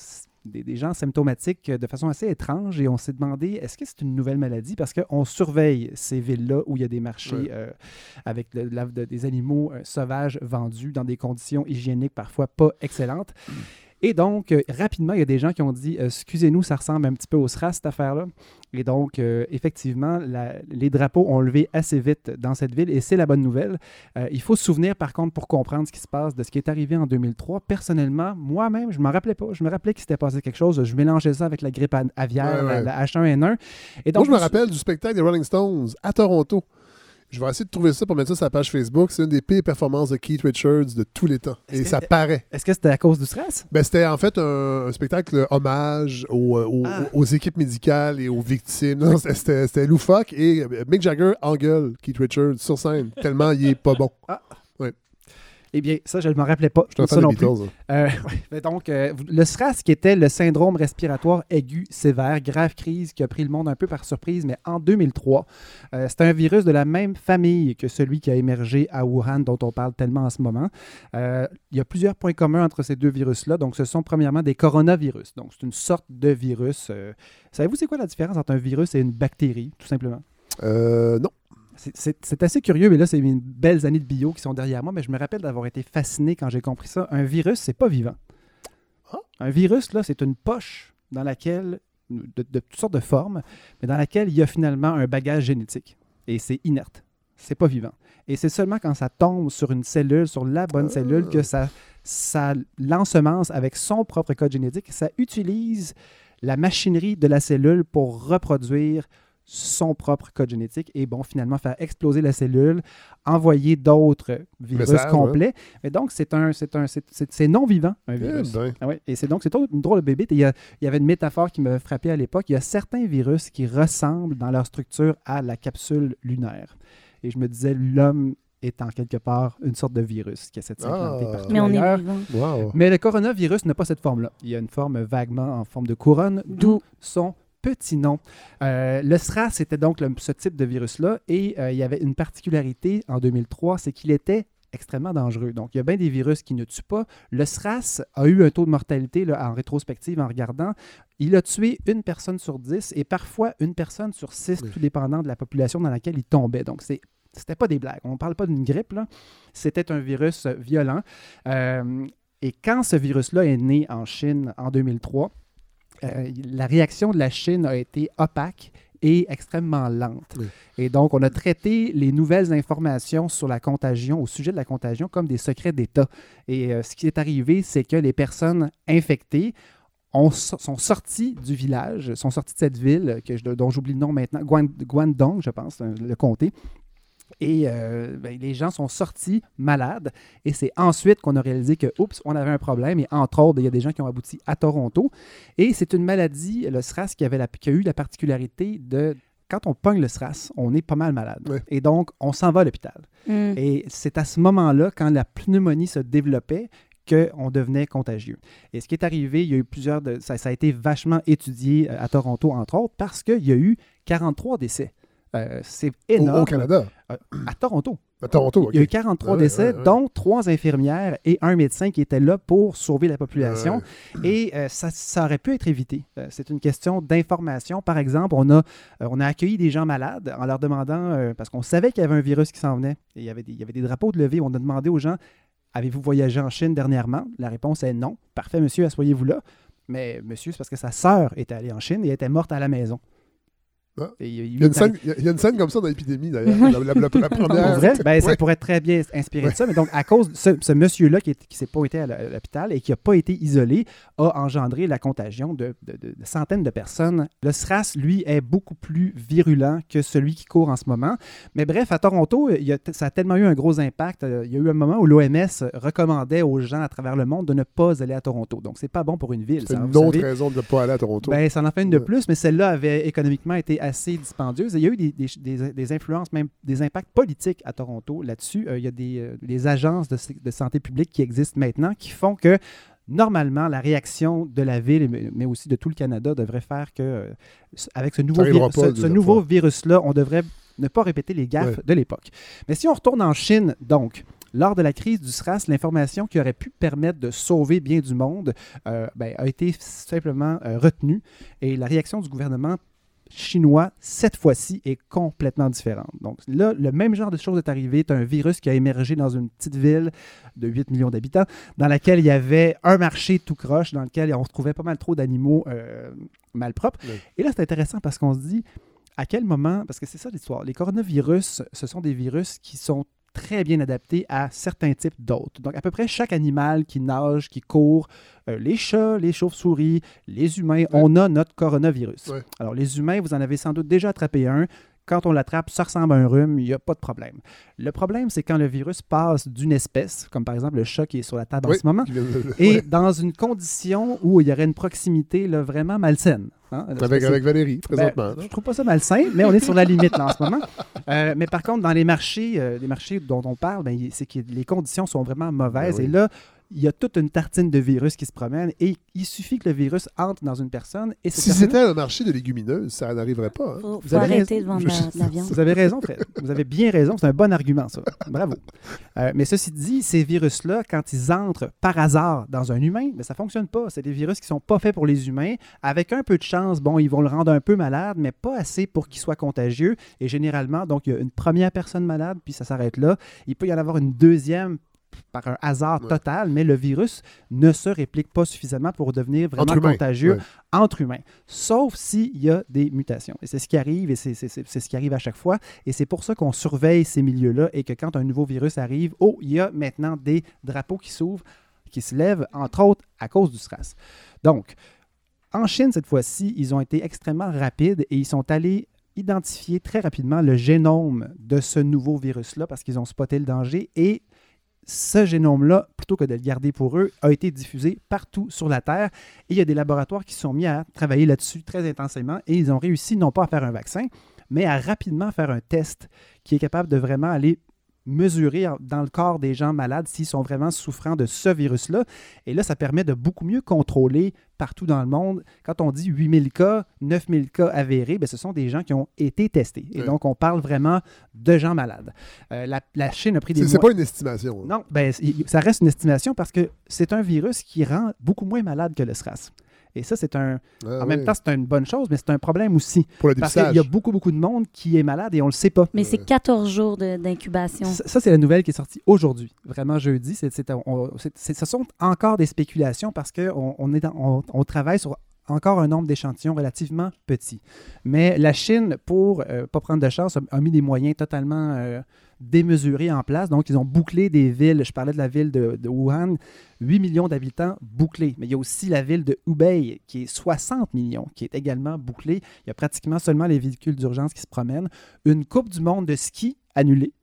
des, des gens symptomatiques de façon assez étrange et on s'est demandé est-ce que c'est une nouvelle maladie? Parce qu'on surveille ces villes-là où il y a des marchés Ouais. euh, avec de- la- de- des animaux euh, sauvages vendus dans des conditions hygiéniques parfois pas excellentes. Et donc, euh, rapidement, il y a des gens qui ont dit euh, Excusez-nous, ça ressemble un petit peu au SRAS, cette affaire-là. Et donc, euh, effectivement, la- les drapeaux ont levé assez vite dans cette ville et c'est la bonne nouvelle. Il faut se souvenir, par contre, pour comprendre ce qui se passe, de ce qui est arrivé en 2003. Personnellement, moi-même, je ne m'en rappelais pas. Je me rappelais qu'il s'était passé quelque chose. Je mélangeais ça avec la grippe aviaire, Ouais, ouais. La, la H1N1. Et Moi, donc, je me rappelle du spectacle des Rolling Stones à Toronto. Je vais essayer de trouver ça pour mettre ça sur la page Facebook. C'est une des pires performances de Keith Richards de tous les temps. Et ça paraît. Est-ce que c'était à cause du stress? Ben, c'était en fait un, un spectacle hommage aux, euh, aux- Ah. aux équipes médicales et aux victimes. Non, c'était- c'était c'était loufoque. Et euh, Mick Jagger engueule Keith Richards sur scène, tellement il est pas bon. Ah. Eh bien, ça, je ne m'en rappelais pas. Je Ça non plus. Euh, ouais. Donc, euh, le SRAS, qui était le syndrome respiratoire aigu sévère, grave crise qui a pris le monde un peu par surprise, mais en 2003, euh, c'est un virus de la même famille que celui qui a émergé à Wuhan, dont on parle tellement en ce moment. Il y a plusieurs points communs entre ces deux virus-là. Donc, ce sont premièrement des coronavirus. Donc, c'est une sorte de virus. Savez-vous c'est quoi la différence entre un virus et une bactérie, tout simplement? Euh, non. C'est- assez curieux, mais là, c'est mes belles années de bio qui sont derrière moi, mais je me rappelle d'avoir été fasciné quand j'ai compris ça. Un virus, c'est pas vivant. Un virus, là, c'est une poche dans laquelle, de, de toutes sortes de formes, mais dans laquelle il y a finalement un bagage génétique. Et c'est inerte. C'est pas vivant. Et c'est seulement quand ça tombe sur une cellule, sur la bonne cellule, que ça, ça l'ensemence avec son propre code génétique. Ça utilise la machinerie de la cellule pour reproduire son propre code génétique et bon, finalement faire exploser la cellule, envoyer d'autres virus Message, complets. Et donc, c'est un, c'est un, c'est- non vivant, un Eh virus. ben. Ah ouais, Et c'est donc, c'est une drôle de bébé. Et Il y, a- il y avait une métaphore qui me frappait à l'époque. Il y a certains virus qui ressemblent dans leur structure à la capsule lunaire. Et je me disais, l'homme est en quelque part une sorte de virus qui essaie de s'implanter Ah. partout Mais on est vivant. Wow. Mais le coronavirus n'a pas cette forme-là. Il y a une forme vaguement en forme de couronne, d'où son petit nom. Euh, le SRAS, c'était donc le- ce type de virus-là, et euh, il y avait une particularité en 2003, c'est qu'il était extrêmement dangereux. Donc, il y a bien des virus qui ne tuent pas. Le SRAS a eu un taux de mortalité là, en rétrospective, en regardant. Il a tué une personne sur dix et parfois une personne sur six, tout dépendant de la population dans laquelle il tombait. Donc, c'est c'était pas des blagues. On ne parle pas d'une grippe, là. C'était un virus euh, violent. Euh, et quand ce virus-là est né en Chine en 2003, euh, la réaction de la Chine a été opaque et extrêmement lente. Et donc, on a traité les nouvelles informations sur la contagion, au sujet de la contagion, comme des secrets d'État. Et euh, ce qui est arrivé, c'est que les personnes infectées ont- sont sorties du village, sont sorties de cette ville, que je- dont j'oublie le nom maintenant, Guan- Guangdong, je pense, euh, le comté. Et euh, ben, les gens sont sortis malades. Et c'est ensuite qu'on a réalisé que, oups, on avait un problème. Et entre autres, il y a des gens qui ont abouti à Toronto. Et c'est une maladie, le SRAS, qui, avait la, qui a eu la particularité de. Quand on pogne le SRAS, on est pas mal malade. Et donc, on s'en va à l'hôpital. Mm. Et c'est à ce moment-là, quand la pneumonie se développait, qu'on devenait contagieux. Et ce qui est arrivé, il y a eu plusieurs... De, ça, ça a été vachement étudié euh, à Toronto, entre autres, parce qu'il y a eu 43 décès. Euh, c'est énorme. au Canada? Euh, à Toronto. À Toronto, Il y a eu ok. 43 Ah décès, dont trois infirmières et un médecin qui étaient là pour sauver la population. Et euh, ça, ça aurait pu être évité. C'est une question d'information. Par exemple, on a, on a accueilli des gens malades en leur demandant, parce qu'on savait qu'il y avait un virus qui s'en venait, et il y, avait des, il y avait des drapeaux de levée, on a demandé aux gens, avez-vous voyagé en Chine dernièrement? La réponse est non. Parfait, monsieur, asseyez-vous là. Mais monsieur, c'est parce que sa sœur était allée en Chine et était morte à la maison. Il y a y, a une scène, il y a une scène comme ça dans l'épidémie, d'ailleurs. la, la- la- première. Vrai? Ben, Ça Ouais. pourrait très bien inspirer de ça. Mais donc, à cause de ce, ce monsieur-là qui ne s'est pas été à l'hôpital et qui n'a pas été isolé, a engendré la contagion de, de- de- de centaines de personnes. Le SRAS, lui, est beaucoup plus virulent que celui qui court en ce moment. Mais bref, à Toronto, il a ça a tellement eu un gros impact. Euh, Il y a eu un moment où l'OMS recommandait aux gens à travers le monde de ne pas aller à Toronto. Donc, c'est pas bon pour une ville. C'est une autre savez. raison de ne pas aller à Toronto. Ben, ça en fait une de plus, mais celle-là avait économiquement été assez dispendieuse. Et il y a eu des, des- des- des influences, même des impacts politiques à Toronto là-dessus. Euh, il y a des, euh, des agences de, de santé publique qui existent maintenant qui font que normalement, la réaction de la ville, mais- aussi de tout le Canada, devrait faire que, euh, avec ce nouveau, ce- ce virus-là, on devrait ne pas répéter les gaffes Ouais. de l'époque. Mais si on retourne en Chine, donc, lors de la crise du SRAS, l'information qui aurait pu permettre de sauver bien du monde euh, ben, a été simplement euh, retenue et la réaction du gouvernement chinois, cette fois-ci, est complètement différente. Donc là, le même genre de chose est arrivé. As un virus qui a émergé dans une petite ville de 8 millions d'habitants, dans laquelle il y avait un marché tout croche, dans lequel on retrouvait pas mal trop d'animaux euh, malpropres. Oui. Et là, c'est intéressant parce qu'on se dit, à quel moment, parce que c'est ça l'histoire, les coronavirus, ce sont des virus qui sont très bien adaptés à certains types d'hôtes. Donc, à peu près chaque animal qui nage, qui court, euh, les chats, les chauves-souris, les humains, on a notre coronavirus. Ouais. Alors, les humains, vous en avez sans doute déjà attrapé un. Quand on l'attrape, ça ressemble à un rhume, il n'y a pas de problème. Le problème, c'est quand le virus passe d'une espèce, comme par exemple le chat qui est sur la table en ce moment, et dans une condition où il y aurait une proximité là, vraiment malsaine. hein. Avec, Valérie, présentement. ben, je trouve pas ça malsain, mais on est sur la limite là, en ce moment. Euh, mais par contre, dans les marchés, euh, les marchés dont on parle, ben, c'est que les conditions sont vraiment mauvaises. Ben oui. Et là, il y a toute une tartine de virus qui se promène et il suffit que le virus entre dans une personne et Si c'était un marché de légumineuses, ça n'arriverait pas. hein. Faut, Vous faut avez arrêter raison. de vendre la, de la viande. Vous avez raison, Fred. Vous avez bien raison. C'est un bon argument, ça. Bravo. Euh, mais ceci dit, ces virus-là, quand ils entrent par hasard dans un humain, ben, ça ne fonctionne pas. C'est des virus qui sont pas faits pour les humains. Avec un peu de chance, bon, ils vont le rendre un peu malade, mais pas assez pour qu'il soit contagieux. Et généralement, donc, il y a une première personne malade, puis ça s'arrête là. Il peut y en avoir une deuxième par un hasard Ouais. total, mais le virus ne se réplique pas suffisamment pour devenir vraiment Entre humains, contagieux ouais. entre humains, sauf s'il y a des mutations. Et c'est ce qui arrive, et c'est ce qui arrive à chaque fois. Et c'est pour ça qu'on surveille ces milieux-là et que quand un nouveau virus arrive, oh, il y a maintenant des drapeaux qui s'ouvrent, qui se lèvent, entre autres, à cause du SRAS. Donc, en Chine, cette fois-ci, ils ont été extrêmement rapides et ils sont allés identifier très rapidement le génome de ce nouveau virus-là parce qu'ils ont spoté le danger et ce génome-là, plutôt que de le garder pour eux, a été diffusé partout sur la Terre. Et il y a des laboratoires qui sont mis à travailler là-dessus très intensément et ils ont réussi non pas à faire un vaccin, mais à rapidement faire un test qui est capable de vraiment aller mesurer dans le corps des gens malades s'ils sont vraiment souffrants de ce virus-là. Et là, ça permet de beaucoup mieux contrôler partout dans le monde. Quand on dit 8000 cas, 9000 cas avérés, ben, ce sont des gens qui ont été testés. Et donc, on parle vraiment de gens malades. Euh, la, la Chine a pris des C'est pas une estimation. hein. non, c- ça reste une estimation parce que c'est un virus qui rend beaucoup moins malade que le SRAS. Et ça, c'est un. Ah, en même oui. temps, c'est une bonne chose, mais c'est un problème aussi. Pour le Parce qu'il y a beaucoup, beaucoup de monde qui est malade et on le sait pas. Mais c'est 14 jours de- d'incubation. Ça, ça, c'est la nouvelle qui est sortie aujourd'hui, vraiment jeudi. C'est, ce sont encore des spéculations parce qu'on on est dans- on, on travaille sur encore un nombre d'échantillons relativement petit. Mais la Chine, pour ne pas prendre de chance, a, a mis des moyens totalement euh, démesurés en place. Donc, ils ont bouclé des villes. Je parlais de la ville de, de Wuhan, 8 millions d'habitants bouclés. Mais il y a aussi la ville de Hubei, qui est 60 millions, qui est également bouclée. Il y a pratiquement seulement les véhicules d'urgence qui se promènent. Une Coupe du monde de ski annulée.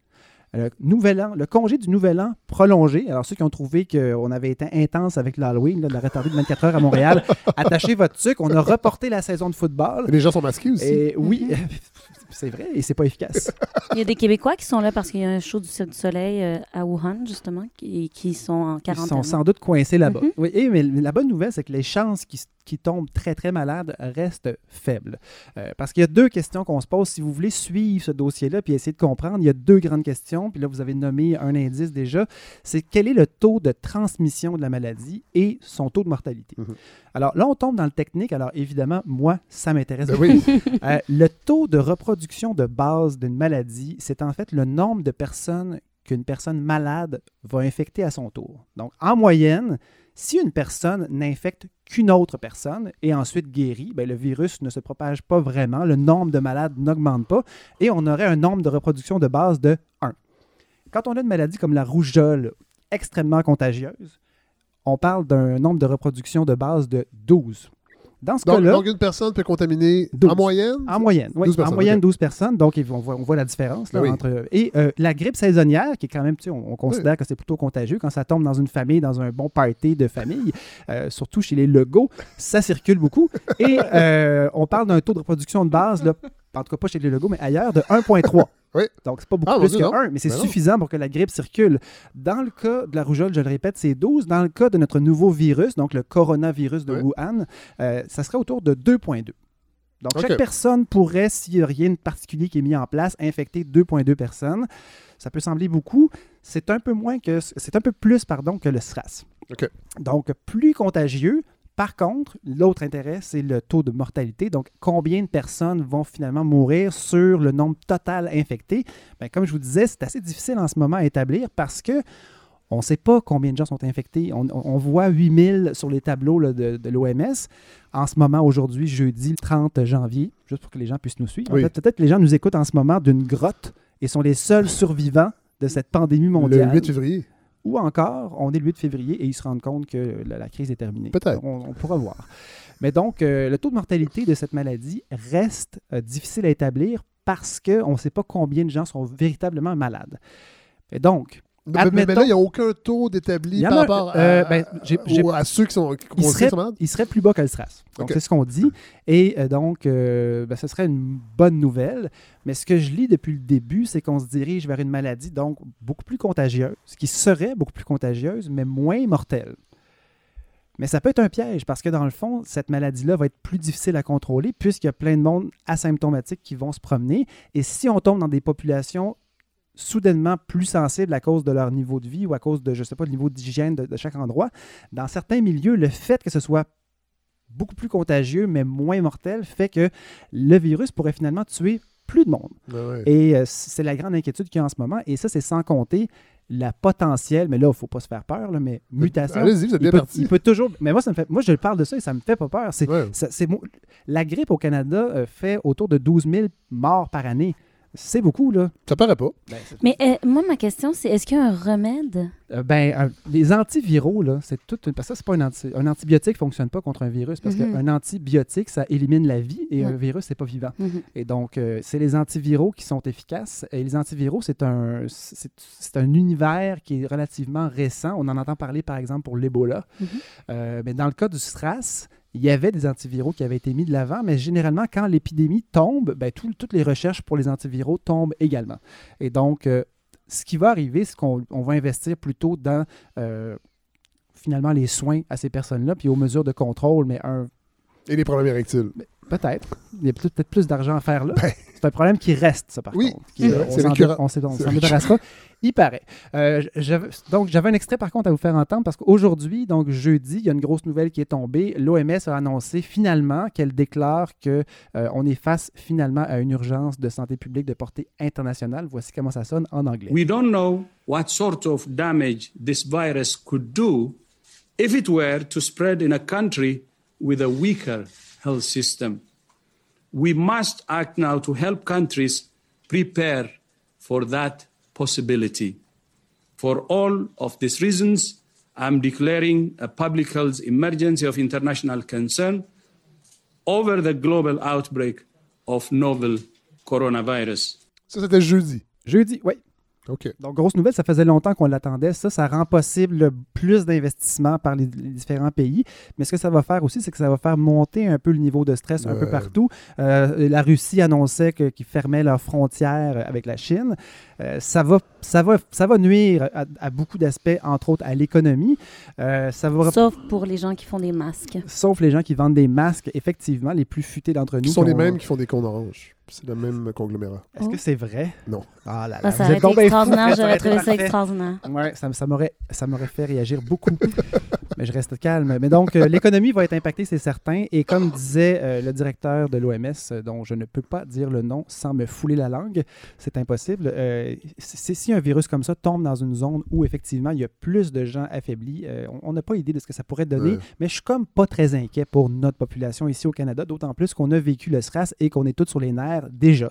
Le, nouvel an, le congé du Nouvel An prolongé. Alors, ceux qui ont trouvé qu'on avait été intense avec l'Halloween, la retardée de 24 heures à Montréal, attachez votre sucre. On a reporté la saison de football. Les gens sont masqués aussi. Et oui, c'est vrai, et c'est pas efficace. Il y a des Québécois qui sont là parce qu'il y a un show du Cirque du Soleil euh, à Wuhan, justement, qui, qui sont en Ils quarantaine. sont sans doute coincés là-bas. Mhm. Oui, et, mais la bonne nouvelle, c'est que les chances qu'ils qu'ils tombent très, très malades restent faibles. Euh, parce qu'il y a deux questions qu'on se pose. Si vous voulez suivre ce dossier-là puis essayer de comprendre, il y a deux grandes questions. Puis là, vous avez nommé un indice déjà. C'est quel est le taux de transmission de la maladie et son taux de mortalité? Mhm. Alors là, on tombe dans le technique. Alors évidemment, moi, ça m'intéresse Ben beaucoup. oui. Euh, le taux de reproduction de base d'une maladie, c'est en fait le nombre de personnes qu'une personne malade va infecter à son tour. Donc, en moyenne, si une personne n'infecte qu'une autre personne et ensuite guérit, ben, le virus ne se propage pas vraiment, le nombre de malades n'augmente pas et on aurait un nombre de reproduction de base de 1. Quand on a une maladie comme la rougeole extrêmement contagieuse, on parle d'un nombre de reproduction de base de 12. Dans ce Donc, cas-là, donc, une personne peut contaminer 12. en moyenne? En moyenne, oui. 12 personnes, en moyenne, ok. 12 personnes. Donc, on voit, on voit la différence. là, oui. entre, et euh, la grippe saisonnière, qui est quand même, tu sais, on, on considère que c'est plutôt contagieux quand ça tombe dans une famille, dans un bon party de famille, euh, surtout chez les Legos, ça circule beaucoup. Et euh, on parle d'un taux de reproduction de base, là, en tout cas pas chez les Legos, mais ailleurs, de 1,3. Oui. Donc, c'est pas beaucoup Ah, plus que non. 1, mais c'est Ben non. suffisant pour que la grippe circule. Dans le cas de la rougeole, je le répète, c'est 12. Dans le cas de notre nouveau virus, donc le coronavirus de Oui. Wuhan, euh, ça serait autour de 2,2. Donc, chaque personne pourrait, s'il n'y a rien de particulier qui est mis en place, infecter 2,2 personnes. Ça peut sembler beaucoup. C'est un peu moins que, c'est un peu plus, pardon, que le SRAS. OK. Donc, plus contagieux, Par contre, l'autre intérêt, c'est le taux de mortalité. Donc, combien de personnes vont finalement mourir sur le nombre total infecté? Ben, comme je vous disais, c'est assez difficile en ce moment à établir parce que on ne sait pas combien de gens sont infectés. On, on- on voit 8000 sur les tableaux là, de, de l'OMS. En ce moment, aujourd'hui, jeudi le 30 janvier, juste pour que les gens puissent nous suivre. En fait, peut-être que les gens nous écoutent en ce moment d'une grotte et sont les seuls survivants de cette pandémie mondiale. Le 8 février. Ou encore, on est le 8 février et ils se rendent compte que la, la crise est terminée. Peut-être. On, on pourra voir. Mais donc, euh, le taux de mortalité de cette maladie reste euh, difficile à établir parce qu'on ne sait pas combien de gens sont véritablement malades. Et donc, Mais, mais- mais admettons- là, il n'y a aucun taux d'établi par rapport à, euh, ben, aux- j'ai- à ceux qui sont qui il serait, il serait plus bas que le SRAS. Donc, c'est ce qu'on dit. Et euh, donc, euh, ben, ce serait une bonne nouvelle. Mais ce que je lis depuis le début, c'est qu'on se dirige vers une maladie donc beaucoup plus contagieuse, qui serait beaucoup plus contagieuse, mais moins mortelle. Mais ça peut être un piège parce que dans le fond, cette maladie-là va être plus difficile à contrôler puisqu'il y a plein de monde asymptomatique qui vont se promener. Et si on tombe dans des populations soudainement plus sensibles à cause de leur niveau de vie ou à cause de, je sais pas, le niveau d'hygiène de, de chaque endroit, dans certains milieux, le fait que ce soit beaucoup plus contagieux mais moins mortel fait que le virus pourrait finalement tuer plus de monde. Ouais. Et euh, c'est la grande inquiétude qu'il y a en ce moment. Et ça, c'est sans compter la potentielle, mais là, il ne faut pas se faire peur, là, mais mutation. Allez-y, vous êtes il bien peut, parti. il peut toujours. Mais moi, ça me fait. Moi, je parle de ça et ça me fait pas peur. C'est, Ouais. la grippe au Canada euh, fait autour de 12 000 morts par année. C'est beaucoup, là. Ça paraît pas. Mais euh, moi, ma question, c'est est-ce qu'il y a un remède? Euh, ben, un- les antiviraux, là, c'est tout. une- Parce que ça, c'est pas un, anti- un antibiotique ne fonctionne pas contre un virus. Parce Mhm. qu'un antibiotique, ça élimine la vie et un Ouais. virus, c'est pas vivant. Mhm. Et donc, euh, c'est les antiviraux qui sont efficaces. Et les antiviraux, c'est un, c'est, un univers qui est relativement récent. On en entend parler, par exemple, pour l'Ebola. Mais dans le cas du SRAS, il y avait des antiviraux qui avaient été mis de l'avant, mais généralement, quand l'épidémie tombe, ben, tout- toutes les recherches pour les antiviraux tombent également. Et donc, euh, ce qui va arriver, c'est qu'on on va investir plutôt dans euh, finalement les soins à ces personnes-là, puis aux mesures de contrôle, mais un, Et les problèmes érectiles. Peut-être. Il y a peut-être plus d'argent à faire là. c'est un problème qui reste, ça, par Ben. Oui, contre. Qui, c'est- euh, on s'en récurrent. dé- On s'en- on C'est s'en débarrasse pas. Il paraît. Euh, donc, j'avais un extrait, par contre, à vous faire entendre parce qu'aujourd'hui, donc jeudi, il y a une grosse nouvelle qui est tombée. L'OMS a annoncé finalement qu'elle déclare qu'on est face finalement à une urgence de santé publique de portée internationale. Voici comment ça sonne en anglais. We don't know what sort of damage this virus could do if it were to spread in a country with a weaker health system. We must act now to help countries prepare for that possibility. For all of these reasons, I'm declaring a public health emergency of international concern over the global outbreak of novel coronavirus. Ça, c'était jeudi. Jeudi, oui. OK. Donc, grosse nouvelle, ça faisait longtemps qu'on l'attendait. Ça, ça rend possible le plus d'investissements par les, les différents pays. Mais ce que ça va faire aussi, c'est que ça va faire monter un peu le niveau de stress un peu partout. Euh, la Russie annonçait qu'ils fermaient leurs frontières avec la Chine. Euh, ça, va, ça, va, ça va nuire à, à beaucoup d'aspects, entre autres à l'économie. Euh, ça va Sauf pour les gens qui font des masques. Sauf les gens qui vendent des masques, effectivement, les plus futés d'entre nous. Qui sont les mêmes qui font des cons orange. C'est le même conglomérat. Est-ce que c'est vrai? Non. Ah là là. Ah, ça aurait été extraordinaire, ça j'aurais trouvé ça extraordinaire. Ouais, ça, ça m'aurait, ça m'aurait fait réagir beaucoup. Mais je reste calme. Mais donc, euh, l'économie va être impactée, c'est certain. Et comme disait euh, le directeur de l'OMS, dont je ne peux pas dire le nom sans me fouler la langue, c'est impossible. euh, c'est- si un virus comme ça tombe dans une zone où effectivement il y a plus de gens affaiblis, euh, on- n'a pas idée de ce que ça pourrait donner. Ouais. Mais je suis comme pas très inquiet pour notre population ici au Canada, d'autant plus qu'on a vécu le SRAS et qu'on est tous sur les nerfs déjà.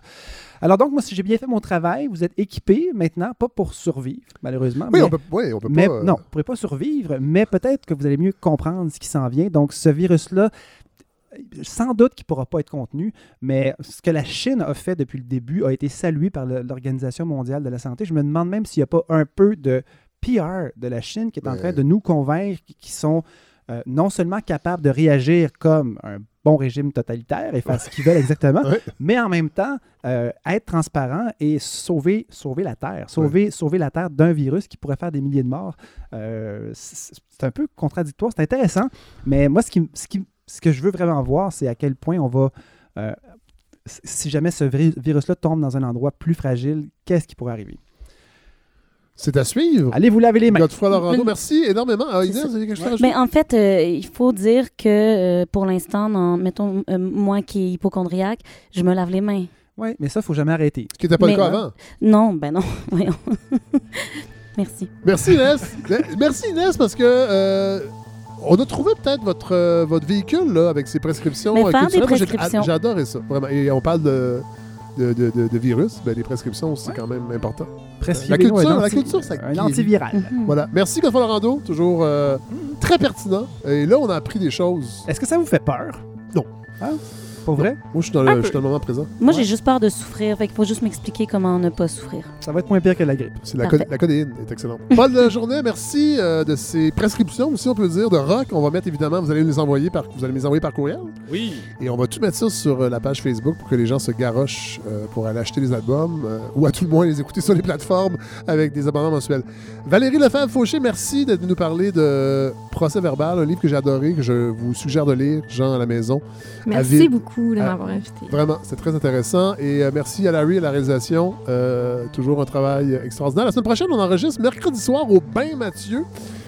Alors donc, moi, si j'ai bien fait mon travail, vous êtes équipés maintenant, pas pour survivre, malheureusement. Oui, mais- on peut, ouais, on peut mais pas. euh, non, vous ne pourrez pas survivre, mais peut-être que vous allez mieux comprendre ce qui s'en vient. Donc, ce virus-là, sans doute qu'il ne pourra pas être contenu, mais ce que la Chine a fait depuis le début a été salué par l'Organisation mondiale de la santé. Je me demande même s'il n'y a pas un peu de PR de la Chine qui est en train de nous convaincre qu'ils sont euh, non seulement capables de réagir comme un bon régime totalitaire et faire ce qu'ils veulent exactement, Ouais. mais en même temps euh, être transparent et sauver, sauver la Terre, sauver, sauver la Terre d'un virus qui pourrait faire des milliers de morts. Euh, c'est c'est un peu contradictoire, c'est intéressant, mais moi, ce, qui, ce, qui- ce que je veux vraiment voir, c'est à quel point on va... euh, si jamais ce virus-là tombe dans un endroit plus fragile, qu'est-ce qui pourrait arriver? C'est à suivre. Allez vous laver les mains. Godefroy Laurando, merci énormément. Ah, Inès, C'est vous avez quelque chose à Mais rajouter? en fait, euh, il faut dire que euh, pour l'instant, mettons, euh, moi qui est hypochondriaque, je me lave les mains. Oui, mais ça, il faut jamais arrêter. Ce qui n'était pas Mais- le cas avant. Non, ben non. Voyons. Merci. Merci Inès. Merci Inès parce que euh, on a trouvé peut-être votre, euh, votre véhicule là, avec ses prescriptions. Mais euh, faire des culturelles. Moi, j'ai- prescriptions. J'ai adoré ça, vraiment. Et on parle de, de, de- de- de virus. Ben, les prescriptions, c'est quand même important. La culture, un la culture, ça un antiviral. Mhm. Voilà. Merci Godefroy Laurando, toujours euh, très pertinent. Et là, on a appris des choses. Est-ce que ça vous fait peur? Non. Ah, pour vrai? Moi, je suis dans Un le, peu. je suis dans le moment présent. Moi, j'ai juste peur de souffrir. Fait qu'il faut juste m'expliquer comment ne pas souffrir. Ça va être moins pire que la grippe. C'est la, Parfait. code- la codéine est excellente. Paul de la journée, merci euh, de ces prescriptions aussi, on peut dire, de rock. On va mettre évidemment, vous allez nous les envoyer par, vous allez me les envoyer par courriel. Oui. Et on va tout mettre ça sur euh, la page Facebook pour que les gens se garochent euh, pour aller acheter les albums euh, ou à tout le moins les écouter sur les plateformes avec des abonnements mensuels. Valérie Lefebvre-Fauché, merci de nous parler de Procès verbal, un livre que j'ai adoré, que je vous suggère de lire, Jean à la maison. Merci Avide. beaucoup de Ah, m'avoir invité. Vraiment, c'est très intéressant. Et euh, merci à Larry à la réalisation. Euh, toujours un travail extraordinaire. La semaine prochaine, on enregistre mercredi soir au Bain Mathieu.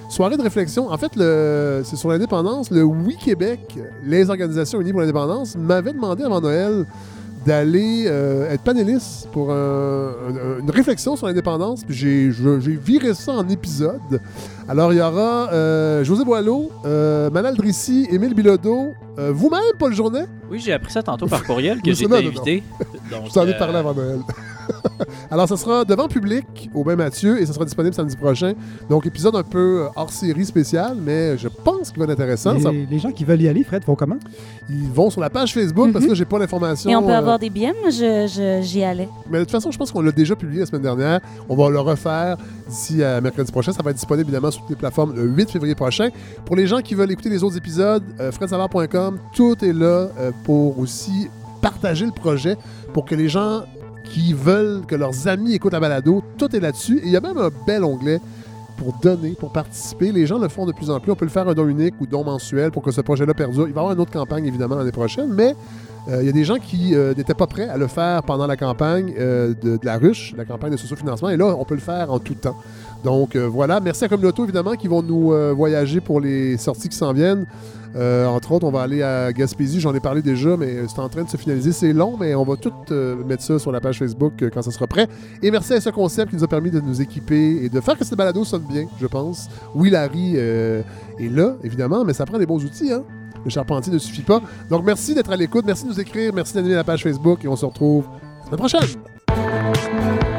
Soirée de réflexion. En fait, c'est sur l'indépendance. Le Oui Québec, les organisations unies pour l'indépendance, m'avaient demandé avant Noël d'aller euh, être panéliste pour un- un- une réflexion sur l'indépendance. Puis j'ai je- viré ça en épisode. Alors, il y aura euh, José Boileau, euh, Manal Drissi, Émile Bilodeau, euh, vous-même, Paul Journet? Oui, j'ai appris ça tantôt par courriel que non, invité. Je Donc, t'en ai parlé avant Noël. Alors, ça sera devant public au Bain Mathieu et ça sera disponible samedi prochain. Donc, épisode un peu euh, hors série spécial, mais je pense qu'il va être intéressant. Les, Ça- les gens qui veulent y aller, Fred, font comment? ils vont sur la page Facebook parce que là, j'ai pas l'information. Et on peut euh, avoir des billets. Moi, je- je- j'y allais. Mais de toute façon, je pense qu'on l'a déjà publié la semaine dernière. On va le refaire d'ici à mercredi prochain. Ça va être disponible évidemment sur toutes les plateformes le 8 février prochain. Pour les gens qui veulent écouter les autres épisodes, euh, fredsavard.com, tout est là euh, pour aussi partager le projet pour que les gens qui veulent que leurs amis écoutent la balado, tout est là-dessus. Et il y a même un bel onglet pour donner, pour participer. Les gens le font de plus en plus. On peut le faire un don unique ou don mensuel pour que ce projet-là perdure. Il va y avoir une autre campagne, évidemment, l'année prochaine, mais euh, il y a des gens qui euh, n'étaient pas prêts à le faire pendant la campagne euh, de, la ruche, la campagne de socio-financement, et là, on peut le faire en tout temps. Donc voilà, merci à Communauto, évidemment, qui vont nous voyager pour les sorties qui s'en viennent. Euh, entre autres, on va aller à Gaspésie, j'en ai parlé déjà, mais c'est en train de se finaliser. C'est long, mais on va tout euh, mettre ça sur la page Facebook euh, quand ça sera prêt. Et merci à ce concept qui nous a permis de nous équiper et de faire que cette balado sonne bien, je pense. Oui, Larry est là, évidemment, mais ça prend des bons outils, hein. Le charpentier ne suffit pas. Donc, merci d'être à l'écoute, merci de nous écrire, merci d'animer la page Facebook et on se retrouve la semaine prochaine.